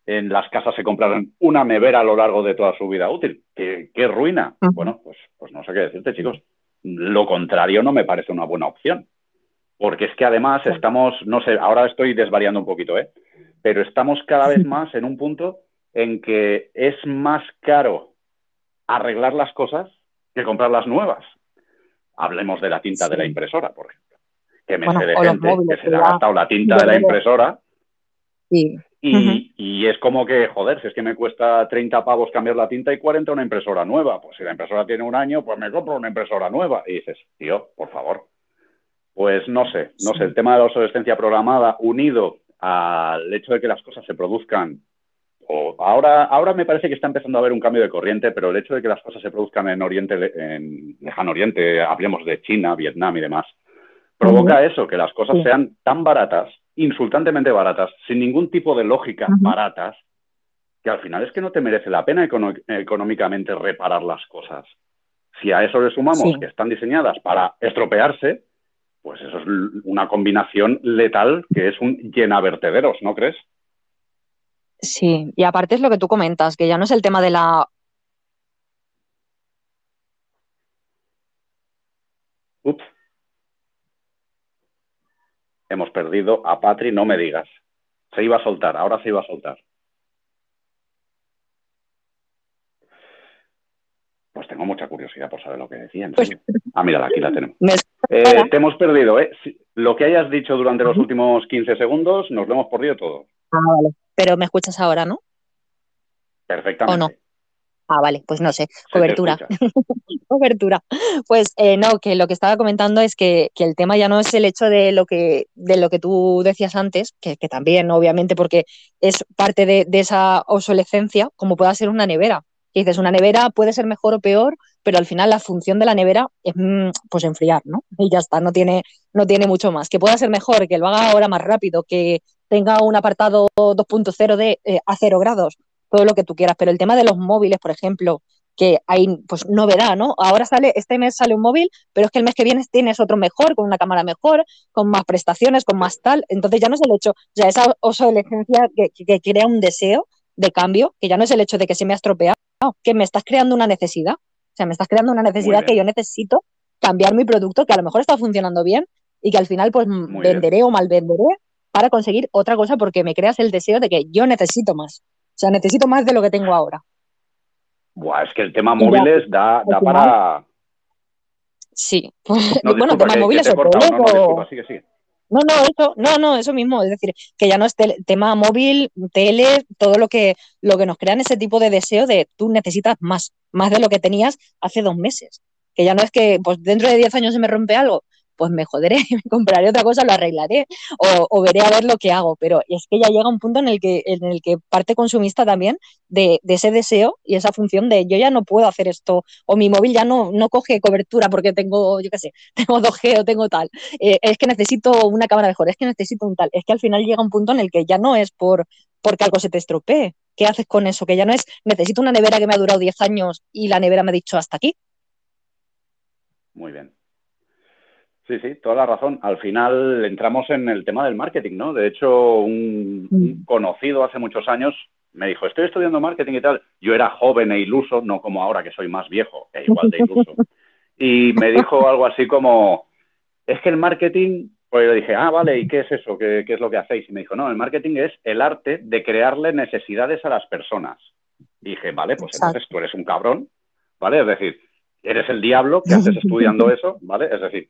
en las casas se compraran una nevera a lo largo de toda su vida útil. ¡Qué, qué ruina! Bueno, pues, pues no sé qué decirte, chicos. Lo contrario no me parece una buena opción. Porque es que además estamos, no sé, ahora estoy desvariando un poquito, ¿eh? Pero estamos cada vez más en un punto en que es más caro arreglar las cosas que comprarlas nuevas. Hablemos de la tinta de la impresora, por ejemplo. Que me Bueno, sé de gente móviles, que se le ha gastado la tinta de la impresora Sí. y es como que, joder, si es que me cuesta 30 pavos cambiar la tinta y 40 una impresora nueva. Pues si la impresora tiene un año, pues me compro una impresora nueva. Y dices, tío, por favor. Pues no sé, no sé, el tema de la obsolescencia programada unido al hecho de que las cosas se produzcan, o ahora, ahora me parece que está empezando a haber un cambio de corriente, pero el hecho de que las cosas se produzcan en Oriente, en Lejano Oriente, hablemos de China, Vietnam y demás, provoca eso, que las cosas Sí. sean tan baratas, insultantemente baratas, sin ningún tipo de lógica, baratas, que al final es que no te merece la pena econo- económicamente reparar las cosas. Si a eso le sumamos Sí. que están diseñadas para estropearse, pues eso es una combinación letal que es un llenavertederos, ¿no crees? Sí, y aparte es lo que tú comentas, que ya no es el tema de la Ups. Hemos perdido a Patri, no me digas. Se iba a soltar, ahora se iba a soltar. Pues tengo mucha curiosidad por saber lo que decía. en serio. Ah, mira, aquí la tenemos. Eh, te hemos perdido, ¿eh? Lo que hayas dicho durante los últimos 15 segundos, nos lo hemos perdido todo. Ah, vale. Pero me escuchas ahora, ¿no? Perfectamente. ¿O no? Ah, vale, pues no sé. Cobertura. <laughs> Cobertura. Pues eh, no, que lo que estaba comentando es que, que el tema ya no es el hecho de lo que, de lo que tú decías antes, que, que también, obviamente, porque es parte de, de esa obsolescencia, como pueda ser una nevera. Que dices, una nevera puede ser mejor o peor, pero al final la función de la nevera es mm, pues enfriar, ¿no? Y ya está, no tiene, no tiene mucho más. Que pueda ser mejor, que lo haga ahora más rápido, que tenga un apartado 2.0 de eh, a cero grados, todo lo que tú quieras. Pero el tema de los móviles, por ejemplo, que hay pues novedad, ¿no? Ahora sale, este mes sale un móvil, pero es que el mes que viene tienes otro mejor, con una cámara mejor, con más prestaciones, con más tal. Entonces ya no es el hecho, o sea, esa obsolescencia que, que- que crea un deseo de cambio, que ya no es el hecho de que se me ha estropeado, que me estás creando una necesidad. O sea, me estás creando una necesidad que yo necesito cambiar mi producto, que a lo mejor está funcionando bien y que al final pues Muy bien. venderé o mal venderé para conseguir otra cosa porque me creas el deseo de que yo necesito más. O sea, necesito más de lo que tengo ahora. Buah, es que el tema ya, móviles da, final- para... Sí. Pues, <laughs> No, bueno, disculpa, temas que- que móviles te o cortado. No, no, teles o- disculpa, sigue, sigue. No, no, eso, no, no, eso mismo, es decir, que ya no es tema móvil, tele, todo lo que, lo que nos crean ese tipo de deseo de tú necesitas más, más de lo que tenías hace dos meses. Que ya no es que, pues dentro de 10 años se me rompe algo, pues me joderé, <laughs> me compraré otra cosa, lo arreglaré o, o veré a ver lo que hago. Pero es que ya llega un punto en el que, en el que parte consumista también de, ese deseo y esa función de yo ya no puedo hacer esto o mi móvil ya no, no coge cobertura porque tengo, yo qué sé, <laughs> tengo 2G o tengo tal eh, es que necesito una cámara mejor, es que necesito un tal. Es que al final llega un punto en el que ya no es por porque algo se te estropee. ¿Qué haces con eso? Que ya no es necesito una nevera que me ha durado 10 años y la nevera me ha dicho hasta aquí. Muy bien. Sí, sí, toda la razón. Al final entramos en el tema del marketing, ¿no? De hecho, un, un conocido hace muchos años me dijo, estoy estudiando marketing y tal. Yo era joven e iluso, no como ahora que soy más viejo e <laughs> igual de iluso. Y me dijo algo así como, es que el marketing, pues yo le dije, ah, vale, ¿y qué es eso? ¿Qué, qué es lo que hacéis? Y me dijo, no, el marketing es el arte de crearle necesidades a las personas. Y dije, vale, pues entonces tú eres un cabrón, ¿vale? Es decir, eres el diablo que haces <laughs> estudiando eso, ¿vale? Es decir,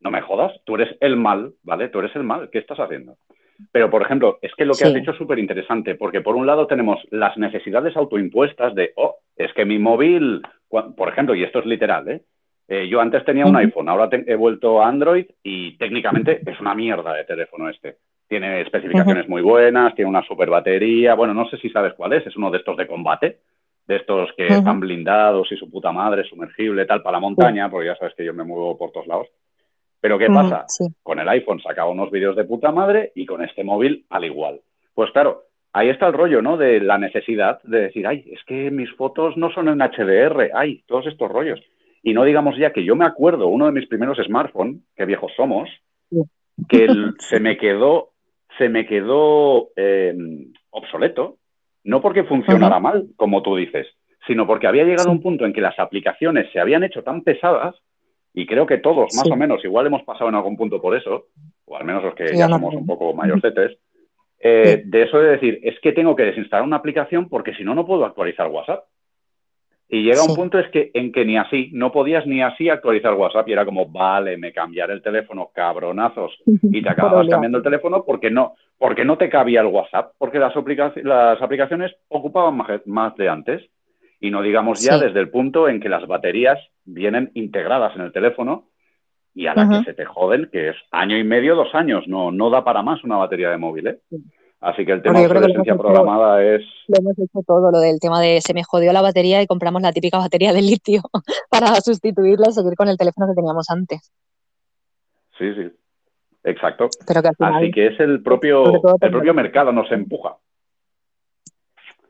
no me jodas, tú eres el mal, ¿vale? Tú eres el mal, ¿qué estás haciendo? Pero, por ejemplo, es que lo que has dicho es súper interesante, porque por un lado tenemos las necesidades autoimpuestas de, oh, es que mi móvil, por ejemplo, y esto es literal, ¿eh? Eh, yo antes tenía un iPhone, ahora he vuelto a Android y técnicamente es una mierda de teléfono este. Tiene especificaciones muy buenas, tiene una super batería, bueno, no sé si sabes cuál es, es uno de estos de combate, de estos que están blindados y su puta madre, sumergible, tal, para la montaña, porque ya sabes que yo me muevo por todos lados. Pero ¿qué pasa? sí. Con el iPhone sacaba unos vídeos de puta madre y con este móvil al igual. Pues claro, ahí está el rollo, ¿no? De la necesidad de decir, ay, es que mis fotos no son en HDR, ay, todos estos rollos. Y no digamos ya que yo me acuerdo, uno de mis primeros smartphones, qué viejos somos, Sí. que el- <laughs> se me quedó, se me quedó eh, obsoleto, no porque funcionara mal, como tú dices, sino porque había llegado Sí. un punto en que las aplicaciones se habían hecho tan pesadas, y creo que todos, más Sí. o menos, igual hemos pasado en algún punto por eso, o al menos los que Sí, ya no somos un poco mayorcetes, eh, de eso de decir, es que tengo que desinstalar una aplicación porque si no, no puedo actualizar WhatsApp. Y llega un punto es que, en que ni así, no podías ni así actualizar WhatsApp y era como, vale, me cambiaré el teléfono, cabronazos, <laughs> y te acababas cambiando el teléfono porque no, porque no te cabía el WhatsApp, porque las, aplica- las aplicaciones ocupaban más, más de antes. Y no digamos ya Sí. desde el punto en que las baterías vienen integradas en el teléfono y a la que se te joden, que es año y medio, dos años, no, no da para más una batería de móvil, ¿eh? Así que el tema Bueno, de hecho- programada es... Lo hemos hecho todo, lo del tema de se me jodió la batería y compramos la típica batería de litio <laughs> para sustituirla y seguir con el teléfono que teníamos antes. Sí, sí. Exacto. Pero que al final, Así que es el propio, el propio mercado nos empuja.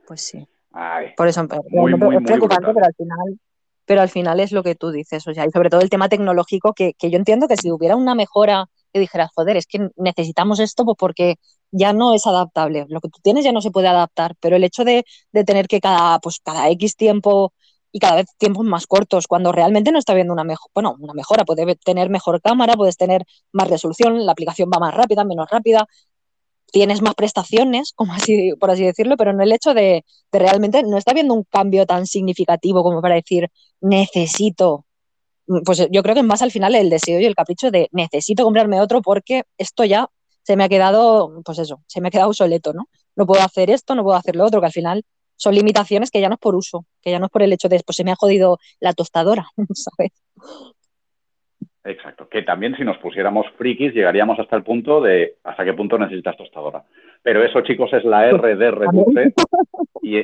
pues sí. Ay, Por eso Muy, realmente muy, es preocupante, pero al final, pero al final es lo que tú dices, o sea, y sobre todo el tema tecnológico, que, que yo entiendo que si hubiera una mejora que dijeras, joder, es que necesitamos esto, pues porque ya no es adaptable. Lo que tú tienes ya no se puede adaptar, pero el hecho de, de tener que cada, pues cada X tiempo y cada vez tiempos más cortos, cuando realmente no está viendo una mejora, bueno, una mejora, puede tener mejor cámara, puedes tener más resolución, la aplicación va más rápida, menos rápida, tienes más prestaciones, <laughs> como así, por así decirlo, pero no el hecho de, de realmente no está viendo un cambio tan significativo como para decir necesito. Pues yo creo que es más al final el deseo y el capricho de necesito comprarme otro porque esto ya se me ha quedado, pues eso, se me ha quedado obsoleto, ¿no? No puedo hacer esto, no puedo hacer lo otro, que al final son limitaciones que ya no es por uso, que ya no es por el hecho de, pues se me ha jodido la tostadora, <laughs> ¿sabes? Exacto. Que también si nos pusiéramos frikis llegaríamos hasta el punto de hasta qué punto necesitas tostadora. Pero eso, chicos, es la <laughs> R de reduce. Y,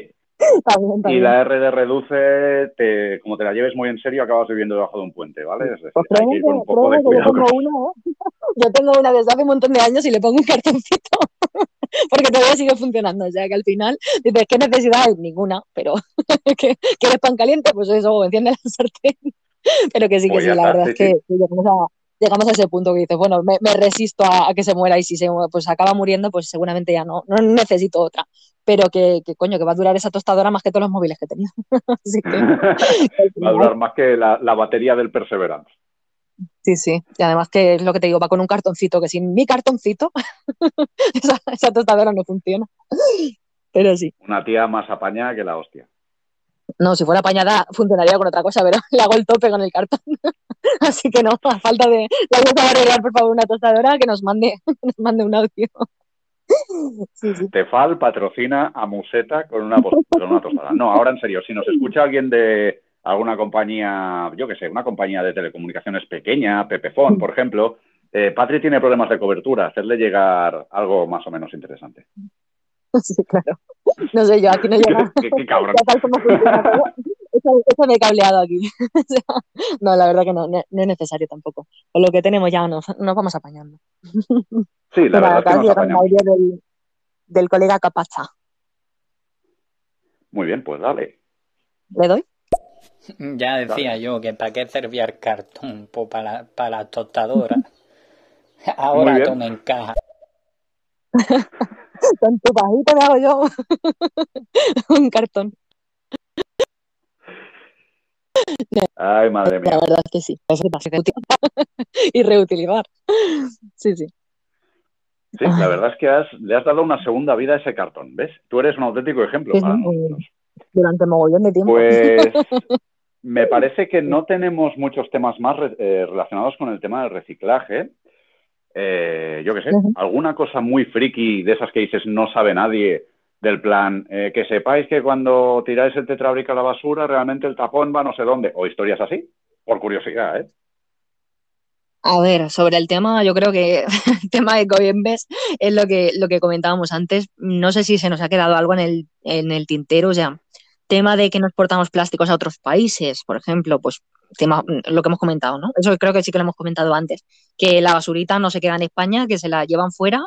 También, y también. la R de reduce, te, como te la lleves muy en serio, acabas viviendo debajo de un puente, ¿vale? Es decir, Pues hay que créeme ir con un poco de yo cuidado. tengo con- una, ¿eh? <laughs> Yo tengo una desde hace un montón de años y le pongo un cartoncito <laughs> porque todavía sigue funcionando. O sea que al final dices, ¿qué necesidad hay? Ninguna, pero ¿qué- ¿quieres pan caliente? Pues eso, enciende la sartén. <laughs> Pero que sí, que sí, la verdad es que llegamos, a, llegamos a ese punto que dices, bueno, me, me resisto a, a que se muera y si se pues acaba muriendo, pues seguramente ya no, no necesito otra. pero que, que, coño, que va a durar esa tostadora más que todos los móviles que he tenido. <laughs> Así que, <laughs> va a durar más que la, la batería del Perseverance. Sí, sí. Y además que es lo que te digo, va con un cartoncito, que sin mi cartoncito esa, esa, tostadora no funciona. Pero sí. Una tía más apañada que la hostia. No, si fuera apañada funcionaría con otra cosa, pero <laughs> le hago el tope con el cartón. <laughs> Así que no, a falta de... Le vamos a arreglar, por favor, una tostadora que nos mande, <laughs> nos mande un audio. Sí, sí. Tefal patrocina a Museta con una, con una tostadora. No, ahora en serio, si nos escucha alguien de alguna compañía, yo qué sé, una compañía de telecomunicaciones pequeña, Pepefon, por ejemplo, eh, Patri tiene problemas de cobertura, hacerle llegar algo más o menos interesante. Sí, claro. No sé yo, aquí no llega. <laughs> qué, qué cabrón. Eso, eso me he cableado aquí. <laughs> no, la verdad que no, no, no, es necesario tampoco. Con lo que tenemos ya nos, nos vamos apañando. <laughs> Sí, la verdad es que nos apañamos. Del, del colega Capacha. Muy bien, pues dale. ¿Le doy? Ya decía dale. yo que para qué servía el cartón pues para, para la tostadora. Ahora tomen caja. Con tu pajita me hago yo <laughs> un cartón. Ay, madre mía. La verdad es que sí. y reutilizar. Sí, sí. Sí, la verdad es que has, le has dado una segunda vida a ese cartón, ¿ves? Tú eres un auténtico ejemplo Sí, para nosotros. Durante mogollón de tiempo. Pues <laughs> me parece que no tenemos muchos temas más eh, relacionados con el tema del reciclaje. Eh, yo qué sé, alguna cosa muy friki de esas que dices no sabe nadie del plan, eh, que sepáis que cuando tiráis el tetrabric a la basura realmente el tapón va no sé dónde, o historias así, por curiosidad, ¿eh? A ver, sobre el tema, yo creo que <laughs> el tema de Coinbase es lo que, lo que comentábamos antes. No sé si se nos ha quedado algo en el, en el tintero, o sea, tema de que nos portamos plásticos a otros países, por ejemplo, pues tema, lo que hemos comentado, ¿no? Eso creo que sí que lo hemos comentado antes, que la basurita no se queda en España, que se la llevan fuera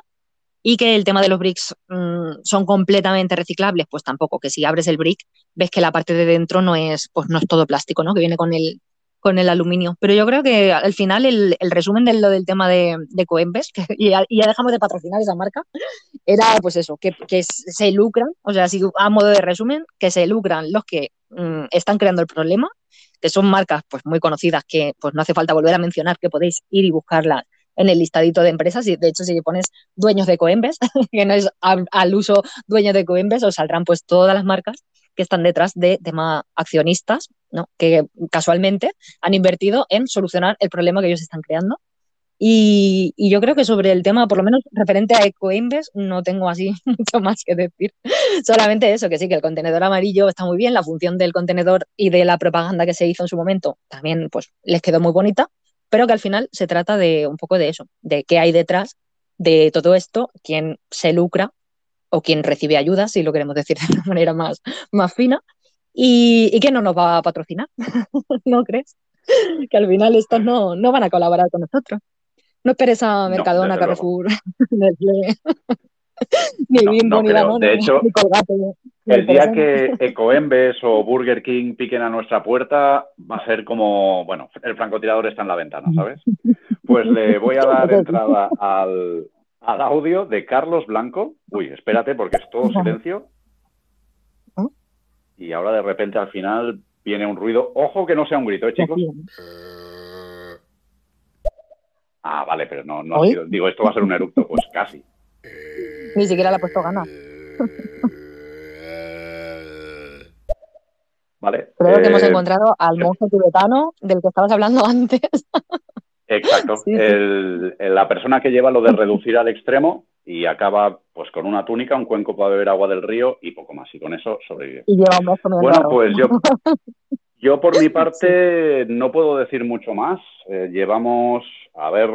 y que el tema de los bricks mmm, son completamente reciclables, pues tampoco, que si abres el brick ves que la parte de dentro no es, pues no es todo plástico, ¿no? Que viene con el, con el aluminio. Pero yo creo que al final el, el resumen de lo del tema de, de Coembes, <laughs> que ya, ya, dejamos de patrocinar esa marca, era pues eso, que, que, se lucran, o sea, así a modo de resumen, que se lucran los que mmm, están creando el problema, que son marcas pues muy conocidas que pues no hace falta volver a mencionar, que podéis ir y buscarlas en el listadito de empresas y de hecho si pones dueños de Coembes, <laughs> que no es al, uso dueños de Coembes, os saldrán pues todas las marcas que están detrás de tema accionistas, ¿no? que casualmente han invertido en solucionar el problema que ellos están creando. Y, yo creo que sobre el tema, por lo menos referente a Ecoembes, no tengo así <laughs> mucho más que decir. Solamente eso, que sí, que el contenedor amarillo está muy bien, la función del contenedor y de la propaganda que se hizo en su momento también pues les quedó muy bonita, pero que al final se trata de un poco de eso, de qué hay detrás de todo esto, quién se lucra o quien recibe ayuda, si lo queremos decir <laughs> de una manera más, más fina, y, y que no nos va a patrocinar, <laughs> ¿no crees? Que al final estos no, no van a colaborar con nosotros. No esperes a Mercadona, <laughs> no, Carrefour, <laughs> ni no, Bimbo, no ni Danone, De hecho, ni Colgate. Ni el día que <laughs> Ecoembes o Burger King piquen a nuestra puerta va a ser como, bueno, el francotirador está en la ventana, ¿sabes? Pues le voy a dar entrada al, al audio de Carlos Blanco. Uy, espérate porque es todo silencio. Y ahora de repente al final viene un ruido. Ojo que no sea un grito, ¿eh, chicos? Ah, vale, pero no, no ha sido. Digo, esto va a ser un eructo, pues casi. <laughs> Ni siquiera le ha puesto ganas. <laughs> Vale. Creo eh, que hemos encontrado al monstruo tibetano del que estabas hablando <laughs> antes. Exacto. Sí, sí. El, la persona que lleva lo de reducir al extremo y acaba pues con una túnica, un cuenco para beber agua del río y poco más. Y con eso sobrevive. Y lleva un mes Bueno, pues yo, yo por mi parte no puedo decir mucho más. Eh, llevamos, a ver,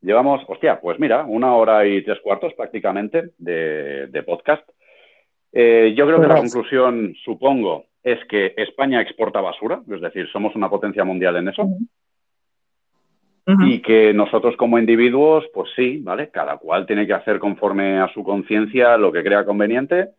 llevamos, hostia, pues mira, una hora y tres cuartos prácticamente de, de podcast. Eh, yo creo que la conclusión, supongo, es que España exporta basura, es decir, somos una potencia mundial en eso. Uh -huh. Y que nosotros como individuos, pues sí, ¿vale? Cada cual tiene que hacer conforme a su conciencia lo que crea conveniente,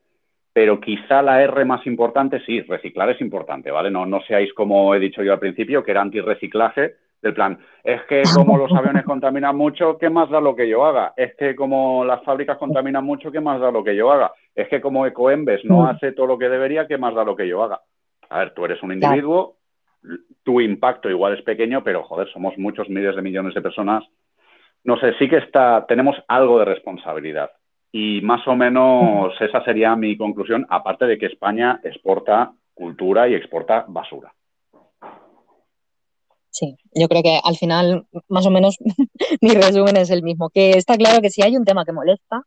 pero quizá la R más importante, sí, reciclar es importante, ¿vale? No, no seáis como he dicho yo al principio, que era antirreciclaje, Del plan, es que como los aviones contaminan mucho, ¿qué más da lo que yo haga? Es que como las fábricas contaminan mucho, ¿qué más da lo que yo haga? Es que como Ecoembes no hace todo lo que debería, ¿qué más da lo que yo haga? A ver, tú eres un individuo, tu impacto igual es pequeño, pero joder, somos muchos miles de millones de personas. No sé, sí que está, tenemos algo de responsabilidad. Y más o menos esa sería mi conclusión, aparte de que España exporta cultura y exporta basura. Sí, yo creo que al final, más o menos, <laughs> mi resumen es el mismo, que está claro que si hay un tema que molesta,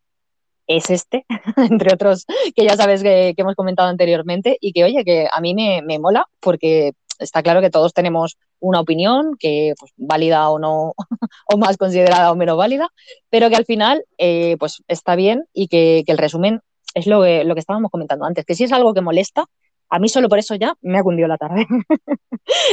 es este, <laughs> entre otros que ya sabes que, hemos comentado anteriormente, y que, oye, que a mí me, me, mola porque está claro que todos tenemos una opinión, que pues, válida o no, <laughs> o más considerada o menos válida, pero que al final eh, pues está bien y que, que el resumen es lo que, lo que estábamos comentando antes, que si es algo que molesta, a mí solo por eso ya me ha cundido la tarde. <laughs>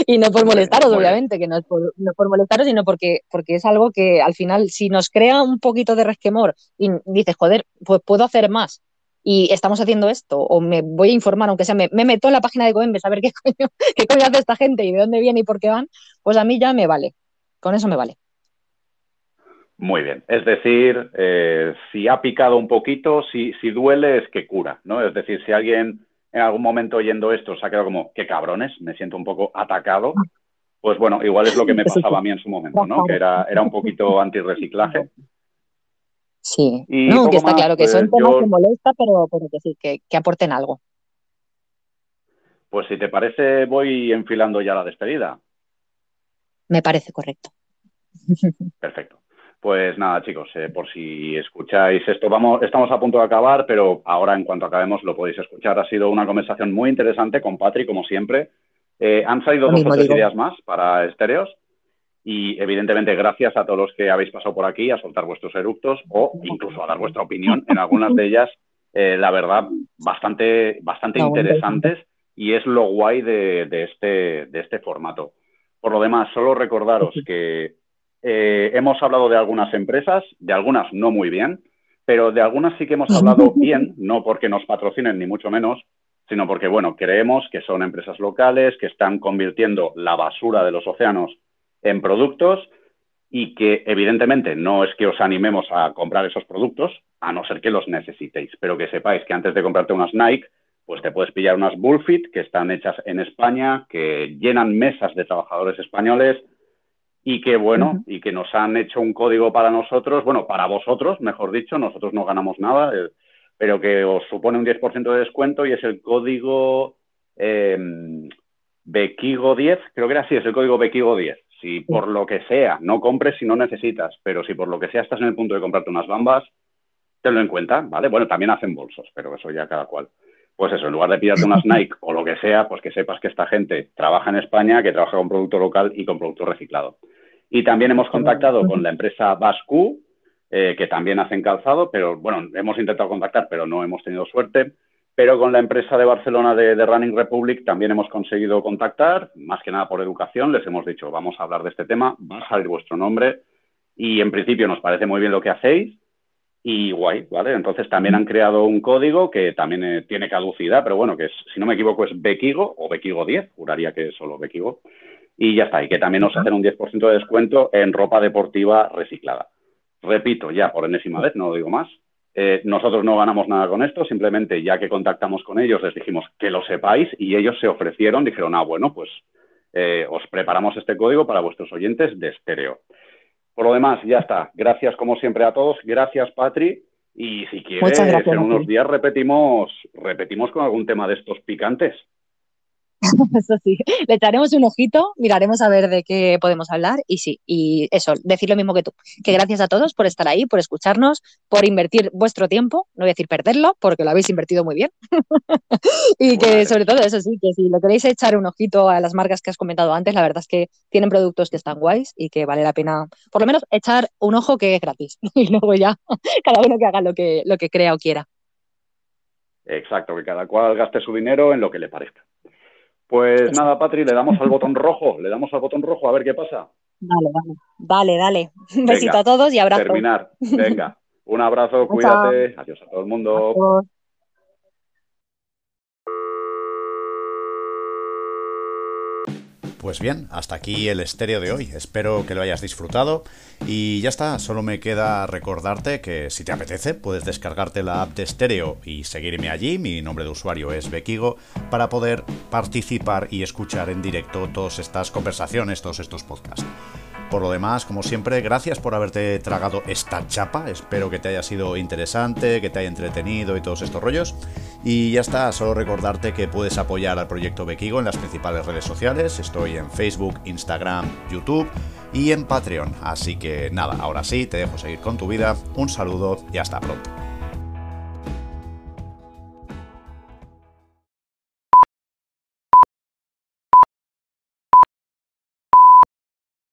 y no por molestaros, obviamente, que no es por, no por molestaros, sino porque, porque es algo que al final, si nos crea un poquito de resquemor y dices, joder, pues puedo hacer más y estamos haciendo esto, o me voy a informar, aunque sea, me, meto en la página de Coembes a ver qué <laughs> coño, qué coño hace esta gente y de dónde viene y por qué van, pues a mí ya me vale. Con eso me vale. Muy bien. Es decir, eh, si ha picado un poquito, si, si duele es que cura, ¿no? Es decir, si alguien en algún momento oyendo esto se ha quedado como, qué cabrones, me siento un poco atacado, pues bueno, igual es lo que me pasaba a mí en su momento, ¿no? Que era, era un poquito antirreciclaje. Sí, no, que está claro que son pues temas que molesta, pero, pero que sí, que, que aporten algo. Pues si te parece, voy enfilando ya la despedida. Me parece correcto. <laughs> Perfecto. Pues nada, chicos, eh, por si escucháis esto, vamos, estamos a punto de acabar, pero ahora en cuanto acabemos lo podéis escuchar. Ha sido una conversación muy interesante con Patri, como siempre. Eh, han salido dos o tres ideas más para estéreos y evidentemente gracias a todos los que habéis pasado por aquí a soltar vuestros eructos o incluso a dar vuestra opinión en algunas de ellas, eh, la verdad, bastante, bastante interesantes y es lo guay de, de, este, de este formato. Por lo demás, solo recordaros que eh, hemos hablado de algunas empresas, de algunas no muy bien, pero de algunas sí que hemos hablado bien, no porque nos patrocinen ni mucho menos, sino porque, bueno, creemos que son empresas locales que están convirtiendo la basura de los océanos en productos y que evidentemente no es que os animemos a comprar esos productos, a no ser que los necesitéis, pero que sepáis que antes de comprarte unas Nike, pues te puedes pillar unas Bullfit que están hechas en España, que llenan mesas de trabajadores españoles, y que bueno, y que nos han hecho un código para nosotros, bueno, para vosotros, mejor dicho, nosotros no ganamos nada, eh, pero que os supone un 10% de descuento y es el código eh, Bequigo 10, creo que era así, es el código Bequigo 10. Si por lo que sea no compres si no necesitas, pero si por lo que sea estás en el punto de comprarte unas bambas, tenlo en cuenta, ¿vale? Bueno, también hacen bolsos, pero eso ya cada cual. Pues eso, en lugar de pillarte unas <laughs> Nike o lo que sea, pues que sepas que esta gente trabaja en España, que trabaja con producto local y con producto reciclado. Y también hemos contactado con la empresa Bascu, eh, que también hacen calzado, pero bueno, hemos intentado contactar, pero no hemos tenido suerte. Pero con la empresa de Barcelona de, Running Republic también hemos conseguido contactar, más que nada por educación. Les hemos dicho, vamos a hablar de este tema, va a salir vuestro nombre y en principio nos parece muy bien lo que hacéis y guay, ¿vale? Entonces también han creado un código que también eh, tiene caducidad, pero bueno, que es, si no me equivoco es Bequigo o Bequigo 10, juraría que es solo Bequigo y ya está, y que también nos hacen un 10% de descuento en ropa deportiva reciclada. Repito, ya por enésima vez, no lo digo más, eh, nosotros no ganamos nada con esto, simplemente ya que contactamos con ellos les dijimos que lo sepáis y ellos se ofrecieron, dijeron, ah, bueno, pues eh, os preparamos este código para vuestros oyentes de estéreo. Por lo demás, ya está. Gracias como siempre a todos. Gracias, Patri. Y si quieres, en unos días repetimos, repetimos con algún tema de estos picantes. <laughs> eso sí, le echaremos un ojito, miraremos a ver de qué podemos hablar y sí, y eso, decir lo mismo que tú, que gracias a todos por estar ahí, por escucharnos, por invertir vuestro tiempo, no voy a decir perderlo, porque lo habéis invertido muy bien, <laughs> y que sobre todo eso sí, que si lo queréis echar un ojito a las marcas que has comentado antes, la verdad es que tienen productos que están guays y que vale la pena, por lo menos, echar un ojo que es gratis <laughs> y luego ya cada uno que haga lo que, lo que crea o quiera. Exacto, que cada cual gaste su dinero en lo que le parezca. Pues nada, Patri, le damos al botón rojo, le damos al botón rojo a ver qué pasa. Dale, dale, dale, dale. Un besito a todos y abrazo. Terminar, venga. Un abrazo, cuídate. Adiós a todo el mundo. Pues bien, hasta aquí el estéreo de hoy. Espero que lo hayas disfrutado. Y ya está, solo me queda recordarte que si te apetece, puedes descargarte la app de estéreo y seguirme allí. Mi nombre de usuario es Bekigo para poder participar y escuchar en directo todas estas conversaciones, todos estos podcasts. Por lo demás, como siempre, gracias por haberte tragado esta chapa. Espero que te haya sido interesante, que te haya entretenido y todos estos rollos. Y ya está, solo recordarte que puedes apoyar al proyecto Bekigo en las principales redes sociales. Estoy en Facebook, Instagram, YouTube y en Patreon. Así que nada, ahora sí, te dejo seguir con tu vida. Un saludo y hasta pronto.